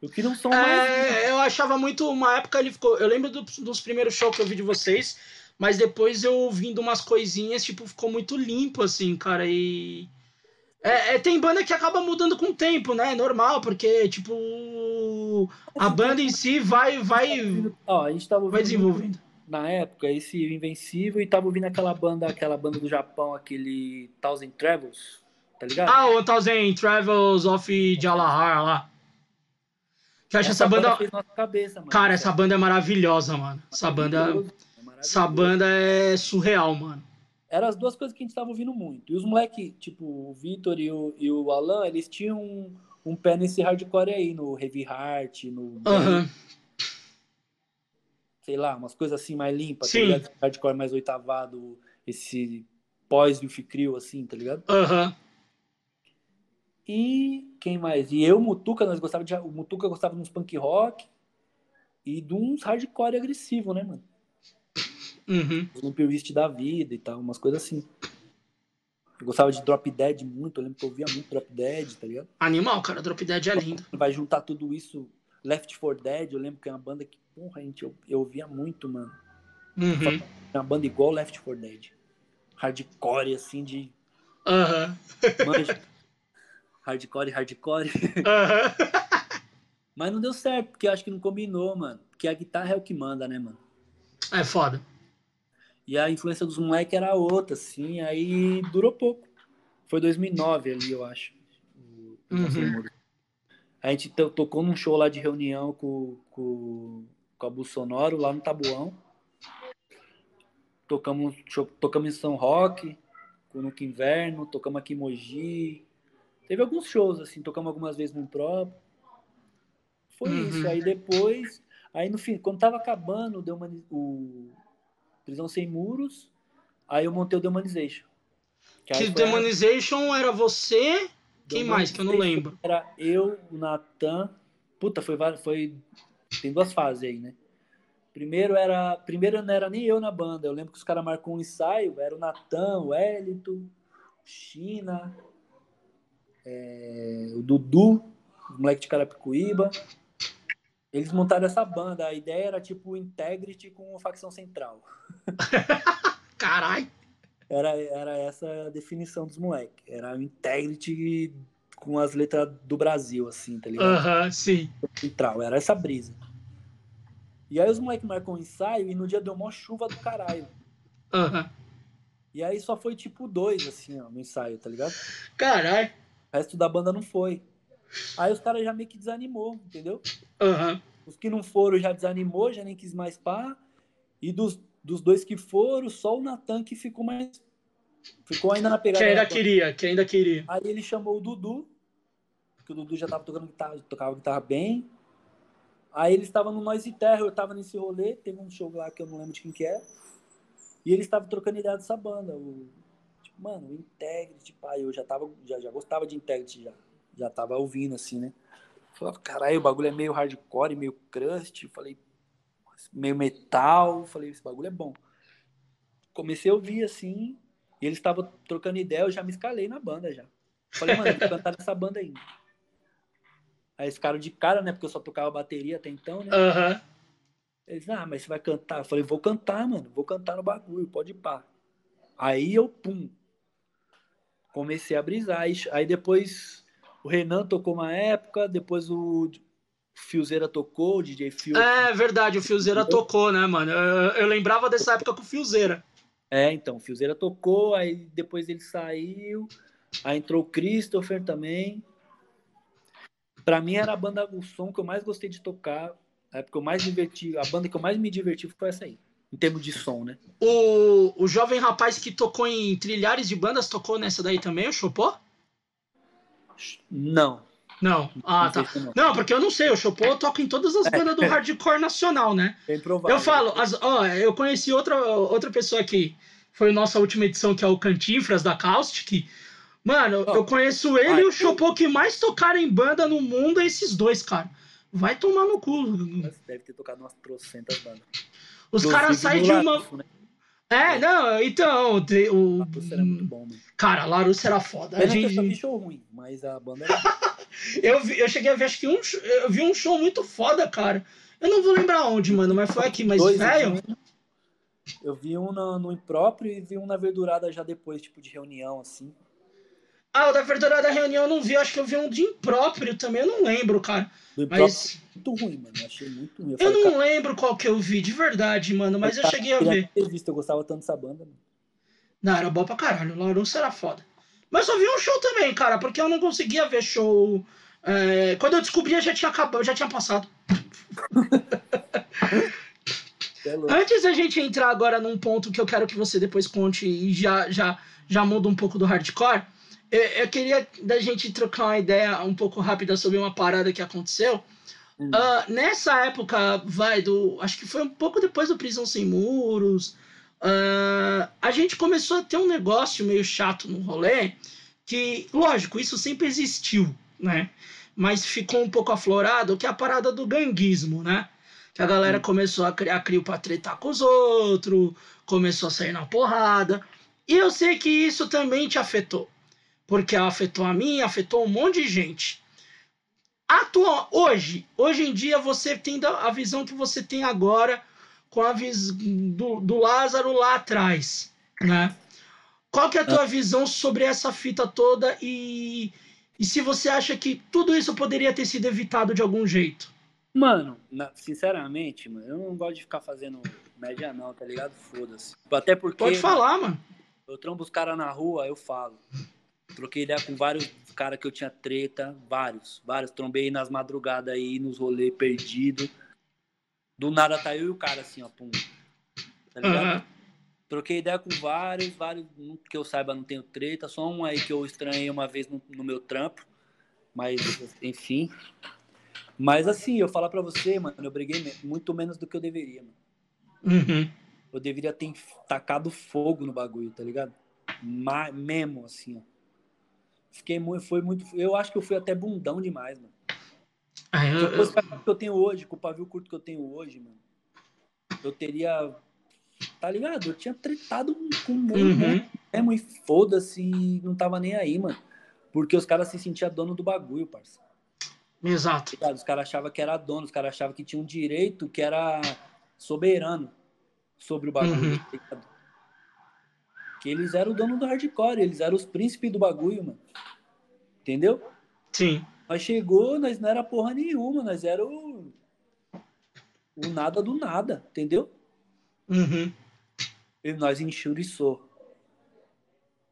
Speaker 3: eu queria um som mais.
Speaker 1: É, eu achava muito. Uma época ele ficou. Eu lembro do- dos primeiros shows que eu vi de vocês, mas depois eu ouvindo umas coisinhas, tipo, ficou muito limpo, assim, cara. E. É, é, tem banda que acaba mudando com o tempo, né? É normal, porque, tipo, a banda em si vai, vai,
Speaker 3: Ó, a gente tava
Speaker 1: vai desenvolvendo.
Speaker 3: Na época esse Invencível e tava ouvindo aquela banda, aquela banda do Japão, aquele Thousand Travels, tá ligado?
Speaker 1: Ah, o Thousand Travels of Jalahar lá. Que eu acho essa banda.
Speaker 3: nossa cabeça.
Speaker 1: Cara, essa banda é maravilhosa, mano. Essa banda,
Speaker 3: É
Speaker 1: essa banda é surreal, mano.
Speaker 3: Eram as duas coisas que a gente tava ouvindo muito. E os moleques, tipo, o Vitor e o, e o Alan, eles tinham um, um pé nesse hardcore aí, no Heavy Heart, no.
Speaker 1: Aham.
Speaker 3: Sei lá, umas coisas assim mais limpas, tá ligado? Hardcore mais oitavado, esse pós Ficrio, assim, tá ligado?
Speaker 1: Aham.
Speaker 3: E quem mais? E eu, Mutuca, nós gostava de. O Mutuca gostava de uns punk rock e de uns hardcore agressivo, né, mano?
Speaker 1: Uhum.
Speaker 3: Os da vida e tal, umas coisas assim. Eu gostava de Drop Dead muito, eu lembro que eu ouvia muito Drop Dead, tá ligado?
Speaker 1: Animal, cara. Drop Dead é lindo.
Speaker 3: Vai juntar tudo isso, Left 4 Dead, eu lembro que é uma banda que, porra, gente, eu, eu ouvia muito, mano.
Speaker 1: Uhum.
Speaker 3: Uma banda igual Left 4 Dead. Hardcore, assim, de.
Speaker 1: Aham.
Speaker 3: Manja. hardcore, hardcore.
Speaker 1: Aham.
Speaker 3: Mas não deu certo, porque eu acho que não combinou, mano. Porque a guitarra é o que manda, né, mano?
Speaker 1: É foda.
Speaker 3: E a influência dos moleques era outra, assim, aí durou pouco. Foi 2009 ali, eu acho.
Speaker 1: Uhum.
Speaker 3: A gente to- tocou num show lá de reunião com, com, com a Bu Sonoro, lá no Tabuão. Tocamos, tocamos em São Roque, com o Nuca Inverno, tocamos aqui em Mogi. Teve alguns shows, assim, tocamos algumas vezes no próprio. Foi
Speaker 1: Uhum.
Speaker 3: isso. Aí depois, aí no fim, quando tava acabando o, Dehumani- o Prisão Sem Muros, aí eu montei o Demonization. Que
Speaker 1: Que Demonization era você. Quem mais? Que eu não lembro.
Speaker 3: Era eu, o Natan. Puta, foi, foi. Tem duas fases aí, né? Primeiro era. Primeiro não era nem eu na banda. Eu lembro que os caras marcou um ensaio. Era o Natan, o Elito, o China, é, o Dudu, o moleque de Carapicuíba. Eles montaram essa banda. A ideia era tipo o Integrity com facção central.
Speaker 1: Caralho.
Speaker 3: Era, era essa a definição dos moleques. Era o Integrity com as letras do Brasil, assim, tá ligado?
Speaker 1: Aham, sim.
Speaker 3: Central, era essa brisa. E aí os moleques marcam um ensaio e no dia deu mó chuva do caralho.
Speaker 1: Aham.
Speaker 3: E aí só foi tipo dois, assim, ó, no ensaio, tá ligado?
Speaker 1: Caralho.
Speaker 3: O resto da banda não foi. Aí os caras já meio que desanimou, entendeu?
Speaker 1: Aham.
Speaker 3: Os que não foram já desanimou, já nem quis mais pá. E dos, dos dois que foram, só o Natan que ficou mais. Ficou ainda na
Speaker 1: Que
Speaker 3: pegada.
Speaker 1: ainda
Speaker 3: da banda.
Speaker 1: queria, que ainda queria.
Speaker 3: Aí ele chamou o Dudu, que o Dudu já tava tocando guitarra, tocava guitarra bem. Aí ele estava no Noise Terra, eu tava nesse rolê, teve um show lá que eu não lembro de quem que era. E ele estava trocando ideia dessa banda. O, tipo, mano, o Integrity, pai, eu já tava, já, já gostava de Integrity já. Já tava ouvindo, assim, né? Falava, caralho, o bagulho é meio hardcore, meio crust. Falei, meio metal. Falei, esse bagulho é bom. Comecei a ouvir, assim, e eles estavam trocando ideia, eu já me escalei na banda já. Falei, mano, eu vou cantar nessa banda ainda. Aí eles ficaram de cara, né? Porque eu só tocava bateria até então, né?
Speaker 1: Aham.
Speaker 3: Eles, ah, mas você vai cantar? Eu falei, vou cantar, mano. Vou cantar no bagulho, pode ir pá. Aí eu, pum. Comecei a brisar. Aí, aí depois o Renan tocou uma época, depois o Fiozeira tocou, o DJ Fio.
Speaker 1: É verdade, o Fiozeira tocou, né, mano? Eu, eu lembrava dessa época com o Fiozeira.
Speaker 3: É, então, o Fiozeira tocou, aí depois ele saiu, aí entrou o Christopher também. Pra mim era a banda, o som que eu mais gostei de tocar, a época que eu mais me diverti, a banda que eu mais me diverti foi essa aí, em termos de som, né?
Speaker 1: O, o jovem rapaz que tocou em trilhares de bandas tocou nessa daí também, o Chopô?
Speaker 3: Não.
Speaker 1: Não. Ah, tá.
Speaker 3: não.
Speaker 1: Porque eu não sei, o Chopô toca em todas as bandas do hardcore nacional, né?
Speaker 3: Bem provável.
Speaker 1: Eu falo, as, ó, eu conheci outra, outra pessoa que foi nossa última edição, que é o Cantinfras da Caustic. Mano,
Speaker 3: Ó,
Speaker 1: eu conheço ele e
Speaker 3: aí-
Speaker 1: o Chopô que mais tocaram em banda no mundo é esses dois, cara. Vai tomar no cu.
Speaker 3: Deve ter tocado umas trocentas bandas.
Speaker 1: Os caras saem de uma.
Speaker 3: Né?
Speaker 1: É, não, então. te- O...
Speaker 3: Larusso era muito bom, mano.
Speaker 1: Cara, Larusso era foda. A
Speaker 3: Pena que eu vi
Speaker 1: gente...
Speaker 3: show ruim, mas a banda era
Speaker 1: eu, vi- eu cheguei a ver, acho que um. Eu vi um show muito foda, cara. Eu não vou lembrar onde, mano, mas foi aqui. Mas, velho.
Speaker 3: eu vi um- Eu vi um no, no impróprio e vi um na verdurada já depois, tipo, de reunião, assim.
Speaker 1: Ah, o da da reunião eu não vi, acho que eu vi um de impróprio também, eu não lembro, cara.
Speaker 3: Do
Speaker 1: Mas
Speaker 3: Muito ruim, mano. Eu achei muito ruim.
Speaker 1: eu
Speaker 3: falei,
Speaker 1: não lembro qual que eu vi, de verdade, mano, mas eu
Speaker 3: cara,
Speaker 1: cheguei a ver.
Speaker 3: visto, eu gostava tanto dessa banda, mano.
Speaker 1: Não, era bom pra caralho, o Larousse era foda. Mas eu vi um show também, cara, porque eu não conseguia ver show. é, quando eu descobria, já tinha acabado, já tinha passado.
Speaker 3: É.
Speaker 1: Antes da gente entrar agora num ponto que eu quero que você depois conte e já, já, já muda um pouco do hardcore, eu, eu queria da gente trocar uma ideia um pouco rápida sobre uma parada que aconteceu.
Speaker 3: Hum.
Speaker 1: Ah, nessa época, vai, do. Acho que foi um pouco depois do Prisão Sem Muros. ah, a gente começou a ter um negócio meio chato no rolê. Que, lógico, isso sempre existiu, né? Mas ficou um pouco aflorado, que é a parada do ganguismo, né? Que a galera
Speaker 3: Hum.
Speaker 1: começou a criar crio pra tretar com os outros, começou a sair na porrada. E eu sei que isso também te afetou. Porque afetou a mim, afetou um monte de gente. Atual, hoje, hoje em dia, você tem a visão que você tem agora com a visão do, do Lázaro lá atrás, né? Qual que é a tua visão sobre essa fita toda e, e se você acha que tudo isso poderia ter sido evitado de algum jeito?
Speaker 3: Mano, sinceramente, mano, eu não gosto de ficar fazendo média não, tá ligado? Foda-se. Até porque
Speaker 1: Pode falar, mano.
Speaker 3: eu trombo os caras na rua, eu falo. Troquei ideia com vários caras que eu tinha treta, vários, vários. Trombei nas madrugadas aí, nos rolês perdido. Do nada tá eu e o cara assim, ó, pum. Tá ligado?
Speaker 1: Aham.
Speaker 3: Troquei ideia com vários, vários, que eu saiba não tenho treta, só um aí que eu estranhei uma vez no, no meu trampo, mas enfim. Mas assim, eu falar pra você, mano, eu briguei muito menos do que eu deveria, mano.
Speaker 1: Uhum.
Speaker 3: Eu deveria ter tacado fogo no bagulho, tá ligado? Ma mesmo, assim, ó. Fiquei muito, foi muito, eu acho que eu fui até bundão demais, mano.
Speaker 1: É, eu-
Speaker 3: eu que eu tenho hoje, com o pavio curto que eu tenho hoje, mano, eu teria, tá ligado? Eu tinha tretado com um monte
Speaker 1: Uhum.
Speaker 3: mesmo e foda-se, não tava nem aí, mano. Porque os caras se sentiam dono do bagulho, parça.
Speaker 1: Exato.
Speaker 3: Ligado? Os caras achavam que era dono, os caras achavam que tinha um direito que era soberano sobre o bagulho.
Speaker 1: Uhum.
Speaker 3: Tá? Que eles eram o dono do hardcore, eles eram os príncipes do bagulho, mano. Entendeu?
Speaker 1: Sim.
Speaker 3: Nós chegou, nós não era porra nenhuma, nós era o, o nada do nada, entendeu?
Speaker 1: Uhum.
Speaker 3: E nós enxuriçou.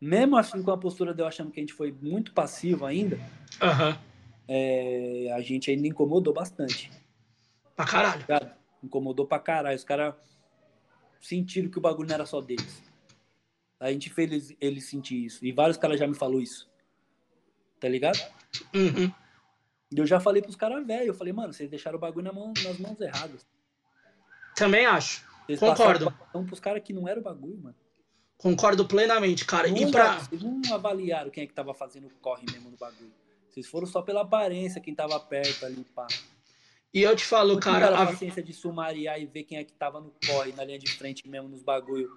Speaker 3: Mesmo assim, com a postura de eu achando que a gente foi muito passivo ainda,
Speaker 1: Aham.
Speaker 3: é, a gente ainda incomodou bastante.
Speaker 1: Pra caralho.
Speaker 3: ligado? Incomodou pra caralho. Os caras sentiram que o bagulho não era só deles. A gente fez eles, sentir isso. E vários caras já me falou isso. Tá ligado?
Speaker 1: Uhum.
Speaker 3: E eu já falei pros caras velho. Eu falei, mano, vocês deixaram o bagulho na mão, nas mãos erradas.
Speaker 1: Também acho.
Speaker 3: Vocês
Speaker 1: Concordo.
Speaker 3: Então, pros caras que não era o bagulho, mano.
Speaker 1: Concordo plenamente, cara.
Speaker 3: Não,
Speaker 1: E pra.
Speaker 3: Vocês não avaliaram quem é que tava fazendo o corre mesmo no bagulho. Vocês foram só pela aparência, quem tava perto ali, pá.
Speaker 1: E eu te falo,
Speaker 3: Não
Speaker 1: cara.
Speaker 3: a- paciência de sumariar e ver quem é que tava no corre, na linha de frente mesmo, nos bagulho.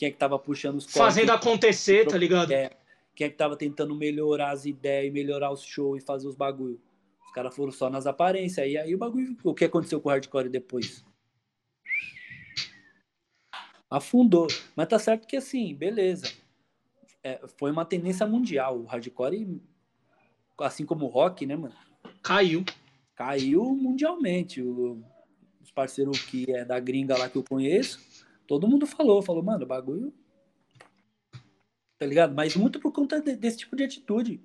Speaker 3: Quem é que tava puxando os corre.
Speaker 1: Fazendo acontecer, tá ligado?
Speaker 3: É, quem é que tava tentando melhorar as ideias e melhorar os shows e fazer os bagulho. Os caras foram só nas aparências. E aí o bagulho. O que aconteceu com o hardcore depois? Afundou. Mas tá certo que assim, beleza. É, foi uma tendência mundial. O hardcore, assim como o rock, né, mano?
Speaker 1: Caiu.
Speaker 3: Caiu mundialmente. O- os parceiros que é da gringa lá que eu conheço, todo mundo falou, falou, mano, o bagulho. Tá ligado? Mas muito por conta de- desse tipo de atitude.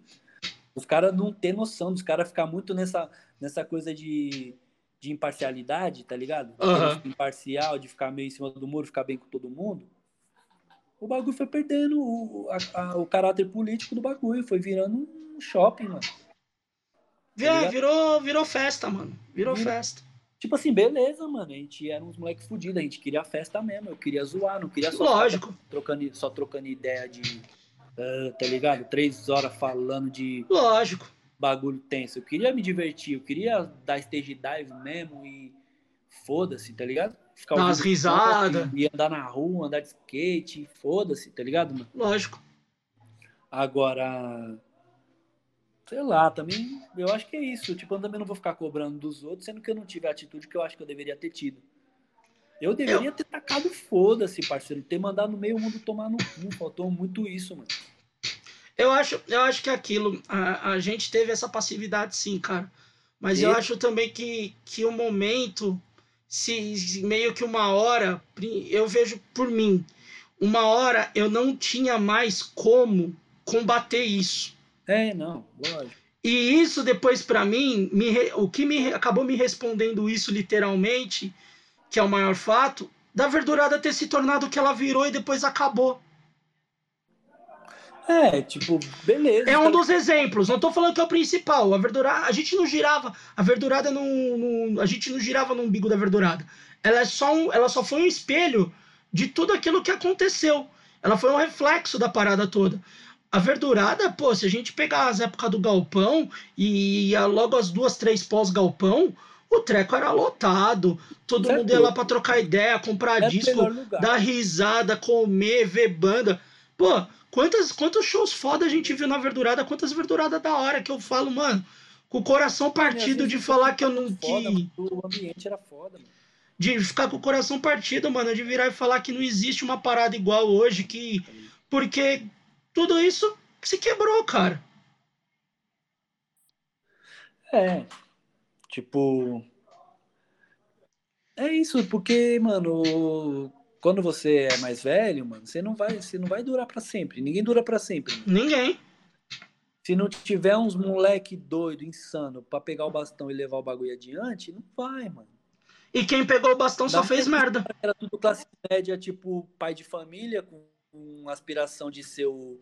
Speaker 3: Os caras não ter noção, dos caras ficar muito nessa, nessa coisa de, de imparcialidade, tá ligado?
Speaker 1: Aham.
Speaker 3: De Imparcial, de ficar meio em cima do muro, ficar bem com todo mundo. O bagulho foi perdendo o, a- a- o caráter político do bagulho, foi virando um shopping, mano.
Speaker 1: Virou,
Speaker 3: ligado?
Speaker 1: virou, virou festa, mano. Virou
Speaker 3: Vira-
Speaker 1: festa.
Speaker 3: Tipo assim, beleza, mano. A gente era uns moleques fudidos, a gente queria festa mesmo. Eu queria zoar, não queria só
Speaker 1: Lógico.
Speaker 3: trocando, só trocando ideia de. ah, tá ligado? Três horas falando de
Speaker 1: Lógico.
Speaker 3: bagulho tenso. Eu queria me divertir, eu queria dar stage dive mesmo e foda-se, tá ligado? Ficar
Speaker 1: umas
Speaker 3: ouvindo
Speaker 1: risada.
Speaker 3: funk, E andar na rua, andar de skate, foda-se, tá ligado, mano?
Speaker 1: Lógico.
Speaker 3: Agora. Sei lá, também. Eu acho que é isso. Tipo, eu também não vou ficar cobrando dos outros, sendo que eu não tive a atitude que eu acho que eu deveria ter tido. Eu deveria ter tacado foda-se, parceiro. Ter mandado meio mundo tomar no cu. Faltou muito isso, mano.
Speaker 1: Eu acho, eu acho que aquilo, a, a gente teve essa passividade sim, cara. Mas eu
Speaker 3: E-
Speaker 1: acho também que, que o momento, se, meio que uma hora, eu vejo por mim, uma hora eu não tinha mais como combater isso.
Speaker 3: É, não, lógico.
Speaker 1: E isso depois pra mim, me o que me acabou me respondendo isso literalmente, que é o maior fato, da verdurada ter se tornado o que ela virou e depois acabou.
Speaker 3: É, tipo, beleza.
Speaker 1: É um dos exemplos, não tô falando que é o principal. A verdurada, a gente não girava, a verdurada não, não- a gente não girava no umbigo da verdurada. Ela é só um, ela só foi um espelho de tudo aquilo que aconteceu. Ela foi um reflexo da parada toda. A verdurada, pô, se a gente pegar as épocas do galpão e ia logo as duas, três pós-galpão, o treco era lotado. Todo
Speaker 3: Certo.
Speaker 1: mundo ia lá pra trocar ideia, comprar
Speaker 3: o
Speaker 1: disco, dar risada, comer, ver banda. Pô, quantas, quantos shows foda a gente viu na verdurada, quantas verduradas da hora que eu falo, mano, com o coração partido de falar que eu não.
Speaker 3: Foda,
Speaker 1: Que,
Speaker 3: o ambiente era foda, mano.
Speaker 1: de ficar com o coração partido, mano, de virar e falar que não existe uma parada igual hoje, que. Porque tudo isso se quebrou, cara.
Speaker 3: É. Tipo. É isso, porque, mano, quando você é mais velho, mano, você não vai, você não vai durar pra sempre. Ninguém dura pra sempre.
Speaker 1: Ninguém.
Speaker 3: Se não tiver uns moleque doido, insano, pra pegar o bastão e levar o bagulho adiante, não vai, mano.
Speaker 1: E quem pegou o bastão só
Speaker 3: Dá
Speaker 1: fez
Speaker 3: pra-
Speaker 1: merda.
Speaker 3: Era tudo classe média, tipo, pai de família, com, com aspiração de ser o,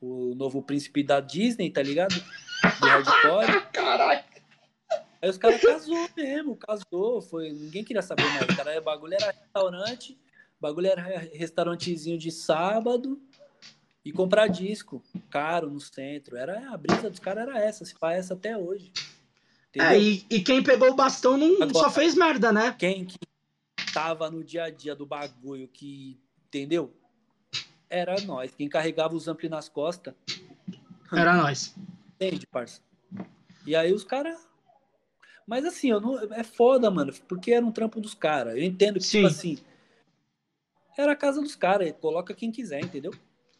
Speaker 3: o novo príncipe da Disney, tá ligado? Do hardcore.
Speaker 1: Caralho.
Speaker 3: Aí os caras casou mesmo, casou, foi, ninguém queria saber mais. O cara, o bagulho era restaurante, bagulho era restaurantezinho de sábado e comprar disco caro no centro. Era a brisa dos caras era essa, se faz essa até hoje.
Speaker 1: É, e, e quem pegou o bastão não
Speaker 3: Agora-
Speaker 1: só fez merda, né?
Speaker 3: Quem que tava no dia a dia do bagulho que, entendeu? Era nós, quem carregava os ampli nas costas,
Speaker 1: Era nós.
Speaker 3: entende, parça? E aí os caras mas assim, eu não, é foda, mano, porque era um trampo dos caras. Eu entendo que,
Speaker 1: Sim.
Speaker 3: tipo assim, era a casa dos caras, coloca quem quiser, entendeu?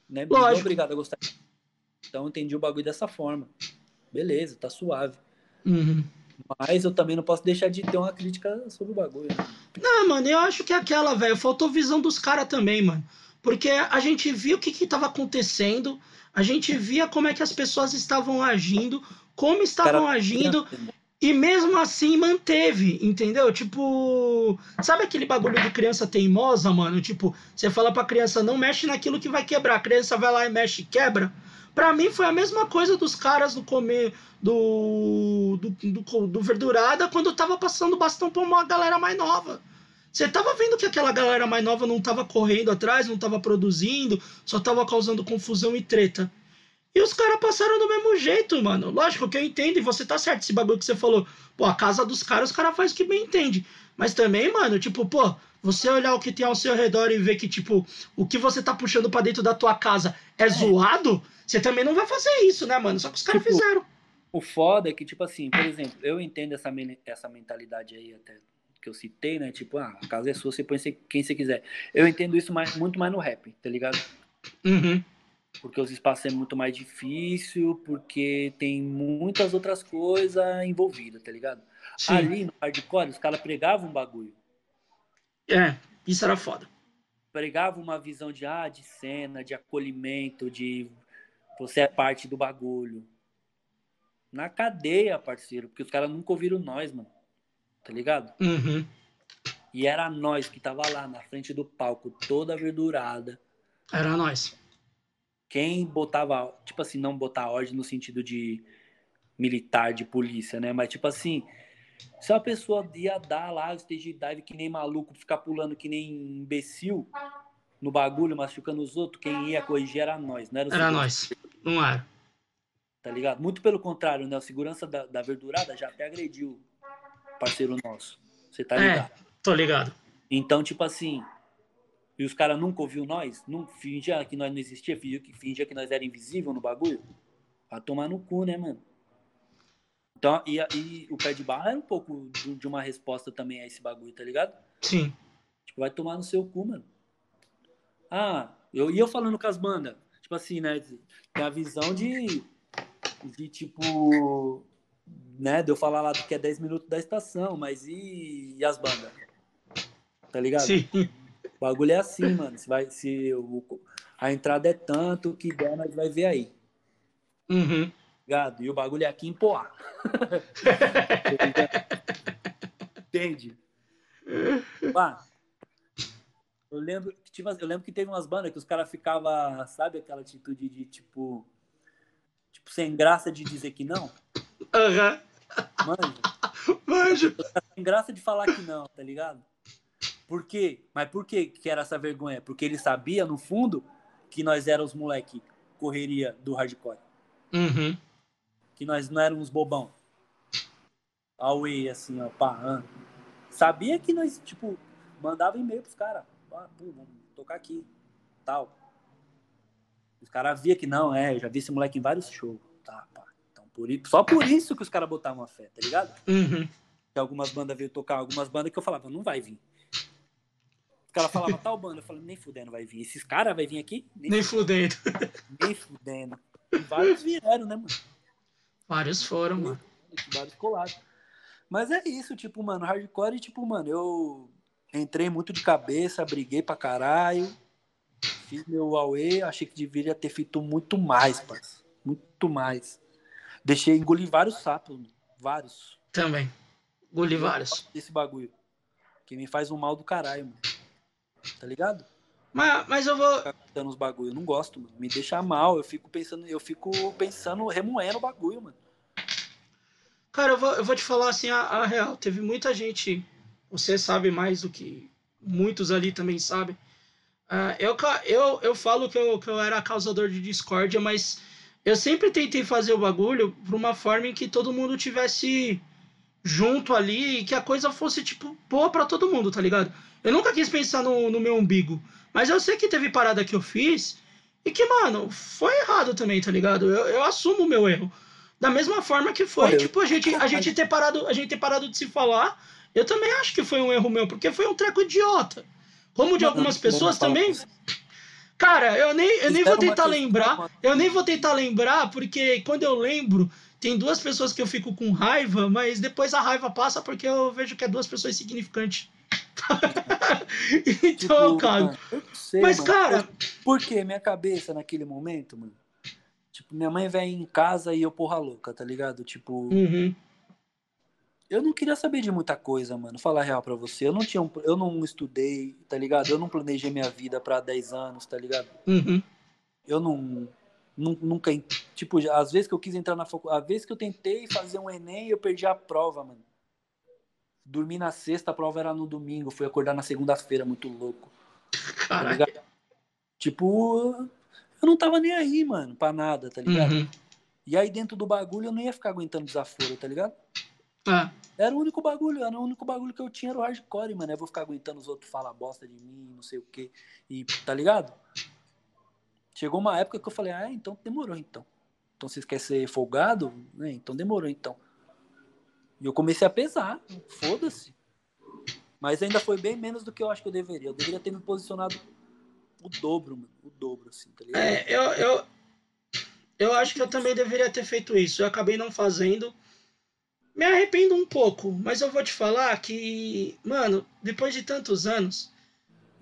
Speaker 3: Né? Não
Speaker 1: Lógico.
Speaker 3: obrigado a gostar. Então eu entendi o bagulho dessa forma. Beleza, tá suave.
Speaker 1: Uhum.
Speaker 3: Mas eu também não posso deixar de ter uma crítica sobre o bagulho. né?
Speaker 1: Não, mano, eu acho que é aquela, velho, faltou visão dos caras também, mano. Porque a gente via o que que tava acontecendo, a gente via como é que as pessoas estavam agindo, como estavam
Speaker 3: Cara,
Speaker 1: agindo, e mesmo assim manteve, entendeu? Tipo, sabe aquele bagulho de criança teimosa, mano? Tipo, você fala pra criança, não mexe naquilo que vai quebrar. A criança vai lá e mexe e quebra. Pra mim foi a mesma coisa dos caras do comer do, do, do, do Verdurada quando tava passando bastão pra uma galera mais nova. Você tava vendo que aquela galera mais nova não tava correndo atrás, não tava produzindo, só tava causando confusão e treta. E os caras passaram do mesmo jeito, mano. Lógico que eu entendo, e você tá certo, esse bagulho que você falou. Pô, a casa dos caras, os caras fazem o que bem entende. Mas também, mano, tipo, pô, você olhar o que tem ao seu redor e ver que, tipo, o que você tá puxando pra dentro da tua casa é, zoado, você também não vai fazer isso, né, mano? Só que os caras
Speaker 3: Tipo,
Speaker 1: fizeram.
Speaker 3: O foda é que, tipo assim, por exemplo, eu entendo essa, essa mentalidade aí até que eu citei, né? Tipo, ah, a casa é sua, você põe quem você quiser. Eu entendo isso mais, muito mais no rap, tá ligado?
Speaker 1: Uhum.
Speaker 3: Porque os espaços é muito mais difícil, porque tem muitas outras coisas envolvidas, tá ligado?
Speaker 1: Sim.
Speaker 3: Ali no hardcore, os caras pregavam um bagulho.
Speaker 1: É, isso era foda.
Speaker 3: Pregavam uma visão de, ah, de cena, de acolhimento, de você é parte do bagulho. Na cadeia, parceiro, porque os caras nunca ouviram nós, mano. Tá ligado?
Speaker 1: Uhum.
Speaker 3: E era nós que tava lá na frente do palco, toda verdurada.
Speaker 1: Era nós.
Speaker 3: Quem botava, tipo assim, não botar ordem no sentido de militar, de polícia, né? Mas tipo assim, se a pessoa ia dar lá o stage dive que nem maluco, ficar pulando que nem imbecil no bagulho, machucando os outros, quem ia corrigir era nós, não era o
Speaker 1: Era nós. Não era.
Speaker 3: Tá ligado? Muito pelo contrário, né? O segurança da, da verdurada já até agrediu parceiro nosso. Você tá
Speaker 1: É.
Speaker 3: ligado?
Speaker 1: Tô ligado.
Speaker 3: Então, tipo assim, e os caras nunca ouviu nós? Não fingia que nós não existia, fingia que, fingia que nós era invisível no bagulho? Vai tomar no cu, né, mano? Então, e, e o pé de barra era um pouco de, de uma resposta também a esse bagulho, tá ligado?
Speaker 1: Sim.
Speaker 3: Tipo, vai tomar no seu cu, mano. Ah, eu, e eu falando com as bandas? tipo assim, né? Tem a visão de, de tipo, né? De eu falar lá que é 10 minutos da estação, mas e, e as bandas? Tá ligado?
Speaker 1: Sim.
Speaker 3: O bagulho é assim, mano. Se, vai, se o, a entrada é tanto, que der, nós vai ver aí.
Speaker 1: Uhum.
Speaker 3: Ligado? E o bagulho é aqui em Poá. Entende? Eu lembro, que tinha, eu lembro que teve umas bandas que os caras ficavam, sabe, aquela atitude de tipo. Tipo, sem graça de dizer que não.
Speaker 1: Aham.
Speaker 3: Manja.
Speaker 1: Manjo.
Speaker 3: Sem graça de falar que não, tá ligado? Por quê? Mas por que que era essa vergonha? Porque ele sabia, no fundo, que nós éramos moleque correria do hardcore.
Speaker 1: Uhum.
Speaker 3: Que nós não éramos bobão. Away, assim, ó, pá. Sabia que nós, tipo, mandava e-mail pros caras. Ah, pô, vamos tocar aqui. Tal. Os caras via que não, é, eu já vi esse moleque em vários shows. Tá, pá. Por só por isso que os caras botavam a fé, tá ligado?
Speaker 1: Uhum.
Speaker 3: que algumas bandas veio tocar, algumas bandas que eu falava, não vai vir. Os caras falavam tal banda, eu falava, nem fudendo vai vir. Esses caras vai vir aqui? Nem,
Speaker 1: Nem fudendo.
Speaker 3: nem fudendo. E vários vieram, né, mano?
Speaker 1: Vários foram, mano.
Speaker 3: Vários colados. Mas é isso, tipo, mano, hardcore, tipo, mano, eu entrei muito de cabeça, briguei pra caralho, fiz meu Huawei, achei que deveria ter feito muito mais, parça. Muito mais. Deixei engolir vários sapos, mano. vários.
Speaker 1: Também. Engoli vários.
Speaker 3: Desse bagulho. Que me faz um mal do caralho, mano. Tá ligado?
Speaker 1: Mas, mas eu vou.
Speaker 3: Dando os bagulho. Eu não gosto, mano. Me deixa mal. Eu fico pensando, eu fico pensando, remoendo o bagulho, mano.
Speaker 1: Cara, eu vou, eu vou te falar assim a, a real. Teve muita gente. Você sabe mais do que muitos ali também sabem. Ah, eu, eu, eu falo que eu, que eu era causador de discórdia, mas eu sempre tentei fazer o bagulho por uma forma em que todo mundo tivesse junto ali e que a coisa fosse, tipo, boa pra todo mundo, tá ligado? Eu nunca quis pensar no, no meu umbigo. Mas eu sei que teve parada que eu fiz e que, mano, foi errado também, tá ligado? Eu, eu assumo o meu erro. Da mesma forma que foi,
Speaker 3: Olha,
Speaker 1: tipo, a gente, a gente ter parado, a gente ter parado de se falar, eu também acho que foi um erro meu, porque foi um treco idiota. Como de algumas pessoas também. Cara, eu nem, eu nem vou
Speaker 3: Fizeram
Speaker 1: tentar lembrar. Eu nem vou tentar lembrar, porque quando eu lembro, tem duas pessoas que eu fico com raiva, mas depois a raiva passa porque eu vejo que é duas pessoas insignificantes. então, cara.
Speaker 3: mano, eu não sei,
Speaker 1: Mas,
Speaker 3: mano.
Speaker 1: cara,
Speaker 3: Por quê? Minha cabeça naquele momento, mano. Tipo, minha mãe vem em casa e eu porra louca, tá ligado? Tipo,
Speaker 1: Uhum,
Speaker 3: eu não queria saber de muita coisa, mano. Falar a real pra você. Eu não tinha um, eu não estudei, tá ligado? Eu não planejei minha vida pra 10 anos, tá ligado?
Speaker 1: uhum.
Speaker 3: Eu não, nu- nunca, tipo, às vezes que eu quis entrar na faculdade, às vezes que eu tentei fazer um ENEM, eu perdi a prova, mano. Dormi na sexta, a prova era no domingo, fui acordar na segunda-feira, muito louco. Tá? Tipo, eu não tava nem aí, mano, pra nada, tá ligado?
Speaker 1: Uhum.
Speaker 3: E aí dentro do bagulho eu não ia ficar aguentando desaforo, tá ligado?
Speaker 1: Ah,
Speaker 3: Era o único bagulho, era o único bagulho que eu tinha era o hardcore, mano. Eu vou ficar aguentando os outros falar bosta de mim, não sei o quê. E, tá ligado? Chegou uma época que eu falei, ah, então demorou então. Então vocês querem ser folgado? Né? Então demorou então. E eu comecei a pesar, foda-se. Mas ainda foi bem menos do que eu acho que eu deveria. Eu deveria ter me posicionado o dobro, mano. O dobro, assim, tá ligado?
Speaker 1: é, eu, eu, eu acho que eu também deveria ter feito isso. Eu acabei não fazendo. Me arrependo um pouco, mas eu vou te falar que, mano, depois de tantos anos,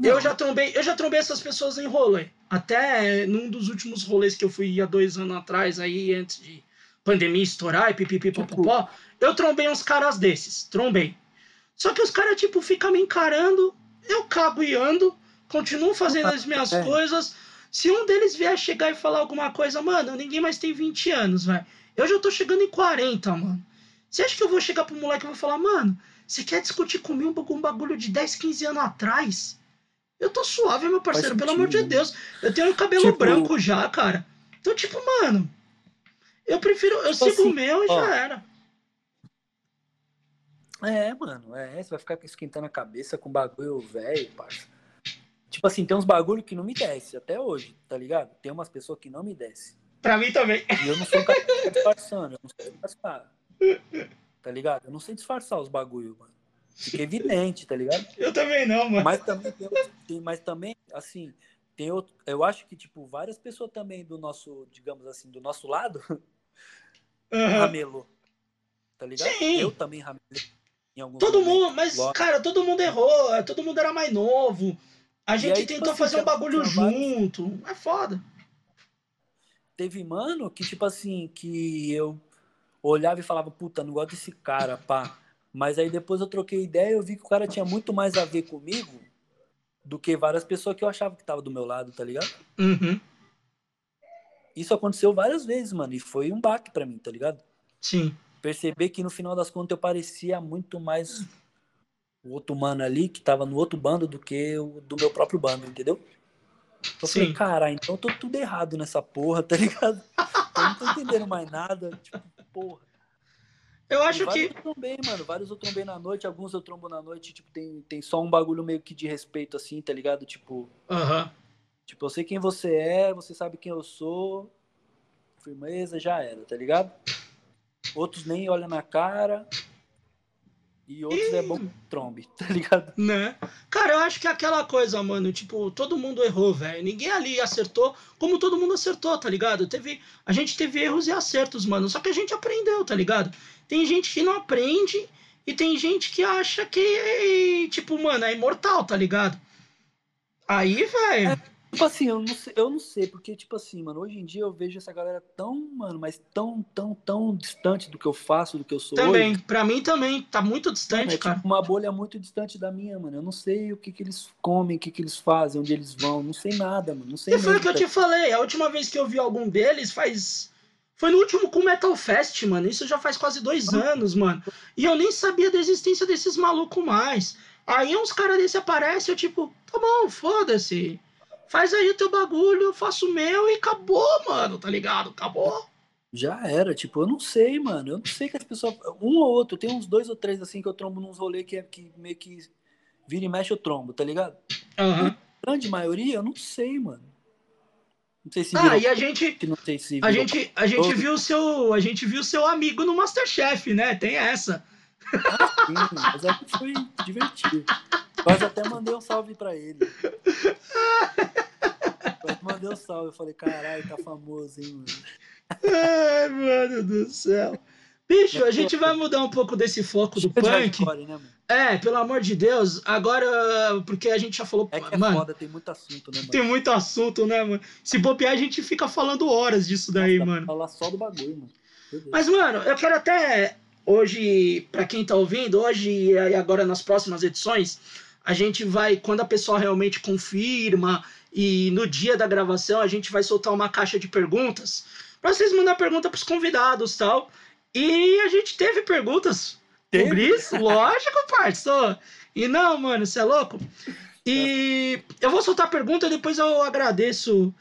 Speaker 1: eu
Speaker 3: Não.
Speaker 1: já trombei, eu já trombei essas pessoas em rolê. Até num dos últimos rolês que eu fui há dois anos atrás, aí antes de pandemia estourar e pipipi popopó, eu trombei uns caras desses, trombei. Só que os caras, tipo, ficam me encarando, eu cago e ando, continuo fazendo as minhas
Speaker 3: É.
Speaker 1: coisas. Se um deles vier chegar e falar alguma coisa, mano, ninguém mais tem 20 anos, velho. Eu já tô chegando em 40, mano. Você acha que eu vou chegar pro moleque e vou falar, mano, você quer discutir comigo um bagulho de 10, 15 anos atrás? Eu tô suave, meu parceiro,
Speaker 3: Faz
Speaker 1: pelo amor de
Speaker 3: né?
Speaker 1: Deus. Eu tenho cabelo
Speaker 3: Tipo-
Speaker 1: branco já, cara. Então, tipo, mano, eu prefiro, eu
Speaker 3: Tipo
Speaker 1: sigo
Speaker 3: assim,
Speaker 1: o meu e
Speaker 3: ó.
Speaker 1: já era.
Speaker 3: É, mano, é, você vai ficar esquentando a cabeça com bagulho velho, parça. Tipo assim, tem uns bagulho que não me desce até hoje, tá ligado? Tem umas pessoas que não me desce.
Speaker 1: Pra mim também.
Speaker 3: E eu não sou um cara que eu não disfarçar. Tá ligado? Eu não sei disfarçar os bagulho, mano. Fica evidente, tá ligado?
Speaker 1: Eu também não, mano.
Speaker 3: Mas também, tem, mas também, assim, tem outro, eu acho que, tipo, várias pessoas também do nosso, digamos assim, do nosso lado,
Speaker 1: Aham.
Speaker 3: ramelou. Tá ligado?
Speaker 1: Sim.
Speaker 3: Eu também ramelei.
Speaker 1: Todo
Speaker 3: momentos,
Speaker 1: mundo, mas,
Speaker 3: lógico.
Speaker 1: cara, todo mundo errou, todo mundo era mais novo. A gente
Speaker 3: aí, tipo
Speaker 1: tentou
Speaker 3: assim,
Speaker 1: fazer um bagulho junto. É foda.
Speaker 3: Teve mano que, tipo assim, que eu olhava e falava, puta, não gosto desse cara, pá. Mas aí depois eu troquei ideia e eu vi que o cara tinha muito mais a ver comigo do que várias pessoas que eu achava que tava do meu lado, tá ligado?
Speaker 1: Uhum.
Speaker 3: Isso aconteceu várias vezes, mano, e foi um baque pra mim, tá ligado?
Speaker 1: Sim.
Speaker 3: Perceber que no final das contas eu parecia muito mais o outro mano ali que tava no outro bando do que o do meu próprio bando, entendeu? Eu
Speaker 1: Sim.
Speaker 3: falei, cara, então eu tô tudo errado nessa porra, tá ligado? Eu não tô entendendo mais nada, tipo, porra.
Speaker 1: Eu acho
Speaker 3: vários
Speaker 1: que.
Speaker 3: eu trombei, mano. Vários eu trombei na noite, alguns eu trombo na noite, tipo, tem, tem só um bagulho meio que de respeito, assim, tá ligado? Tipo,
Speaker 1: Aham.
Speaker 3: tipo, eu sei quem você é, você sabe quem eu sou. Firmeza, já era, tá ligado? Outros nem olham na cara. E outros é bom que trombe, tá ligado?
Speaker 1: Né? Cara, eu acho que é aquela coisa, mano, tipo, todo mundo errou, velho. Ninguém ali acertou, como todo mundo acertou, tá ligado? Teve, a gente teve erros e acertos, mano. Só que a gente aprendeu, tá ligado? Tem gente que não aprende e tem gente que acha que, tipo, mano, é imortal, tá ligado? Aí, velho.
Speaker 3: Tipo assim, eu não, sei, eu não sei, porque, tipo assim, mano, hoje em dia eu vejo essa galera tão, mano, mas tão, tão, tão distante do que eu faço, do que eu sou
Speaker 1: também,
Speaker 3: hoje.
Speaker 1: pra mim também, tá muito distante,
Speaker 3: é
Speaker 1: cara.
Speaker 3: tipo uma bolha muito distante da minha, mano. Eu não sei o que, que eles comem, o que, que eles fazem, onde eles vão. Não sei nada, mano. Não sei
Speaker 1: E foi o que eu
Speaker 3: cara.
Speaker 1: te falei, a última vez que eu vi algum deles faz. Foi no último com Metal Fest, mano. Isso já faz quase dois anos, mano. E eu nem sabia da existência desses malucos mais. Aí uns caras desse aparecem, eu tipo, tá bom, foda-se. Faz aí o teu bagulho, eu faço o meu e acabou, mano, tá ligado? Acabou.
Speaker 3: Já era, tipo, eu não sei, mano. Eu não sei que as pessoas. Um ou outro, tem uns dois ou três assim que eu trombo nos rolês que, é, que meio que vira e mexe eu trombo, tá ligado?
Speaker 1: Aham.
Speaker 3: Grande maioria, eu não sei, mano. Não sei se
Speaker 1: Ah,
Speaker 3: virou.
Speaker 1: e a gente.
Speaker 3: Não sei se
Speaker 1: A
Speaker 3: virou
Speaker 1: gente, a gente viu o seu. A gente viu o seu amigo no Masterchef, né? Tem essa.
Speaker 3: Sim, mas aí foi divertido. Quase até mandei um salve pra ele. Quase mandei um salve. Eu falei, caralho, tá famoso, hein, mano.
Speaker 1: Ai, mano do céu. Bicho, a gente vai mudar um pouco desse foco do punk.
Speaker 3: né?
Speaker 1: É, pelo amor de Deus. Agora, porque a gente já falou.
Speaker 3: É que é
Speaker 1: mano,
Speaker 3: foda, tem muito assunto, né, mano?
Speaker 1: tem muito assunto, né, mano? Se bobear, a gente fica falando horas disso daí,
Speaker 3: Dá
Speaker 1: mano.
Speaker 3: falar só do bagulho, mano.
Speaker 1: Mas, mano, eu quero até hoje, pra quem tá ouvindo, hoje e agora nas próximas edições, a gente vai, quando a pessoa realmente confirma e no dia da gravação, a gente vai soltar uma caixa de perguntas pra vocês mandar pergunta pros convidados e tal. E a gente teve perguntas.
Speaker 3: Teve?
Speaker 1: O Gris, lógico, parceiro. E não, mano, você é louco? E eu vou soltar a pergunta e depois eu agradeço.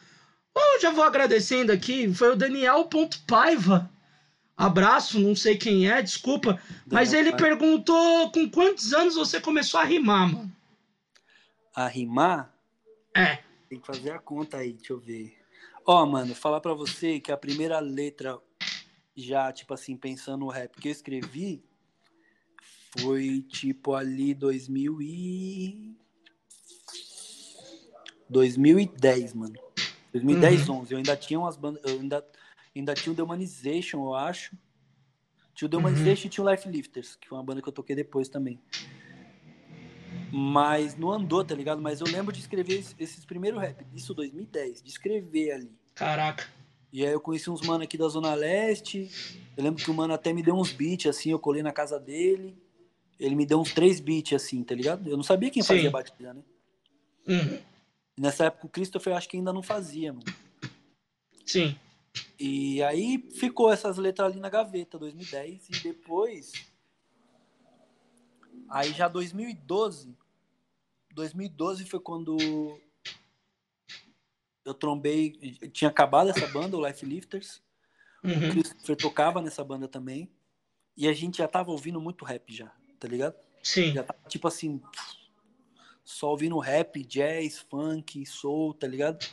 Speaker 1: Eu já vou agradecendo aqui. Foi o Daniel.paiva. Abraço, não sei quem é, desculpa. Mas ele
Speaker 3: Daniel
Speaker 1: perguntou com quantos anos você começou a rimar, mano.
Speaker 3: A rimar,
Speaker 1: É.
Speaker 3: tem que fazer a conta aí, deixa eu ver. Ó, mano, falar pra você que a primeira letra, já, tipo assim, pensando no rap que eu escrevi, foi tipo ali 2000 e... 2010, mano. 2010, 11. Eu ainda tinha umas bandas. Eu ainda, ainda tinha o Demonization, eu acho. Tinha o Demonization e tinha o Life Lifters, que foi uma banda que eu toquei depois também. Mas não andou, tá ligado? Mas eu lembro de escrever es- esses primeiros rap, isso 2010, de escrever ali.
Speaker 1: Caraca.
Speaker 3: E aí eu conheci uns mano aqui da Zona Leste. Eu lembro que o mano até me deu uns beats, assim, eu colei na casa dele. Ele me deu uns três beats, assim, tá ligado? Eu não sabia quem
Speaker 1: Sim.
Speaker 3: fazia batida, né?
Speaker 1: Uhum.
Speaker 3: Nessa época o Christopher acho que ainda não fazia, mano.
Speaker 1: Sim.
Speaker 3: E aí ficou essas letras ali na gaveta, 2010. E depois. Aí já 2012. 2012 foi quando eu trombei. Tinha acabado essa banda, o Life Lifters. O
Speaker 1: Uhum.
Speaker 3: Christopher tocava nessa banda também. E a gente já tava ouvindo muito rap já, tá ligado?
Speaker 1: Sim.
Speaker 3: Já tava tipo assim. Só ouvindo rap, jazz, funk, soul, tá ligado?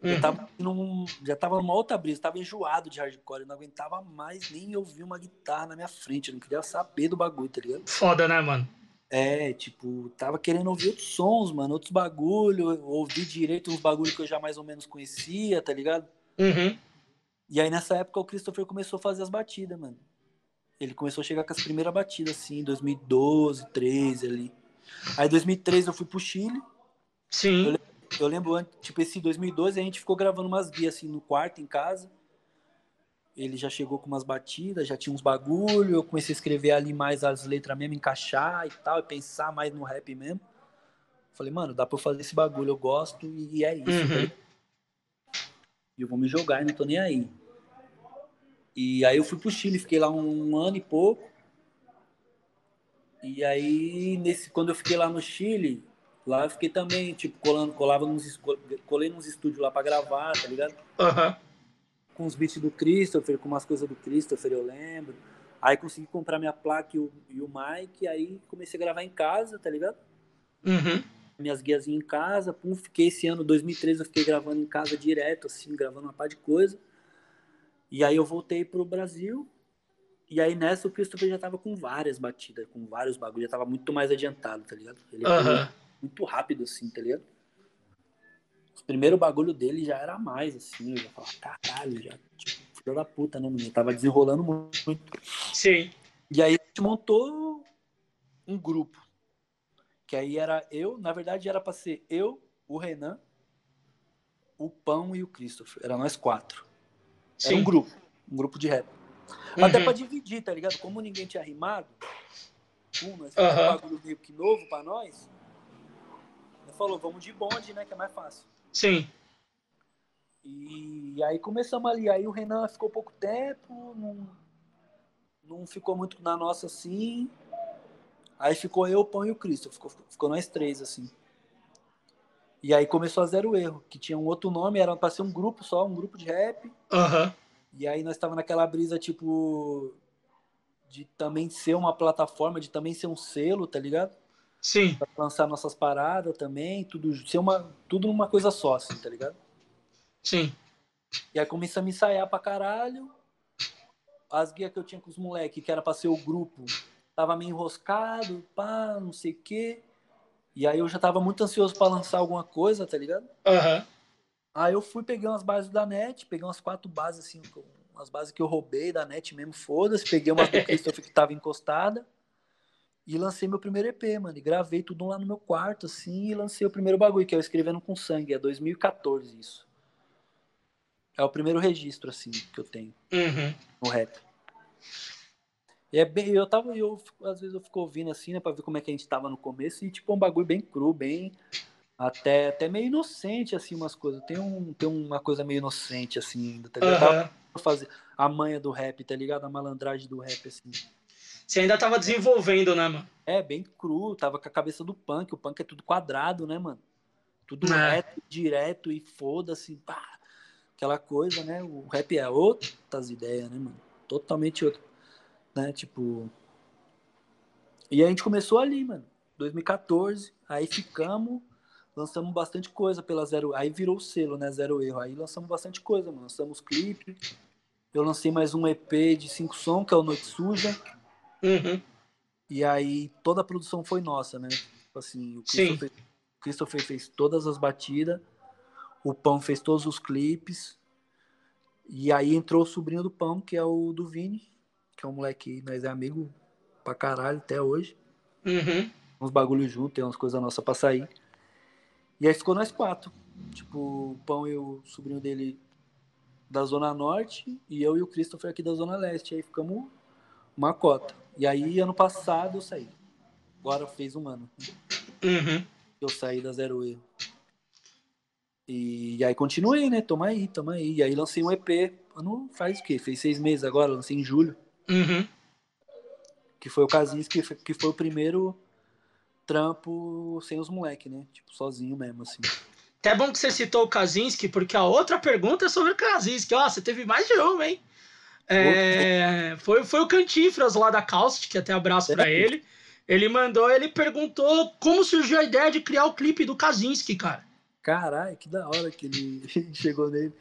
Speaker 3: Eu
Speaker 1: Uhum.
Speaker 3: tava num, já tava numa outra brisa, tava enjoado de hardcore, eu não aguentava mais nem ouvir uma guitarra na minha frente, eu não queria saber do bagulho, tá ligado?
Speaker 1: Foda, né, mano?
Speaker 3: É, tipo, tava querendo ouvir outros sons, mano, outros bagulho, ouvir direito uns bagulho que eu já mais ou menos conhecia, tá ligado?
Speaker 1: Uhum.
Speaker 3: E aí nessa época o Christopher começou a fazer as batidas, mano. Ele começou a chegar com as primeiras batidas, assim, 2012, 13 ali. Aí em 2013 eu fui pro Chile.
Speaker 1: Sim.
Speaker 3: Eu lembro, an- tipo, esse 2012 a gente ficou gravando umas guias, assim, no quarto, em casa. Ele já chegou com umas batidas, já tinha uns bagulho. Eu comecei a escrever ali mais as letras mesmo, encaixar e tal, e pensar mais no rap mesmo. Falei, mano, dá pra eu fazer esse bagulho, eu gosto e é isso.
Speaker 1: Uhum.
Speaker 3: E eu vou me jogar e não tô nem aí. E aí eu fui pro Chile, fiquei lá um ano e pouco. E aí, nesse, quando eu fiquei lá no Chile, lá eu fiquei também, tipo, colando, colava nos, colei nos estúdios lá pra gravar, tá ligado?
Speaker 1: Aham.
Speaker 3: Com os beats do Christopher, com umas coisas do Christopher, eu lembro. Aí consegui comprar minha placa e o, e o mic, e aí comecei a gravar em casa, tá ligado?
Speaker 1: Uhum.
Speaker 3: minhas guiazinhas em casa, pum, fiquei esse ano, 2013, eu fiquei gravando em casa direto, assim, gravando uma par de coisa. E aí eu voltei pro Brasil, e aí nessa o Christopher já tava com várias batidas, com vários bagulhos, já tava muito mais adiantado, tá ligado? Ele
Speaker 1: Aham.
Speaker 3: muito rápido, assim, tá ligado? Os primeiros bagulho dele já era mais, assim, eu já falava, caralho, já, tipo, filho da puta, né, menino? Tava desenrolando muito.
Speaker 1: Sim.
Speaker 3: E aí a gente montou um grupo. Que aí era eu, na verdade era pra ser eu, o Renan, o Pão e o Christopher. Era nós quatro. Era
Speaker 1: Sim.
Speaker 3: um grupo, um grupo de rap.
Speaker 1: Uhum.
Speaker 3: Até pra dividir, tá ligado? Como ninguém tinha rimado, pum, nós fizemos um bagulho meio que novo pra nós. Ele falou, vamos de bonde, né? Que é mais fácil.
Speaker 1: Sim.
Speaker 3: E aí começamos ali. Aí o Renan ficou pouco tempo, não, não ficou muito na nossa assim. Aí ficou eu, o Pão e o Cristo. Ficou, ficou nós três, assim. E aí começou a Zero Erro, que tinha um outro nome, era pra ser um grupo só, um grupo de rap.
Speaker 1: Aham.
Speaker 3: E aí nós tava naquela brisa, tipo, de também ser uma plataforma, de também ser um selo, tá ligado?
Speaker 1: Sim.
Speaker 3: Pra lançar nossas paradas também, tudo, ser uma, tudo numa coisa só, assim, tá ligado?
Speaker 1: Sim.
Speaker 3: E aí começamos a ensaiar pra caralho. As guias que eu tinha com os moleques, que era pra ser o grupo, tava meio enroscado, pá, não sei o quê. E aí eu já tava muito ansioso pra lançar alguma coisa, tá ligado?
Speaker 1: Aham.
Speaker 3: Aí eu fui, peguei umas bases da net, peguei umas quatro bases, assim, umas bases que eu roubei da net mesmo, foda-se. Peguei uma do Christopher que tava encostada. E lancei meu primeiro EP, mano. E gravei tudo lá no meu quarto, assim, e lancei o primeiro bagulho, que é o Escrevendo com Sangue. É 2014 isso. É o primeiro registro, assim, que eu tenho
Speaker 1: Uhum.
Speaker 3: no rap. E é bem, eu tava, eu, às vezes eu fico ouvindo assim, né, pra ver como é que a gente tava no começo, e tipo, é um bagulho bem cru, bem, até, até meio inocente, assim, umas coisas. Tem, um, tem uma coisa meio inocente, assim, ainda, tá ligado? Eu tava
Speaker 1: Aham.
Speaker 3: fazer a manha do rap, tá ligado? A malandragem do rap, assim.
Speaker 1: Você ainda tava desenvolvendo, né, mano?
Speaker 3: É, bem cru, tava com a cabeça do punk, o punk é tudo quadrado, né, mano? Tudo
Speaker 1: É.
Speaker 3: reto, direto e foda-se. Aquela coisa, né? O rap é outras ideias, né, mano? Totalmente outro. Né, tipo. E a gente começou ali, mano. 2014, aí ficamos, lançamos bastante coisa pela Zero. Aí virou o selo, né? Zero Erro. Aí lançamos bastante coisa, mano. Lançamos clipe. Eu lancei mais um EP de cinco som, que é o Noite Suja.
Speaker 1: Uhum.
Speaker 3: E aí toda a produção foi nossa, né? Tipo assim, o. Christopher, Christopher fez todas as batidas, o Pão fez todos os clipes. E aí entrou o sobrinho do Pão, que é o do Vini, que é um moleque, nós é amigo pra caralho até hoje.
Speaker 1: Uhum.
Speaker 3: Uns bagulho junto, tem umas coisas nossas pra sair. E aí ficou nós quatro. Tipo, o Pão e o sobrinho dele da Zona Norte, e eu e o Christopher aqui da Zona Leste. Aí ficamos uma cota. E aí, ano passado, eu saí. Agora fez um ano
Speaker 1: Uhum.
Speaker 3: eu saí da Zero Erro. E, aí continuei, né? Toma aí, toma aí. E aí lancei um EP. Ano faz o quê? Fez seis meses agora, lancei em julho.
Speaker 1: Uhum.
Speaker 3: Que foi o Kazinski, que foi, que foi o primeiro trampo sem os moleques, né? Tipo, sozinho mesmo, assim.
Speaker 1: Até bom que você citou o Kaczynski, porque a outra pergunta é sobre o Kaczynski. Ó, você teve mais de uma, hein? É, foi, foi o Cantifras lá da Caustic, até abraço pra
Speaker 3: Sério?
Speaker 1: ele. Ele mandou, ele perguntou como surgiu a ideia de criar o clipe do Kaczynski, cara.
Speaker 3: Caralho, que da hora que ele chegou nele.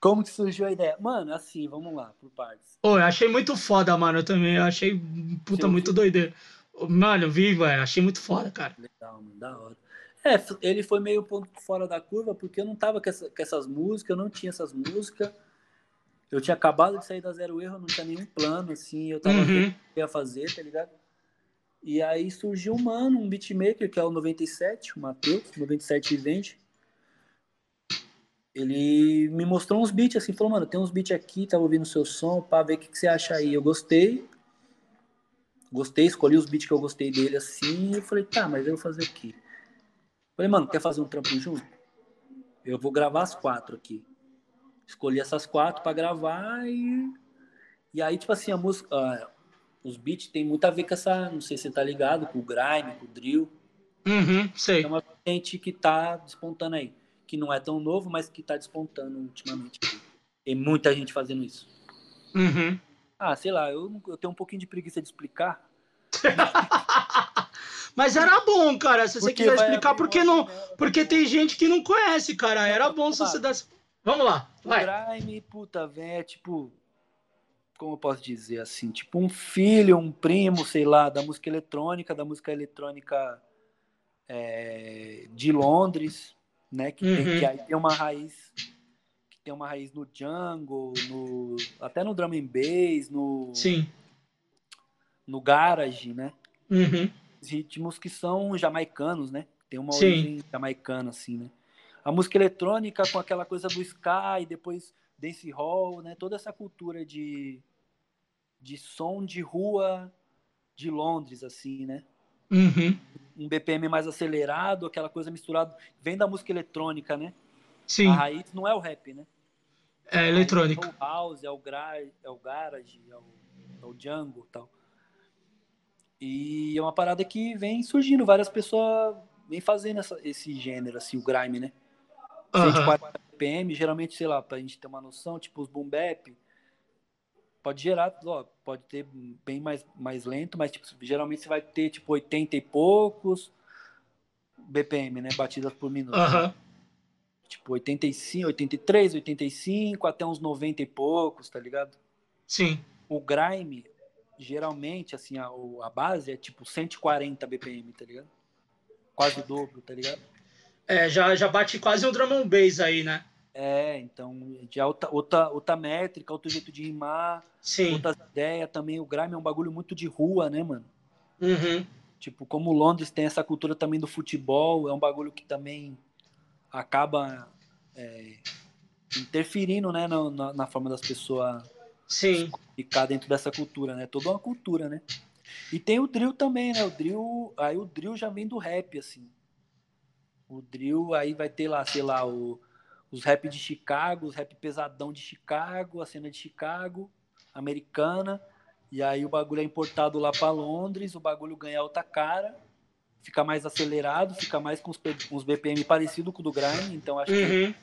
Speaker 3: Como que surgiu a ideia? Mano, assim, vamos lá, por partes.
Speaker 1: Pô, eu achei muito foda, mano, eu também. Eu achei puta
Speaker 3: Você
Speaker 1: muito doideira. Mano, eu vi, velho. Achei muito foda, cara.
Speaker 3: Legal, mano, da hora. É, ele foi meio ponto fora da curva, porque eu não tava com, essa- com essas músicas, eu não tinha essas músicas. Eu tinha acabado de sair da Zero Erro, não tinha nenhum plano, assim, eu tava vendo
Speaker 1: Uhum.
Speaker 3: o que eu ia fazer, tá ligado? E aí surgiu um mano, um beatmaker, que é o 97, o Matheus, 97 Vende. Ele me mostrou uns beats assim, falou, mano, tem uns beats aqui, tava ouvindo seu som, pra ver o que, que você acha aí. Eu gostei. Gostei, escolhi os beats que eu gostei dele assim, e falei, tá, mas eu vou fazer o quê? Falei, mano, quer fazer um trampo junto? Eu vou gravar as quatro aqui. Escolhi essas quatro pra gravar e. E aí, tipo assim, a música. ah, os beats tem muito a ver com essa. Não sei se você tá ligado, com o grime, com o drill.
Speaker 1: Uhum, sei.
Speaker 3: É uma gente que tá despontando aí. Que não é tão novo, mas que tá despontando ultimamente. Tem muita gente fazendo isso.
Speaker 1: Uhum.
Speaker 3: Ah, sei lá, eu, eu tenho um pouquinho de preguiça de explicar.
Speaker 1: Mas era bom, cara. Se você
Speaker 3: Porque
Speaker 1: quiser explicar, porque não.
Speaker 3: mela,
Speaker 1: Porque tem gente que não conhece, cara. Era bom se você desse. Vamos lá,
Speaker 3: O
Speaker 1: vai.
Speaker 3: grime, puta, velho, é tipo. Como eu posso dizer assim? Tipo um filho, um primo, sei lá, da música eletrônica, da música eletrônica é, de Londres, né? Que, tem,
Speaker 1: Uhum.
Speaker 3: que aí tem uma raiz. Que tem uma raiz no jungle, no, até no drum and bass, no,
Speaker 1: Sim.
Speaker 3: no garage, né?
Speaker 1: Uhum.
Speaker 3: ritmos que são jamaicanos, né? Tem uma
Speaker 1: Sim.
Speaker 3: origem jamaicana, assim, né? A música eletrônica com aquela coisa do sky, depois dance hall, né? Toda essa cultura de, de som de rua de Londres, assim, né?
Speaker 1: Uhum.
Speaker 3: Um BPM mais acelerado, aquela coisa misturada. Vem da música eletrônica, né?
Speaker 1: Sim.
Speaker 3: A raiz não é o rap, né?
Speaker 1: É
Speaker 3: A raiz
Speaker 1: eletrônico.
Speaker 3: É o house, é o, gra é o garage, é o, é o jungle e tal. E é uma parada que vem surgindo, várias pessoas vêm fazendo essa- esse gênero, assim, o grime, né?
Speaker 1: Aham.
Speaker 3: 140 BPM, geralmente, sei lá, pra gente ter uma noção, tipo os boom bap, pode gerar, ó, pode ter bem mais, mais lento, mas tipo, geralmente você vai ter tipo 80 e poucos BPM, né? Batidas por minuto.
Speaker 1: Aham.
Speaker 3: Tipo 85, 83, 85, até uns 90 e poucos, tá ligado?
Speaker 1: Sim.
Speaker 3: O grime, geralmente, assim, a, a base é tipo 140 BPM, tá ligado? Quase o dobro, tá ligado?
Speaker 1: É, já, já bate quase um drum and bass aí, né?
Speaker 3: É, então, já é outra, outra, outra métrica, outro jeito de rimar,
Speaker 1: Sim.
Speaker 3: outras ideias também. O grime é um bagulho muito de rua, né, mano?
Speaker 1: Uhum.
Speaker 3: Tipo, como Londres tem essa cultura também do futebol, é um bagulho que também acaba é, interferindo, né, na, na, na forma das pessoas
Speaker 1: Sim.
Speaker 3: ficar dentro dessa cultura, né? Toda uma cultura, né? E tem o drill também, né? O drill, aí o drill já vem do rap, assim. O drill aí vai ter lá, sei lá, o, os rap de Chicago, os rap pesadão de Chicago, a cena de Chicago, americana. E aí o bagulho é importado lá para Londres, o bagulho ganha outra cara, fica mais acelerado, fica mais com os, P- uns BPM parecido com o do grime, então acho que
Speaker 1: Uhum.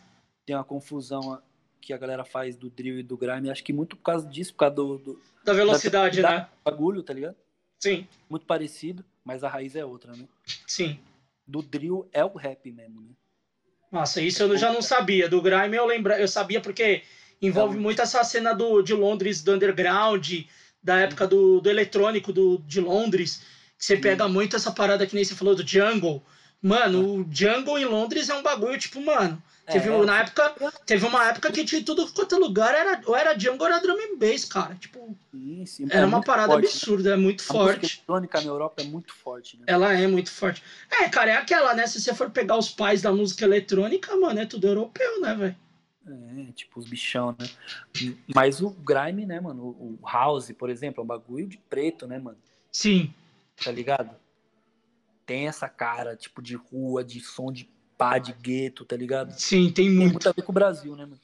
Speaker 3: tem uma confusão que a galera faz do drill e do grime, acho que muito por causa disso, por causa do, do
Speaker 1: Da velocidade,
Speaker 3: da-
Speaker 1: né?
Speaker 3: bagulho, tá ligado?
Speaker 1: Sim.
Speaker 3: Muito parecido, mas a raiz é outra, né?
Speaker 1: Sim.
Speaker 3: Do drill é o rap mesmo, né?
Speaker 1: Nossa, isso eu já não sabia. Do Grime eu lembra, eu sabia porque envolve
Speaker 3: Então-
Speaker 1: muito essa cena do, de Londres, do underground, da época do, do eletrônico do, de Londres. Que você pega muito essa parada que nem você falou do jungle. Mano, o jungle em Londres é um bagulho, tipo, mano. Teve,
Speaker 3: É,
Speaker 1: na época, teve uma época que de tudo quanto é lugar era, ou era jungle ou era drum and bass, cara. Tipo,
Speaker 3: sim, sim,
Speaker 1: era
Speaker 3: é
Speaker 1: uma parada
Speaker 3: forte, né?
Speaker 1: absurda, é muito
Speaker 3: A música
Speaker 1: forte.
Speaker 3: eletrônica na Europa é muito forte, né?
Speaker 1: Ela é muito forte. É, cara, é aquela, né? Se você for pegar os pais da música eletrônica, mano, é tudo europeu, né, velho?
Speaker 3: É, tipo os bichão, né? Mas o grime, né, mano? O o house, por exemplo, é um bagulho de preto, né, mano?
Speaker 1: Sim.
Speaker 3: Tá ligado? Tem essa cara, tipo, de rua, de som de pá, de gueto, tá ligado?
Speaker 1: Sim, tem
Speaker 3: Tem
Speaker 1: muito.
Speaker 3: muito a ver com o Brasil, né, mano?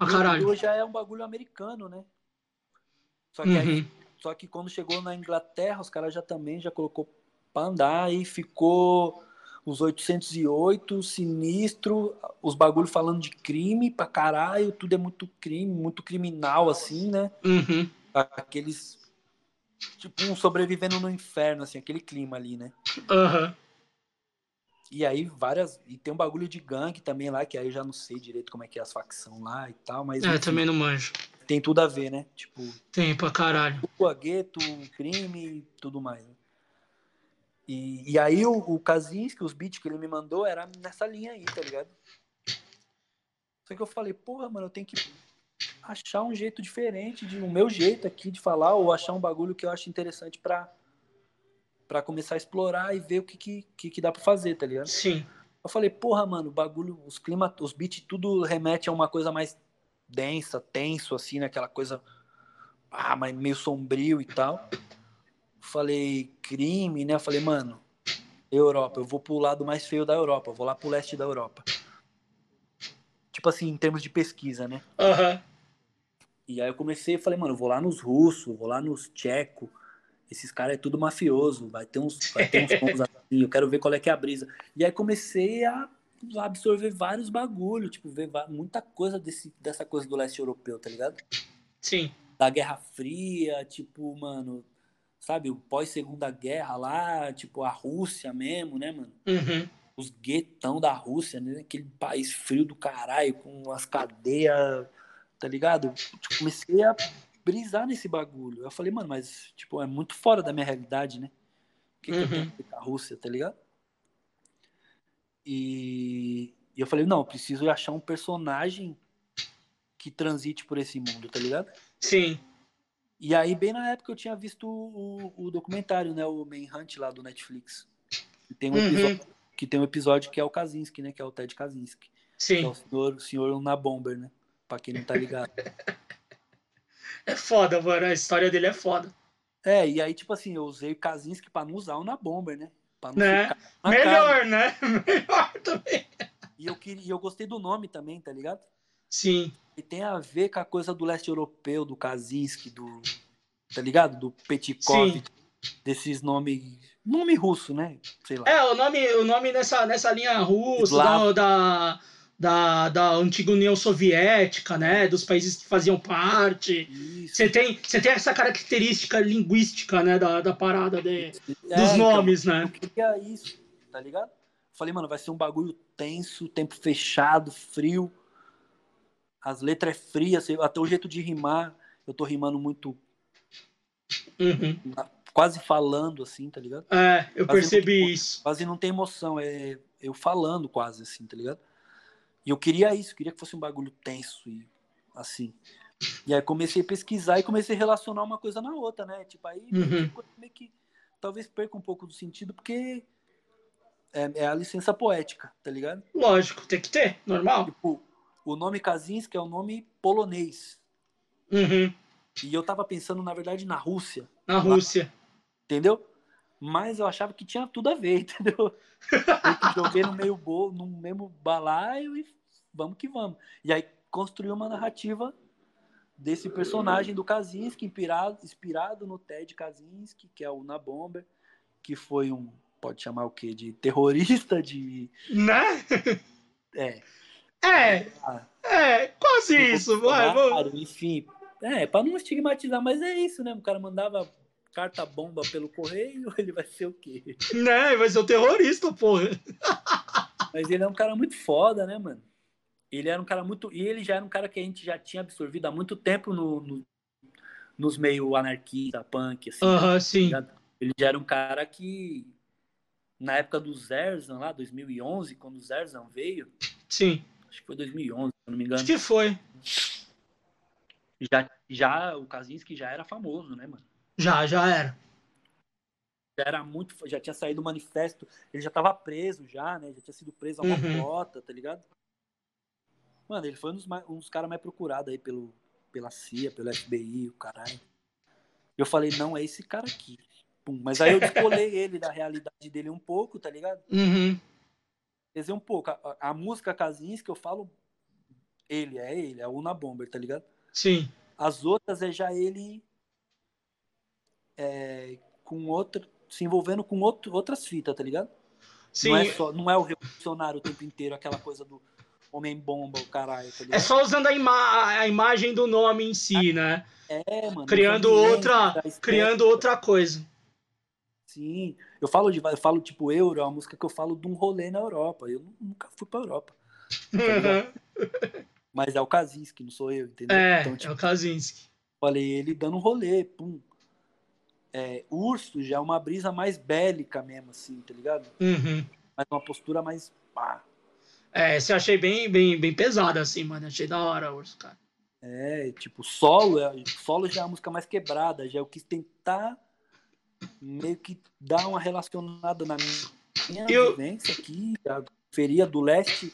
Speaker 3: O
Speaker 1: caralho.
Speaker 3: já é um bagulho americano, né? Só que, aí-
Speaker 1: Uhum.
Speaker 3: só que quando chegou na Inglaterra, os caras já também já colocou pra andar e ficou os 808, sinistro, os bagulho falando de crime pra caralho, tudo é muito crime, muito criminal, assim, né?
Speaker 1: Uhum.
Speaker 3: Aqueles. Tipo, um sobrevivendo no inferno, assim, aquele clima ali, né?
Speaker 1: Aham.
Speaker 3: E aí várias. E tem um bagulho de gangue também lá, que aí eu já não sei direito como é que é as facções lá e tal, mas
Speaker 1: É,
Speaker 3: enfim,
Speaker 1: também não manjo.
Speaker 3: tem tudo a ver, né? Tipo,
Speaker 1: Tem pra caralho.
Speaker 3: rua, gueto, crime e tudo mais. né? E, e aí o, o Kaczynski, os beats que ele me mandou era nessa linha aí, tá ligado? Só que eu falei, porra, mano, eu tenho que achar um jeito diferente, de o meu jeito aqui de falar, ou achar um bagulho que eu acho interessante pra, pra começar a explorar e ver o que, que, que, que dá pra fazer, tá ligado?
Speaker 1: Sim.
Speaker 3: Eu falei, porra, mano, o bagulho, os clima, os beats, tudo remete a uma coisa mais densa, tenso, assim, né? Aquela coisa ah, mas meio sombrio e tal. Falei, crime, né? Falei, mano, Europa, eu vou pro lado mais feio da Europa, eu vou lá pro leste da Europa. Tipo assim, em termos de pesquisa, né?
Speaker 1: Aham.
Speaker 3: E aí eu comecei falei, mano, eu vou lá nos russos, vou lá nos tchecos. Esses caras é tudo mafioso, vai ter uns, vai ter uns sons assim, eu quero ver qual é que é a brisa. E aí comecei a absorver vários bagulho, tipo, ver muita coisa desse, dessa coisa do leste europeu, tá ligado?
Speaker 1: Sim.
Speaker 3: Da Guerra Fria, tipo, mano, sabe, o pós-segunda guerra lá, tipo, a Rússia mesmo, né, mano?
Speaker 1: Uhum.
Speaker 3: Os guetão da Rússia, né? Aquele país frio do caralho, com as cadeias, tá ligado? Tipo, comecei a brisar nesse bagulho. Eu falei, mano, mas, tipo, é muito fora da minha realidade, né? O que, que eu
Speaker 1: Uhum.
Speaker 3: tenho a com Rússia, tá ligado? E, e eu falei, não, eu preciso achar um personagem que transite por esse mundo, tá ligado?
Speaker 1: Sim.
Speaker 3: E aí, bem na época, eu tinha visto o, o documentário, né? O Manhunt lá do Netflix. E tem um
Speaker 1: Uhum.
Speaker 3: episódio, que tem um episódio que é o Kaczynski, né? Que é o Ted Kaczynski. Que é
Speaker 1: Sim.
Speaker 3: o senhor, o senhor na Bomber, né? Pra quem não tá ligado.
Speaker 1: É foda, mano. A história dele é foda.
Speaker 3: é, e aí, tipo assim, eu usei o Kaczynski pra não usar o na Bomber, né? Pra não
Speaker 1: Né?
Speaker 3: na cara.
Speaker 1: Melhor, né? Melhor também.
Speaker 3: E eu, queria, e eu gostei do nome também, tá ligado?
Speaker 1: Sim.
Speaker 3: E tem a ver com a coisa do leste europeu, do Kaczynski, do. Tá ligado? Do Petikov,
Speaker 1: Sim.
Speaker 3: desses nomes. Nome russo, né? Sei lá.
Speaker 1: É, o nome, o nome nessa, nessa linha russa, da, da, da, da antiga União Soviética, né? Dos países que faziam parte. Você tem, você tem essa característica linguística, né? Da, da parada de,
Speaker 3: É,
Speaker 1: dos
Speaker 3: então,
Speaker 1: nomes,
Speaker 3: Eu
Speaker 1: né?
Speaker 3: queria isso, tá ligado? Falei, mano, vai ser um bagulho tenso, tempo fechado, frio. As letras é frias, até o jeito de rimar, eu tô rimando muito,
Speaker 1: Uhum.
Speaker 3: quase falando, assim, tá ligado?
Speaker 1: É, eu
Speaker 3: Fazendo
Speaker 1: percebi
Speaker 3: tipo-
Speaker 1: isso.
Speaker 3: Quase não tem emoção, é eu falando quase, assim, tá ligado? E eu queria isso, queria que fosse um bagulho tenso e assim. E aí comecei a pesquisar e comecei a relacionar uma coisa na outra, né? Tipo, aí
Speaker 1: Uhum.
Speaker 3: meio que talvez perca um pouco do sentido, porque é, é a licença poética, tá ligado?
Speaker 1: Lógico, tem que ter, normal.
Speaker 3: Tipo, o nome Kaczynski é um nome polonês.
Speaker 1: Uhum.
Speaker 3: E eu tava pensando, na verdade, na Rússia,
Speaker 1: Na Rússia.
Speaker 3: entendeu? Mas eu achava que tinha tudo a ver, entendeu? Eu joguei no meio bolo, no mesmo balaio e vamos que vamos. E aí construí uma narrativa desse personagem do Kaczynski, inspirado, inspirado no Ted Kaczynski, que é o Na Bomber, que foi um, pode chamar o quê? De terrorista, de...
Speaker 1: Né?
Speaker 3: É,
Speaker 1: É,
Speaker 3: ah,
Speaker 1: é, quase isso. Vai, vamos.
Speaker 3: Enfim. É, pra não estigmatizar, mas é isso, né? O cara mandava carta bomba pelo correio, ele vai ser o quê?
Speaker 1: Né? Vai ser o terrorista, porra.
Speaker 3: Mas ele é um cara muito foda, né, mano? Ele era um cara muito. E ele já era um cara que a gente já tinha absorvido há muito tempo no, no- nos meio anarquista, punk, assim.
Speaker 1: Aham,
Speaker 3: tá
Speaker 1: sim.
Speaker 3: ligado? Ele já era um cara que. Na época do Zerzan, lá, 2011, quando o Zerzan veio,
Speaker 1: Sim.
Speaker 3: acho que foi 2011, se não me engano,
Speaker 1: Acho que foi.
Speaker 3: já, já o Kaczynski já era famoso, né, mano?
Speaker 1: Já, já era.
Speaker 3: já era muito, já tinha saído o manifesto, ele já tava preso já, né? Já tinha sido preso a uma
Speaker 1: Uhum.
Speaker 3: cota, tá ligado? Mano, ele foi um dos, mais- um dos caras mais procurados aí pelo, pela CIA, pelo FBI, o caralho. Eu falei, não, é esse cara aqui. Pum, mas aí eu descolei ele da realidade dele um pouco, tá ligado?
Speaker 1: Uhum.
Speaker 3: Quer dizer, um pouco. A, a- música Kaczynski, eu falo ele, é ele, é o Una Bomber, tá ligado?
Speaker 1: Sim.
Speaker 3: As outras é já ele é, com outra, se envolvendo com outro, outras fitas, tá ligado?
Speaker 1: Sim.
Speaker 3: Não é, só, não é o revolucionário o tempo inteiro, aquela coisa do homem-bomba, o caralho, tá
Speaker 1: É só usando a, ima a imagem do nome em si, né?
Speaker 3: É, mano.
Speaker 1: Criando outra, criando outra coisa.
Speaker 3: Sim. Eu falo de, eu falo tipo Euro, é uma música que eu falo de um rolê na Europa. Eu nunca fui pra Europa. ligado? Mas é o Kaczynski, não sou eu, entendeu?
Speaker 1: É,
Speaker 3: então,
Speaker 1: é
Speaker 3: tipo,
Speaker 1: o Kaczynski.
Speaker 3: falei ele dando um rolê, pum. É, urso já é uma brisa mais bélica mesmo, assim, tá ligado?
Speaker 1: Uhum.
Speaker 3: Mas uma postura mais. Pá.
Speaker 1: É, você achei bem, bem, bem pesada, assim, mano. Achei da hora, Urso, cara.
Speaker 3: É, tipo, solo, é, solo já é a música mais quebrada, já eu quis tentar meio que dar uma relacionada na minha
Speaker 1: Eu-
Speaker 3: vivência aqui, a feria do leste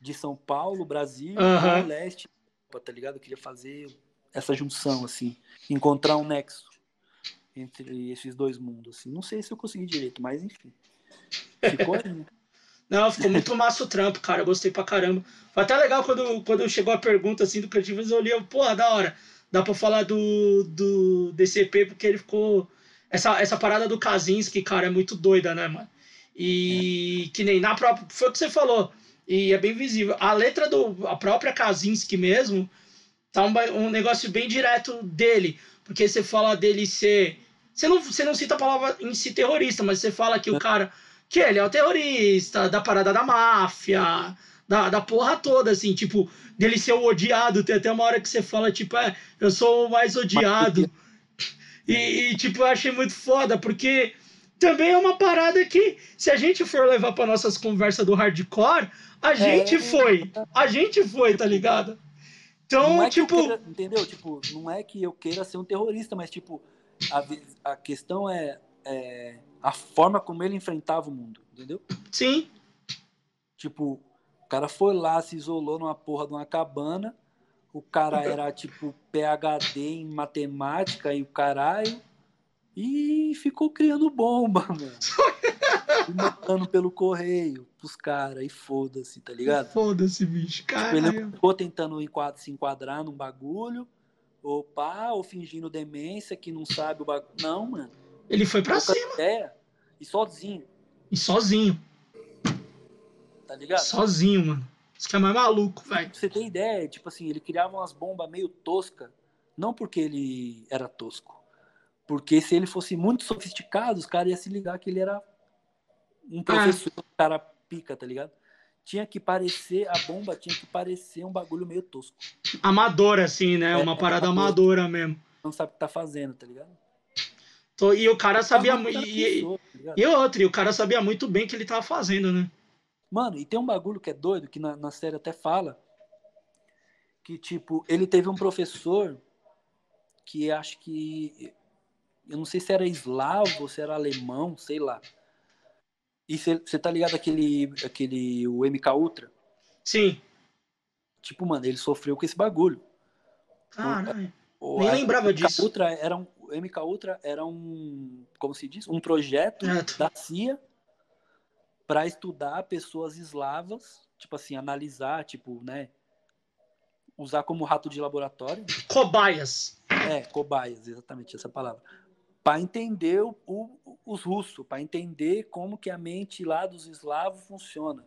Speaker 3: de São Paulo, Brasil, o leste, tá ligado? Eu queria fazer essa junção, assim, encontrar um nexo entre esses dois mundos, assim. Não sei se eu consegui direito, mas enfim. Ficou aí, né?
Speaker 1: Não, ficou muito massa o trampo, cara. Eu gostei pra caramba. Foi até legal quando, quando chegou a pergunta assim do Cantivas, eu olhei, eu, porra, da hora. Dá pra falar do, do DCP, porque ele ficou. Essa, essa parada do Kaczynski, cara, é muito doida, né, mano? E que nem na própria. Foi o que você falou. E é bem visível. A letra do. A própria Kaczynski mesmo. Tá um, um negócio bem direto dele. Porque você fala dele ser. Você não, você não cita a palavra em si terrorista, mas você fala que o cara. Que ele é o terrorista, da parada da máfia, da, da porra toda, assim, tipo, dele ser o odiado. Tem até uma hora que você fala, tipo, é, eu sou o mais odiado. E, e, tipo, eu achei muito foda, porque também é uma parada que, se a gente for levar para nossas conversas do hardcore, a gente foi. A gente foi, tá ligado? Então,
Speaker 3: Não é que eu
Speaker 1: tipo.
Speaker 3: queira- entendeu? Tipo, não é que eu queira ser um terrorista, mas tipo, a, a questão é, é a forma como ele enfrentava o mundo, entendeu?
Speaker 1: Sim,
Speaker 3: Tipo, o cara foi lá, se isolou numa porra de uma cabana, o cara era tipo PhD em matemática e o caralho, e ficou criando bomba, mano. e mandando pelo correio pros caras, e foda-se, tá ligado?
Speaker 1: foda-se, bicho.
Speaker 3: Tipo, ele
Speaker 1: Caralho.
Speaker 3: ficou tentando se enquadrar num bagulho, ou pá, ou fingindo demência que não sabe o bagulho. Não, mano.
Speaker 1: Ele foi pra cima.
Speaker 3: ideia, e sozinho,
Speaker 1: E sozinho.
Speaker 3: tá ligado?
Speaker 1: Sozinho, mano. Isso que é mais maluco, velho.
Speaker 3: Você ter ideia, tipo assim, ele criava umas bombas meio tosca, não porque ele era tosco, porque se ele fosse muito sofisticado, os caras iam se ligar que ele era um professor, um cara pica, tá ligado? Tinha que parecer, a bomba tinha que parecer um bagulho meio tosco.
Speaker 1: Amador, assim, né?
Speaker 3: É,
Speaker 1: Uma parada
Speaker 3: amador.
Speaker 1: amadora mesmo.
Speaker 3: Não sabe o que tá fazendo, tá ligado?
Speaker 1: Tô- E o cara sabia muito. E,
Speaker 3: pessoa, tá
Speaker 1: e outro, e o cara sabia muito bem o que ele tava fazendo, né?
Speaker 3: Mano, e tem um bagulho que é doido, que na, na série até fala, que, tipo, ele teve um professor que acho que. Eu não sei se era eslavo ou se era alemão, sei lá. E você tá ligado aquele, aquele. O MK Ultra?
Speaker 1: Sim.
Speaker 3: Tipo, mano, ele sofreu com esse bagulho.
Speaker 1: Caralho.
Speaker 3: O,
Speaker 1: Nem
Speaker 3: a-
Speaker 1: lembrava
Speaker 3: o MK
Speaker 1: disso.
Speaker 3: Ultra era um, o MK Ultra era um. Como se diz? Um projeto
Speaker 1: Projeto.
Speaker 3: da CIA para estudar pessoas eslavas, tipo assim, analisar, tipo, né? Usar como rato de laboratório.
Speaker 1: Cobaias.
Speaker 3: É, cobaias, exatamente essa palavra. Para entender o, o- os russos, para entender como que a mente lá dos eslavos funciona.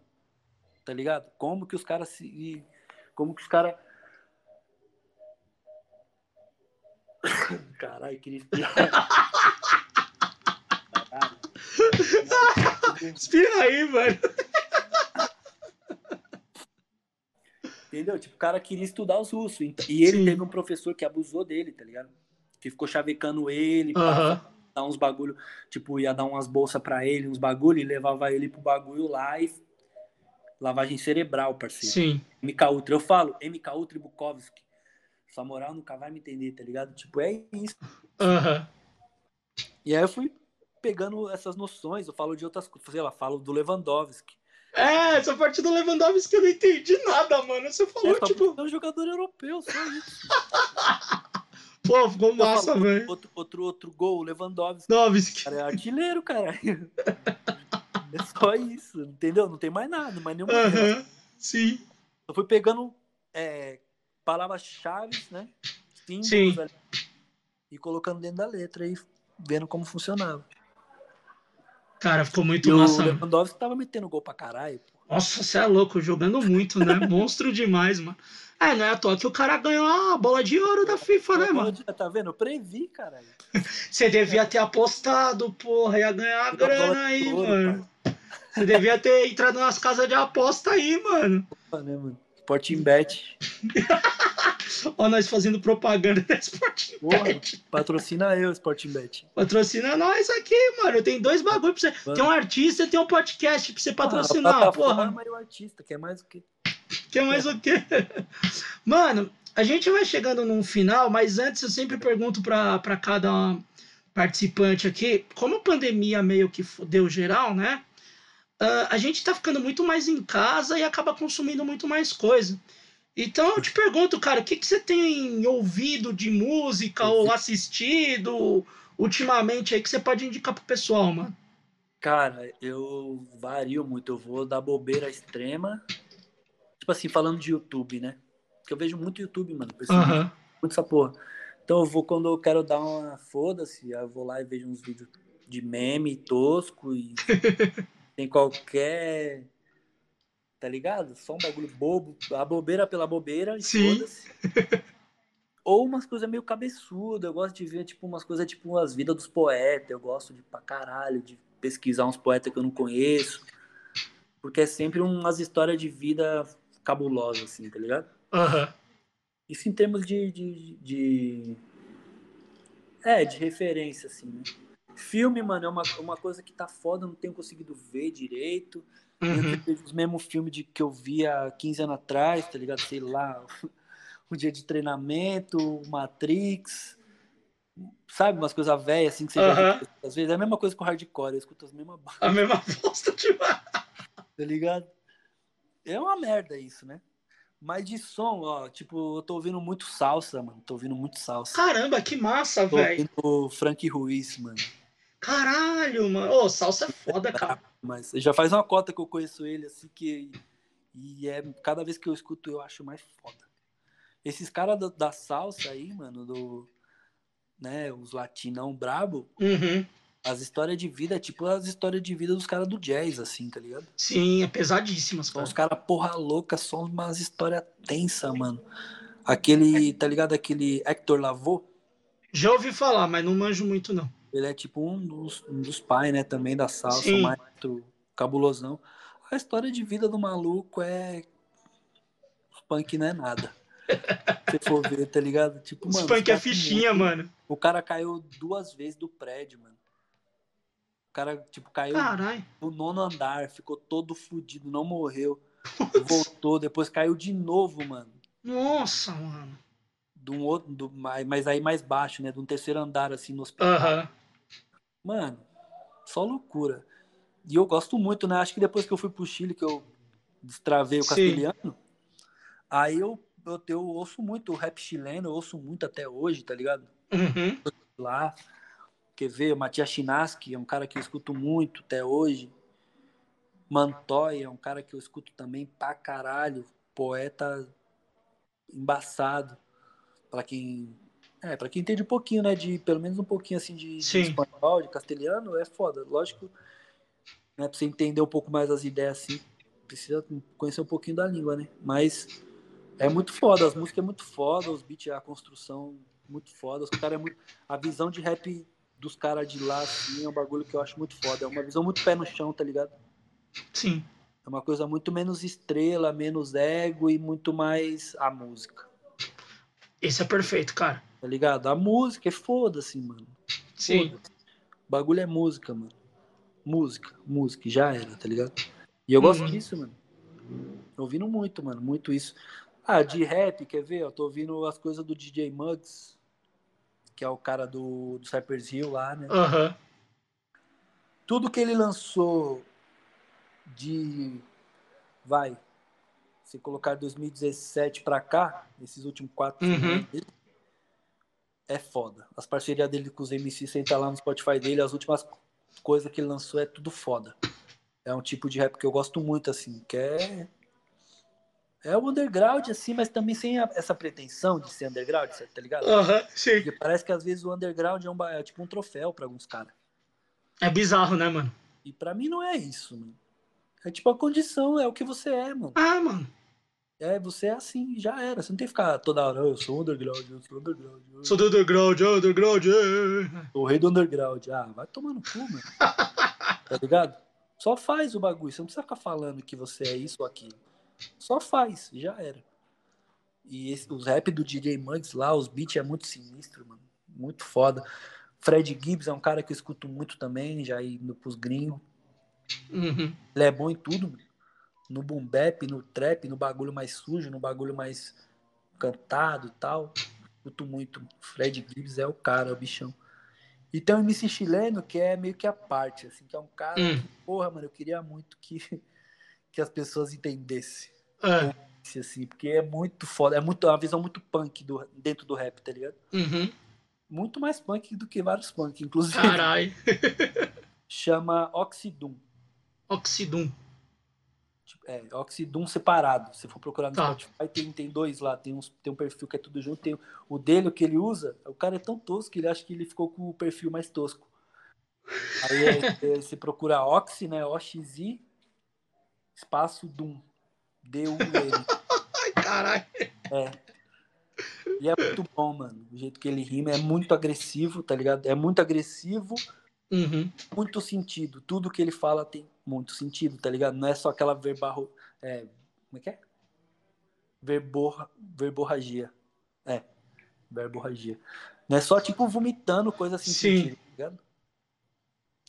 Speaker 3: Tá ligado? Como que os caras se. Como que os caras. Caralho, queria.
Speaker 1: Espirra aí, mano.
Speaker 3: Entendeu? Tipo, o cara queria estudar os russos. E ele
Speaker 1: Sim.
Speaker 3: teve um professor que abusou dele, tá ligado? Que ficou chavecando ele,
Speaker 1: Aham.
Speaker 3: dar uns bagulho, tipo, ia dar umas bolsas pra ele, uns bagulho, e levava ele pro bagulho lá e. Lavagem cerebral, parceiro.
Speaker 1: Sim.
Speaker 3: MK Ultra. Eu falo, MK Ultra e Bukowski. Sua moral nunca vai me entender, tá ligado? Tipo, é isso.
Speaker 1: Aham.
Speaker 3: E aí eu fui pegando essas noções, eu falo de outras coisas, sei lá, falo do Lewandowski.
Speaker 1: É, essa parte do Lewandowski eu não entendi nada, mano. Você falou,
Speaker 3: É,
Speaker 1: tipo,
Speaker 3: é um jogador europeu, só isso.
Speaker 1: pô, ficou massa, velho.
Speaker 3: Outro, outro, outro gol, o Lewandowski.
Speaker 1: Lewandowski.
Speaker 3: cara é artilheiro, cara. É só isso, entendeu? Não tem mais nada, mais nenhuma.
Speaker 1: Aham. Sim.
Speaker 3: Eu fui pegando é, palavras-chave, né? Símbolos
Speaker 1: Sim.
Speaker 3: ali, e colocando dentro da letra e vendo como funcionava.
Speaker 1: Cara, ficou muito
Speaker 3: E o
Speaker 1: massa.
Speaker 3: Lewandowski tava metendo gol pra caralho. pô.
Speaker 1: Nossa, você é louco, jogando muito, né? Monstro demais, mano. É, não é à toa que o cara ganhou a bola de ouro da FIFA, né, mano?
Speaker 3: Tá vendo? Eu previ, caralho.
Speaker 1: Você devia ter apostado, porra, ia ganhar a grana aí,
Speaker 3: de ouro,
Speaker 1: mano. Você devia ter entrado nas casas de aposta aí, mano.
Speaker 3: Pô, né, mano? Sporting Bet.
Speaker 1: Ó, nós fazendo propaganda da Sporting
Speaker 3: Porra,
Speaker 1: Bet.
Speaker 3: patrocina eu, Sporting Bet.
Speaker 1: Patrocina nós aqui, mano. Tem dois bagulho pra você. Tem um artista e tem um podcast pra você
Speaker 3: Ah,
Speaker 1: patrocinar,
Speaker 3: a
Speaker 1: porra.
Speaker 3: e o artista, que é mais o que.
Speaker 1: Quer mais o quê? Mano, a gente vai chegando num final, mas antes eu sempre pergunto pra, pra cada participante aqui, como a pandemia meio que deu geral, né? Ah, a gente tá ficando muito mais em casa e acaba consumindo muito mais coisa. Então eu te pergunto, cara, o que, que você tem ouvido de música ou assistido ultimamente aí que você pode indicar pro pessoal, mano?
Speaker 3: Cara, eu vario muito. Eu vou da bobeira extrema. Tipo assim, falando de YouTube, né? Porque eu vejo muito YouTube, mano. Muito essa porra. Então eu vou quando eu quero dar uma foda-se, eu vou lá e vejo uns vídeos de meme tosco e tem qualquer. Tá ligado? Só um bagulho bobo, a bobeira pela bobeira e foda-se. Ou umas coisas meio cabeçudas, eu gosto de ver tipo umas coisas tipo as vidas dos poetas, eu gosto de pra caralho de pesquisar uns poetas que eu não conheço. Porque é sempre umas histórias de vida cabulosas assim, tá ligado?
Speaker 1: Aham.
Speaker 3: Isso em termos de, de, de- É, de referência, assim, né? Filme, mano, é uma, uma coisa que tá foda, eu não tenho conseguido ver direito.
Speaker 1: Uhum.
Speaker 3: Os mesmos filmes de, que eu via 15 anos atrás, tá ligado? Sei lá, o dia de treinamento, Matrix. Sabe, umas coisas velhas, assim, que você já
Speaker 1: Aham.
Speaker 3: viu. Às vezes é a mesma coisa com hardcore, eu escuto as mesmas
Speaker 1: A mesma bosta de
Speaker 3: tá ligado? É uma merda isso, né? Mas de som, ó, tipo, eu tô ouvindo muito salsa, mano. Tô ouvindo muito salsa.
Speaker 1: Caramba, que massa,
Speaker 3: Tô
Speaker 1: velho.
Speaker 3: ouvindo Frank Ruiz, mano.
Speaker 1: Caralho, mano. Ô, salsa é foda, cara.
Speaker 3: Mas já faz uma cota que eu conheço ele, assim, que. E é cada vez que eu escuto eu acho mais foda. Esses caras da, da salsa aí, mano, do. Né, os latinão brabo,
Speaker 1: Uhum.
Speaker 3: As histórias de vida é tipo as histórias de vida dos caras do jazz, assim, tá ligado?
Speaker 1: Sim, é pesadíssimas, cara.
Speaker 3: os caras porra louca, são umas histórias tensas, mano. Aquele, tá ligado? Aquele Hector Lavoe,
Speaker 1: Já ouvi falar, mas não manjo muito, não.
Speaker 3: ele é tipo um dos, um dos pais, né, também da salsa,
Speaker 1: Sim.
Speaker 3: mais cabulosão. A história de vida do maluco é. Os punk não é nada. Se for ver, tá ligado? Tipo,
Speaker 1: Os
Speaker 3: mano.
Speaker 1: punk é fichinha,
Speaker 3: muito-
Speaker 1: mano.
Speaker 3: O cara caiu duas vezes do prédio, mano. O cara, tipo, caiu no nono andar, ficou todo fudido, não morreu. Voltou, depois caiu de novo, mano.
Speaker 1: Nossa, mano.
Speaker 3: De um outro, do, mas aí mais baixo, né? De um terceiro andar, assim, no hospital.
Speaker 1: Aham.
Speaker 3: Mano, só loucura. E eu gosto muito, né? Acho que depois que eu fui pro Chile, que eu destravei o
Speaker 1: Sim.
Speaker 3: castelhano, aí eu, eu, eu ouço muito o rap chileno, eu ouço muito até hoje, tá ligado?
Speaker 1: Uhum.
Speaker 3: Lá. Quer ver? Matias Chinaski é um cara que eu escuto muito até hoje. Mantoy é um cara que eu escuto também pra caralho. Poeta embaçado. Pra quem. É, pra quem entende um pouquinho, né? De pelo menos um pouquinho assim de, de espanhol, de castelhano, é foda. Lógico, né, pra você entender um pouco mais as ideias assim, precisa conhecer um pouquinho da língua, né? Mas é muito foda, as músicas é muito foda, os beats, a construção muito foda. Os cara é muito. A visão de rap dos caras de lá, assim, é um bagulho que eu acho muito foda. É uma visão muito pé no chão, tá ligado?
Speaker 1: Sim.
Speaker 3: É uma coisa muito menos estrela, menos ego e muito mais a música.
Speaker 1: Esse é perfeito, cara.
Speaker 3: Tá ligado? A música é foda-se, mano.
Speaker 1: Sim.
Speaker 3: Foda-se. O bagulho é música, mano. Música, música, já era, tá ligado? E eu gosto
Speaker 1: Uhum.
Speaker 3: disso, mano. Tô ouvindo muito, mano, muito isso. Ah, de rap, quer ver? Eu tô ouvindo as coisas do DJ Muggs, que é o cara do, do Cypress Hill lá, né?
Speaker 1: Aham.
Speaker 3: Tudo que ele lançou de. Vai. Se colocar 2017 pra cá, esses últimos quatro
Speaker 1: Uhum.
Speaker 3: anos dele, é foda. As parcerias dele com os MC, você entra lá no Spotify dele, as últimas coisas que ele lançou é tudo foda. É um tipo de rap que eu gosto muito, assim, que é. É o underground, assim, mas também sem a- essa pretensão de ser underground, tá ligado?
Speaker 1: Aham, sim.
Speaker 3: Porque parece que às vezes o underground é, um, é tipo um troféu pra alguns caras.
Speaker 1: É bizarro, né, mano?
Speaker 3: E pra mim não é isso, mano. É tipo a condição, é o que você é, mano.
Speaker 1: Ah, mano.
Speaker 3: É, você é assim, já era. Você não tem que ficar toda hora, "Ah, eu sou underground, eu sou underground. Eu
Speaker 1: Sou do underground, underground. é.
Speaker 3: o rei do underground. Ah, vai tomar no cu, mano. tá ligado? Só faz o bagulho. Você não precisa ficar falando que você é isso ou aquilo. Só faz, já era. E esse- os rap do DJ Muggs lá, os beats é muito sinistro, mano. Muito foda. Fred Gibbs é um cara que eu escuto muito também, já indo pros gringos.
Speaker 1: Uhum.
Speaker 3: Ele é bom em tudo, mano. no boom bap, no trap, no bagulho mais sujo, no bagulho mais cantado e tal. Escuto muito. Fred Gibbs é o cara, é o bichão. E tem um MC chileno que é meio que a parte, assim, que é um cara
Speaker 1: Hum.
Speaker 3: que, porra, mano, eu queria muito que, que as pessoas entendessem.
Speaker 1: É.
Speaker 3: Assim, porque é muito foda, é muito, é uma visão muito punk do, dentro do rap, tá ligado?
Speaker 1: Uhum.
Speaker 3: Muito mais punk do que vários punk, inclusive.
Speaker 1: Caralho.
Speaker 3: Chama Oxidum.
Speaker 1: Oxidum.
Speaker 3: Tipo, É, Oxidum separado. Se for procurar no
Speaker 1: Tá.
Speaker 3: Spotify, tem, tem dois lá. Tem, uns, tem um perfil que é tudo junto. Tem o dele, o que ele usa. O cara é tão tosco que ele acha que ele ficou com o perfil mais tosco. Aí é, é, você procura Oxy, né? OXI, espaço Dum. D-U-M.
Speaker 1: Ai, caralho.
Speaker 3: E é muito bom, mano. O jeito que ele rima é muito agressivo, tá ligado? É muito agressivo,
Speaker 1: Uhum.
Speaker 3: muito sentido. Tudo que ele fala tem muito sentido, tá ligado? Não é só aquela verbarro... É, como é que é? Verborra, verborragia. É, verborragia. Não é só, tipo, vomitando coisa sem
Speaker 1: Sim.
Speaker 3: sentido, tá ligado?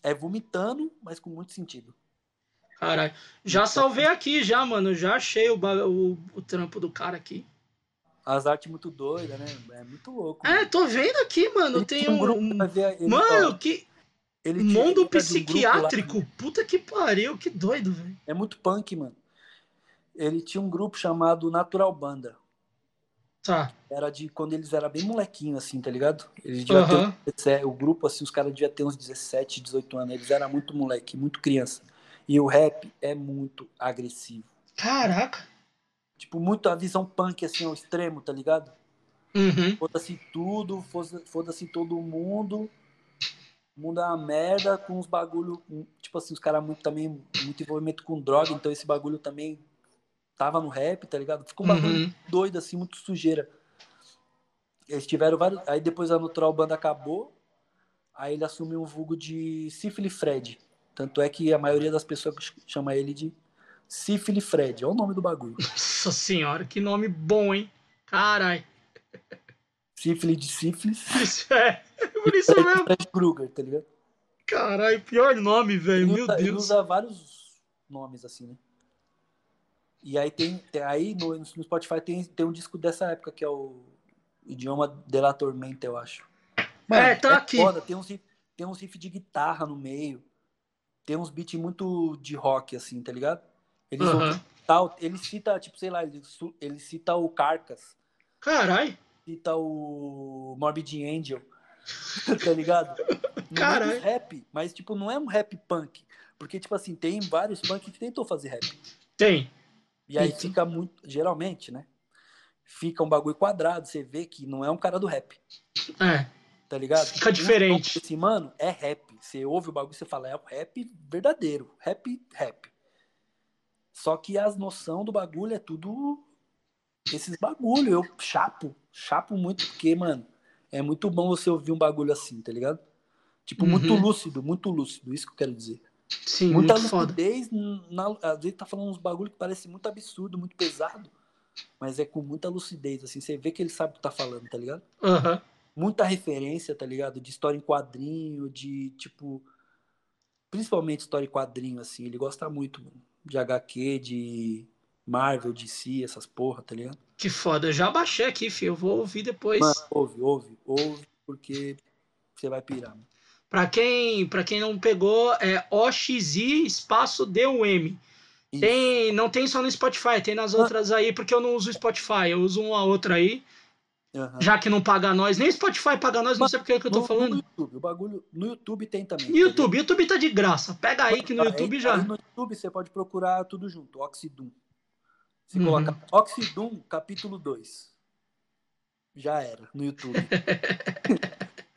Speaker 3: É vomitando, mas com muito sentido.
Speaker 1: Caralho. Já salvei aqui, já, mano. Já achei o, o, o trampo do cara aqui.
Speaker 3: As artes muito doidas, né? É muito louco.
Speaker 1: É, tô vendo aqui, mano.
Speaker 3: Ele
Speaker 1: Tem um.
Speaker 3: grupo
Speaker 1: um-
Speaker 3: ele-
Speaker 1: Mano,
Speaker 3: ó,
Speaker 1: que.
Speaker 3: ele
Speaker 1: Mundo
Speaker 3: de um lá,
Speaker 1: psiquiátrico. Puta que pariu, que doido, velho.
Speaker 3: É muito punk, mano. Ele tinha um grupo chamado Natural Banda.
Speaker 1: Tá.
Speaker 3: Era de quando eles eram bem molequinho, assim, tá ligado? Eles deviam ter uns 17 o grupo, assim, os caras deviam ter uns 17, 18 anos. Eles eram muito moleque, muito criança. E o rap é muito agressivo.
Speaker 1: Caraca.
Speaker 3: Tipo, muito a visão punk, assim, ao extremo, tá ligado?
Speaker 1: Uhum.
Speaker 3: Foda-se tudo, foda- foda-se todo mundo. O mundo é uma merda com uns bagulho. Tipo assim, os caras muito também, muito envolvimento com droga, então esse bagulho também tava no rap, tá ligado? Ficou um bagulho
Speaker 1: Uhum.
Speaker 3: doido, assim, muito sujeira. Eles tiveram vários. Aí depois a Natural Banda acabou. Aí ele assumiu um vulgo de Sífile Fred. Tanto é que a maioria das pessoas chama ele de Sífile Fred. É o nome do bagulho.
Speaker 1: Nossa senhora, que nome bom, hein? Caralho.
Speaker 3: Sífile de sífilis.
Speaker 1: Isso é. Por isso
Speaker 3: Fred,
Speaker 1: mesmo.
Speaker 3: Fred Krueger, tá ligado?
Speaker 1: Caralho, pior nome, velho.
Speaker 3: Ele
Speaker 1: Meu
Speaker 3: usa, ele
Speaker 1: Deus.
Speaker 3: usa vários nomes, assim, né? E aí tem, tem- aí no, no Spotify tem, tem um disco dessa época que é o Idioma de la Tormenta, eu acho.
Speaker 1: É, tá aqui.
Speaker 3: Foda, tem uns tem uns riff de guitarra no meio. Tem uns beats muito de rock, assim, tá ligado? Eles vão
Speaker 1: Aham.
Speaker 3: citar, ele cita, tipo, sei lá, ele, ele cita o Carcas,
Speaker 1: Caralho.
Speaker 3: cita o Morbid Angel, tá ligado?
Speaker 1: Caralho.
Speaker 3: do rap, mas tipo, não é um rap punk. Porque, tipo assim, tem vários punk que tentou fazer rap.
Speaker 1: Tem.
Speaker 3: E aí
Speaker 1: Isso.
Speaker 3: fica muito, geralmente, né? Fica um bagulho quadrado, você vê que não é um cara do rap,
Speaker 1: É.
Speaker 3: tá ligado?
Speaker 1: Fica
Speaker 3: Um
Speaker 1: diferente.
Speaker 3: Assim, mano, é rap. Você ouve o bagulho e você fala, é o rap verdadeiro. Rap, rap. Só que as noção do bagulho é tudo esses bagulho. Eu chapo, chapo muito, porque, mano, é muito bom você ouvir um bagulho assim, tá ligado? Tipo, muito
Speaker 1: Uhum.
Speaker 3: lúcido, muito lúcido, isso que eu quero dizer.
Speaker 1: Sim,
Speaker 3: Muita
Speaker 1: muito
Speaker 3: lucidez, na, às vezes tá falando uns bagulho que parece muito absurdo, muito pesado, mas é com muita lucidez, assim, você vê que ele sabe o que tá falando, tá ligado?
Speaker 1: Aham.
Speaker 3: Muita referência, tá ligado? De história em quadrinho, de, tipo, principalmente história em quadrinho, assim, ele gosta muito mano, de HQ, de Marvel, DC, essas porra, tá ligado?
Speaker 1: Que foda. Eu já baixei aqui, filho. Eu vou ouvir depois.
Speaker 3: Mano, ouve, ouve, ouve, porque você vai pirar, mano.
Speaker 1: Pra quem, pra quem não pegou, é OXI espaço DUM.
Speaker 3: Isso.
Speaker 1: Tem, não tem só no Spotify, tem nas outras aí, porque eu não uso o Spotify, eu uso uma outra aí,
Speaker 3: Aham.
Speaker 1: já que não paga nós. Nem Spotify paga nós, não sei porque que eu tô
Speaker 3: No-
Speaker 1: falando.
Speaker 3: No YouTube, o bagulho, no YouTube tem também.
Speaker 1: No
Speaker 3: tá?
Speaker 1: YouTube, YouTube tá de graça. Pega aí que no YouTube
Speaker 3: aí
Speaker 1: já.
Speaker 3: no YouTube você pode procurar tudo junto, Oxidum. Se
Speaker 1: Uhum.
Speaker 3: colocar Oxidum, capítulo 2. Já era, no YouTube.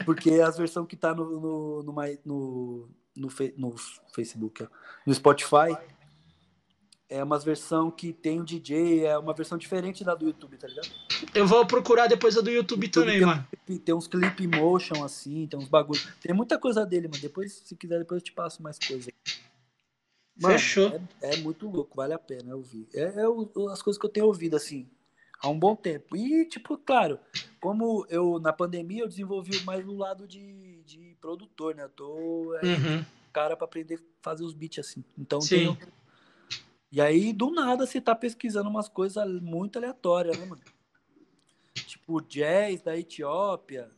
Speaker 3: Porque as versões que tá no, no, no, no, no, no Facebook, ó, no Spotify, é uma versão que tem o DJ, é uma versão diferente da do YouTube, tá ligado?
Speaker 1: Eu vou procurar depois a do YouTube
Speaker 3: YouTube
Speaker 1: também,
Speaker 3: tem,
Speaker 1: mano.
Speaker 3: Tem, tem uns clip motion assim, tem uns bagulho. Tem muita coisa dele, mano. Depois, se quiser, depois eu te passo mais coisa. Mano,
Speaker 1: Fechou.
Speaker 3: É, é muito louco, vale a pena ouvir. É, é o- as coisas que eu tenho ouvido, assim, há um bom tempo. E, tipo, claro, como eu, na pandemia, eu desenvolvi mais no lado de, de produtor, né? Eu tô é,
Speaker 1: Uhum.
Speaker 3: cara pra aprender a fazer os beats assim. Então,
Speaker 1: Sim.
Speaker 3: tenho... E aí, do nada, você tá pesquisando umas coisas muito aleatórias, né, mano? Tipo, jazz da Etiópia,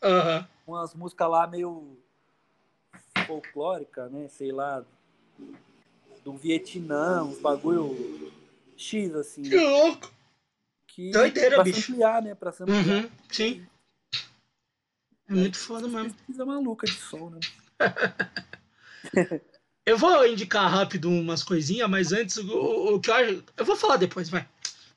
Speaker 1: Aham.
Speaker 3: umas músicas lá meio folclórica, né? Sei lá, do Vietnã, uns bagulho X, assim.
Speaker 1: Que louco.
Speaker 3: Que
Speaker 1: Doideira,
Speaker 3: pra
Speaker 1: bicho.
Speaker 3: ampliar, né? Pra ampliar.
Speaker 1: Uhum. Sim. É muito foda mesmo.
Speaker 3: Pesquisa maluca de som, né?
Speaker 1: Eu vou indicar rápido umas coisinhas, mas antes, o, o que eu acho. Eu vou falar depois, vai.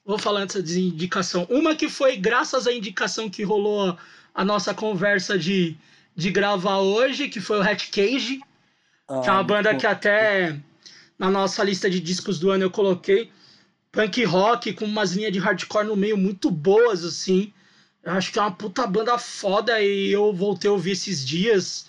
Speaker 1: Vou falar antes da indicação. Uma que foi graças à indicação que rolou a nossa conversa de, de gravar hoje, que foi o Hat Cage, que é uma
Speaker 3: Ah,
Speaker 1: banda que até na nossa lista de discos do ano eu coloquei. Punk rock com umas linhas de hardcore no meio muito boas, assim. Eu acho que é uma puta banda foda e eu voltei a ouvir esses dias.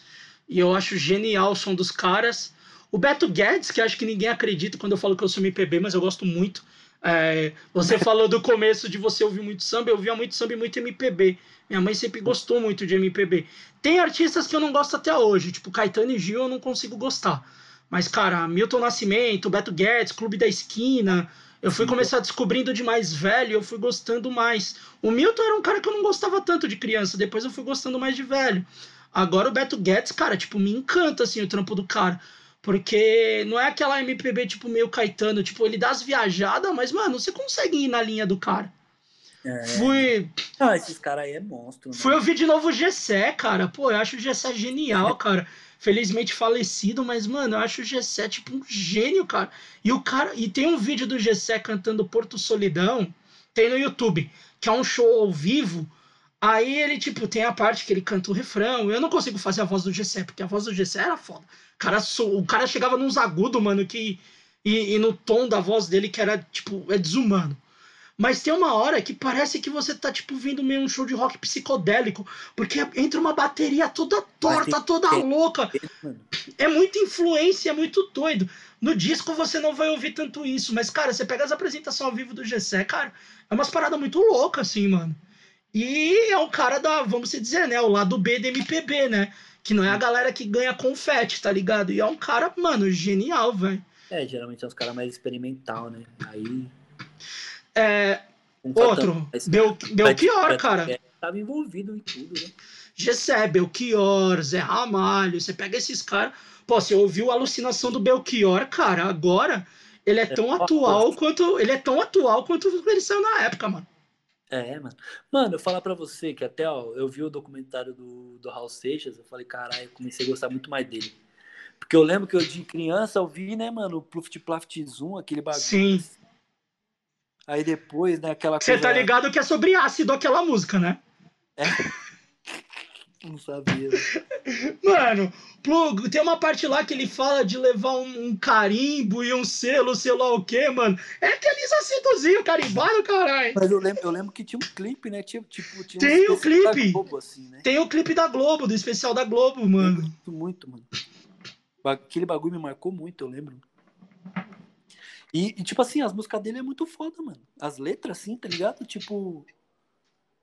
Speaker 1: E eu acho genial o som dos caras. O Beto Guedes, que acho que ninguém acredita quando eu falo que eu sou MPB, mas eu gosto muito. É, você falou do começo de você ouvir muito samba, eu ouvia muito samba e muito MPB. Minha mãe sempre gostou muito de MPB. Tem artistas que eu não gosto até hoje, tipo Caetano e Gil eu não consigo gostar. Mas, cara, Milton Nascimento, Beto Guedes, Clube da Esquina. Eu fui começar descobrindo de mais velho e eu fui gostando mais. O Milton era um cara que eu não gostava tanto de criança, depois eu fui gostando mais de velho. Agora o Beto Guedes, cara, tipo, me encanta, assim, o trampo do cara. Porque não é aquela MPB, tipo, meio Caetano. Tipo, ele dá as viajadas, mas, mano, você consegue ir na linha do cara.
Speaker 3: É.
Speaker 1: Fui,
Speaker 3: Ah, esses caras aí é monstro, né?
Speaker 1: fui ouvir de novo o Gessé, cara. Pô, eu acho o Gessé genial, cara. Felizmente falecido, mas, mano, eu acho o Gessé, tipo, um gênio, cara. E o cara. E tem um vídeo do Gessé cantando Porto Solidão, tem no YouTube, que é um show ao vivo. Aí ele, tipo, tem a parte que ele canta o refrão. Eu não consigo fazer a voz do Gessé, porque a voz do Gessé era foda. O cara, so- o cara chegava nos agudos, mano, que. E, e no tom da voz dele, que era, tipo, é desumano. Mas tem uma hora que parece que você tá, tipo, vendo meio um show de rock psicodélico. Porque entra uma bateria toda torta,
Speaker 3: tem-
Speaker 1: toda
Speaker 3: tem-
Speaker 1: louca.
Speaker 3: Mano,
Speaker 1: É muita influência, é muito doido. No disco você não vai ouvir tanto isso. Mas, cara, você pega as apresentações ao vivo do Gessé, cara, é umas paradas muito loucas, assim, mano. E é o cara da, vamos dizer, né, o lado B da MPB, né? Que não é a galera que ganha confete, tá ligado? E é um cara, mano, genial, velho.
Speaker 3: É, geralmente é os caras mais experimental, né? Aí.
Speaker 1: É,
Speaker 3: um fator
Speaker 1: outro, Bel, Belchior, cara.
Speaker 3: Guedes Tava envolvido em tudo, né?
Speaker 1: Gessé, Belchior, Zé Ramalho, você pega esses caras. Pô, você ouviu a alucinação do Belchior, cara, agora ele é tão
Speaker 3: uma
Speaker 1: atual quanto. Ele é tão atual quanto ele saiu na época, mano.
Speaker 3: É, mano. Mano, eu falar pra você que até, ó, eu vi o documentário do, do Raul Seixas, eu falei, caralho, eu comecei a gostar muito mais dele. Porque eu lembro que eu de criança eu vi, né, mano, o Pluft Plaft Zoom, aquele bagulho.
Speaker 1: Sim.
Speaker 3: Aí depois, né, aquela
Speaker 1: Você tá ligado que é sobre ácido aquela música, né?
Speaker 3: Não sabia.
Speaker 1: Mano, Plug, tem uma parte lá que ele fala de levar um, um carimbo e um selo, sei lá o quê, mano. É aqueles acentozinhos carimbados, caralho.
Speaker 3: Mas eu lembro, eu lembro que tinha um clipe, né? Tipo, tipo, tinha um
Speaker 1: Tem o
Speaker 3: especial da
Speaker 1: clipe.
Speaker 3: Globo, assim, né?
Speaker 1: Tem o clipe da Globo, do especial da Globo, mano.
Speaker 3: Muito, muito, mano. Aquele bagulho me marcou muito, eu lembro. E, e, tipo assim, as músicas dele é muito foda, mano. As letras, assim, tá ligado? Tipo.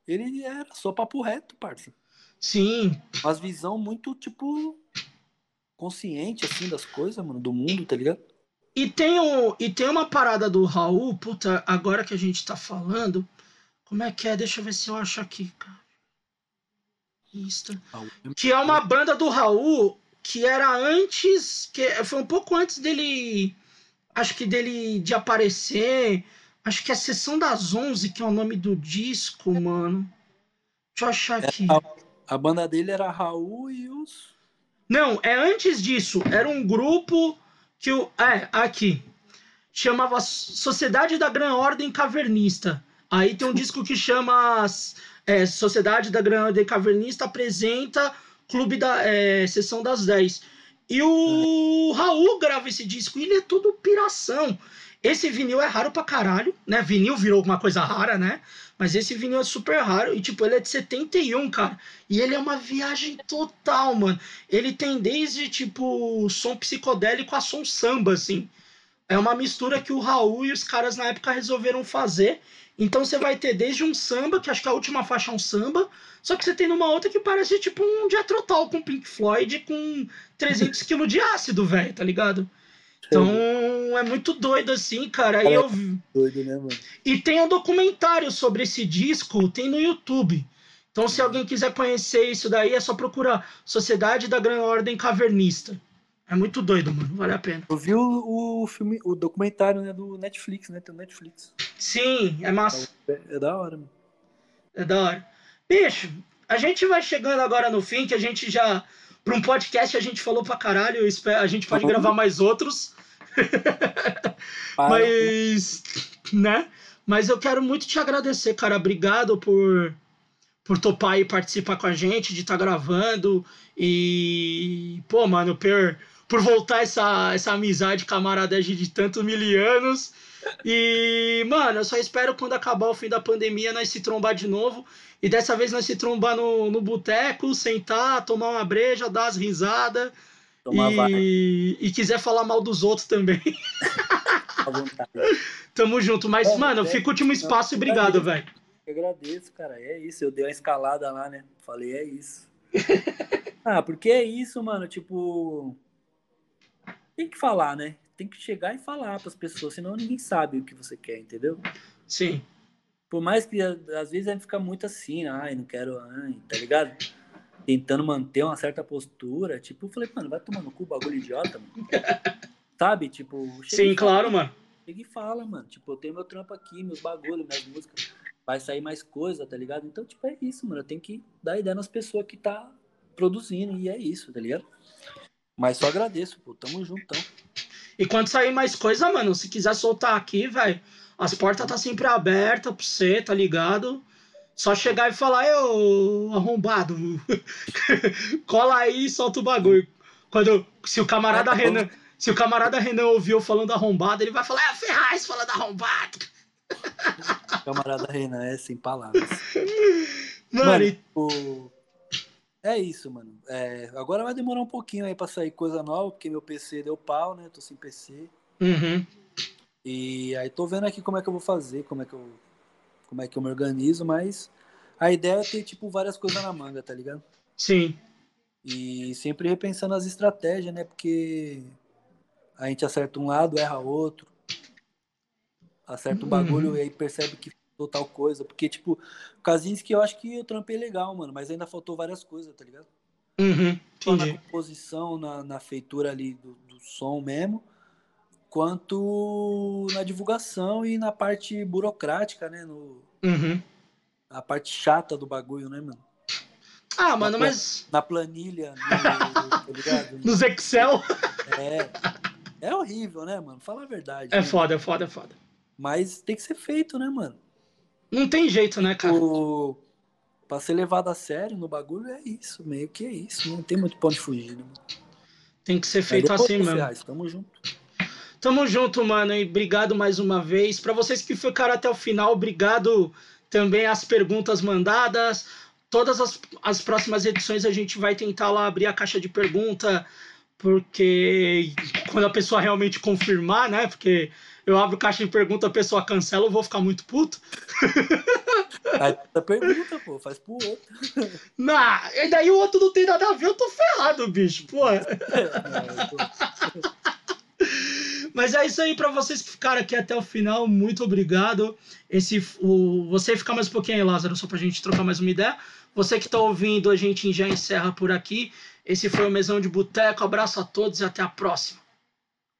Speaker 3: Ele era só papo reto, parça.
Speaker 1: Sim,
Speaker 3: Umas visão muito, tipo. Consciente, assim, das coisas, mano, do mundo, tá ligado?
Speaker 1: E tem, o, e tem uma parada do Raul, puta, agora que a gente tá falando. Como é que é? Deixa eu ver se eu acho aqui, cara. Insta. Que é uma banda do Raul que era antes. que Foi um pouco antes dele. Acho que dele de aparecer. Acho que é a Sessão das 11, que é o nome do disco, mano. Deixa eu achar aqui.
Speaker 3: A banda dele era Raul e os.
Speaker 1: Não, é antes disso. Era um grupo que o. É, aqui. Chamava Sociedade da Gran Ordem Cavernista. Aí tem um disco que chama é, Sociedade da Gran Ordem Cavernista apresenta Clube da é, Sessão das 10. E o Raul grava esse disco e ele é todo piração. Esse vinil é raro pra caralho, né? Vinil virou uma coisa rara, né? Mas esse vinil é super raro. E, tipo, ele é de 71, cara. E ele é uma viagem total, mano. Ele tem desde, tipo, som psicodélico a som samba, assim. É uma mistura que o Raul e os caras na época resolveram fazer. Então você vai ter desde um samba, que acho que a última faixa é um samba, só que você tem numa outra que parece tipo um Jethro com Pink Floyd com 300 kg de ácido, velho, tá ligado? Então é muito doido assim, cara. Aí eu...
Speaker 3: Doido, né, mano?
Speaker 1: E tem um documentário sobre esse disco, tem no YouTube. Então, se alguém quiser conhecer isso daí, é só procurar Sociedade da Gran Ordem Cavernista. É muito doido, mano. Vale a pena.
Speaker 3: Eu vi o, o filme, o documentário né, do Netflix, né? Tem o Netflix.
Speaker 1: Sim, é massa.
Speaker 3: É, é da hora, mano.
Speaker 1: É da hora. Bicho, a gente vai chegando agora no fim, que a gente já. Para um podcast a gente falou pra caralho. A gente pode uhum. gravar mais outros. Mas. Né? Mas eu quero muito te agradecer, cara. Obrigado por, por topar e participar com a gente, de estar tá gravando. E. Pô, mano, por, por voltar essa, essa amizade, camaradagem de tantos mil anos. E, mano, eu só espero quando acabar o fim da pandemia nós se trombar de novo. E dessa vez nós se trombar no, no boteco, sentar, tomar uma breja, dar as risadas. E, e, quiser falar mal dos outros também. Tamo junto. Mas, é, mano, é, fica o último espaço e obrigado, velho.
Speaker 3: Eu agradeço, cara. É isso. Eu dei uma escalada lá, né? Falei, é isso. ah, porque é isso, mano. Tipo. Tem que falar, né? Tem que chegar e falar para as pessoas, senão ninguém sabe o que você quer, entendeu?
Speaker 1: Sim.
Speaker 3: Por mais que às vezes a gente fica muito assim, ai, não quero, ai, tá ligado? Tentando manter uma certa postura. Tipo, eu falei, mano, vai tomar no cu bagulho idiota, mano. Sabe? Tipo,
Speaker 1: Sim, claro, mano.
Speaker 3: Chega e fala, mano. Tipo, eu tenho meu trampo aqui, meus bagulhos, minhas músicas. Vai sair mais coisa, tá ligado? Então, tipo, é isso, mano. Eu tenho que dar ideia nas pessoas que tá produzindo. E é isso, tá ligado? Mas só agradeço, pô. Tamo juntão.
Speaker 1: E quando sair mais coisa, mano, se quiser soltar aqui, velho, as portas tá sempre abertas pra você, tá ligado? Só chegar e falar, eu arrombado, cola aí e solta o bagulho. Quando, se o camarada é, Renan, se o camarada Renan ouviu falando arrombado, ele vai falar, é a Ferraz falando arrombado.
Speaker 3: Camarada Renan é sem palavras.
Speaker 1: Mano, mano e... o...
Speaker 3: É isso, mano. É, agora vai demorar um pouquinho aí pra sair coisa nova, porque meu PC deu pau, né? Tô sem PC.
Speaker 1: Uhum.
Speaker 3: E aí tô vendo aqui como é que eu vou fazer, como é que eu, como é que eu me organizo, mas a ideia é ter, tipo, várias coisas na manga, tá ligado?
Speaker 1: Sim.
Speaker 3: E sempre repensando as estratégias, né? Porque a gente acerta um lado, erra outro. Acerta um bagulho uhum. e aí percebe que faltou tal coisa. Porque, tipo, que eu acho que eu trampei legal, mano, mas ainda faltou várias coisas, tá ligado?
Speaker 1: Uhum,
Speaker 3: na composição, na, na feitura ali do, do som mesmo, quanto na divulgação e na parte burocrática, né? No,
Speaker 1: uhum.
Speaker 3: A parte chata do bagulho, né, mano?
Speaker 1: Ah, mano, na, mas.
Speaker 3: Na planilha, no, tá
Speaker 1: ligado? Nos Excel.
Speaker 3: É. É horrível, né, mano? Fala a verdade.
Speaker 1: É
Speaker 3: né?
Speaker 1: foda, é foda, é foda.
Speaker 3: Mas tem que ser feito, né, mano?
Speaker 1: Não tem jeito, né, cara?
Speaker 3: O... Pra ser levado a sério no bagulho é isso, meio que é isso. Não tem muito ponto de fugir, né, mano?
Speaker 1: Tem que ser feito assim mesmo. Reais,
Speaker 3: tamo junto.
Speaker 1: Tamo junto, mano, e obrigado mais uma vez. Para vocês que ficaram até o final, obrigado também as perguntas mandadas. Todas as, as próximas edições a gente vai tentar lá abrir a caixa de pergunta, porque quando a pessoa realmente confirmar, né? Porque eu abro caixa de pergunta, a pessoa cancela, eu vou ficar muito puto.
Speaker 3: Aí a pergunta, pô, faz pro outro.
Speaker 1: Não, e daí o outro não tem nada a ver, eu tô ferrado, bicho, pô. É, Mas é isso aí para vocês que ficaram aqui até o final, muito obrigado. Esse, o, você ficar mais um pouquinho aí, Lázaro, só pra gente trocar mais uma ideia. Você que tá ouvindo, a gente já encerra por aqui. Esse foi o Mesão de Boteco. Abraço a todos e até a próxima.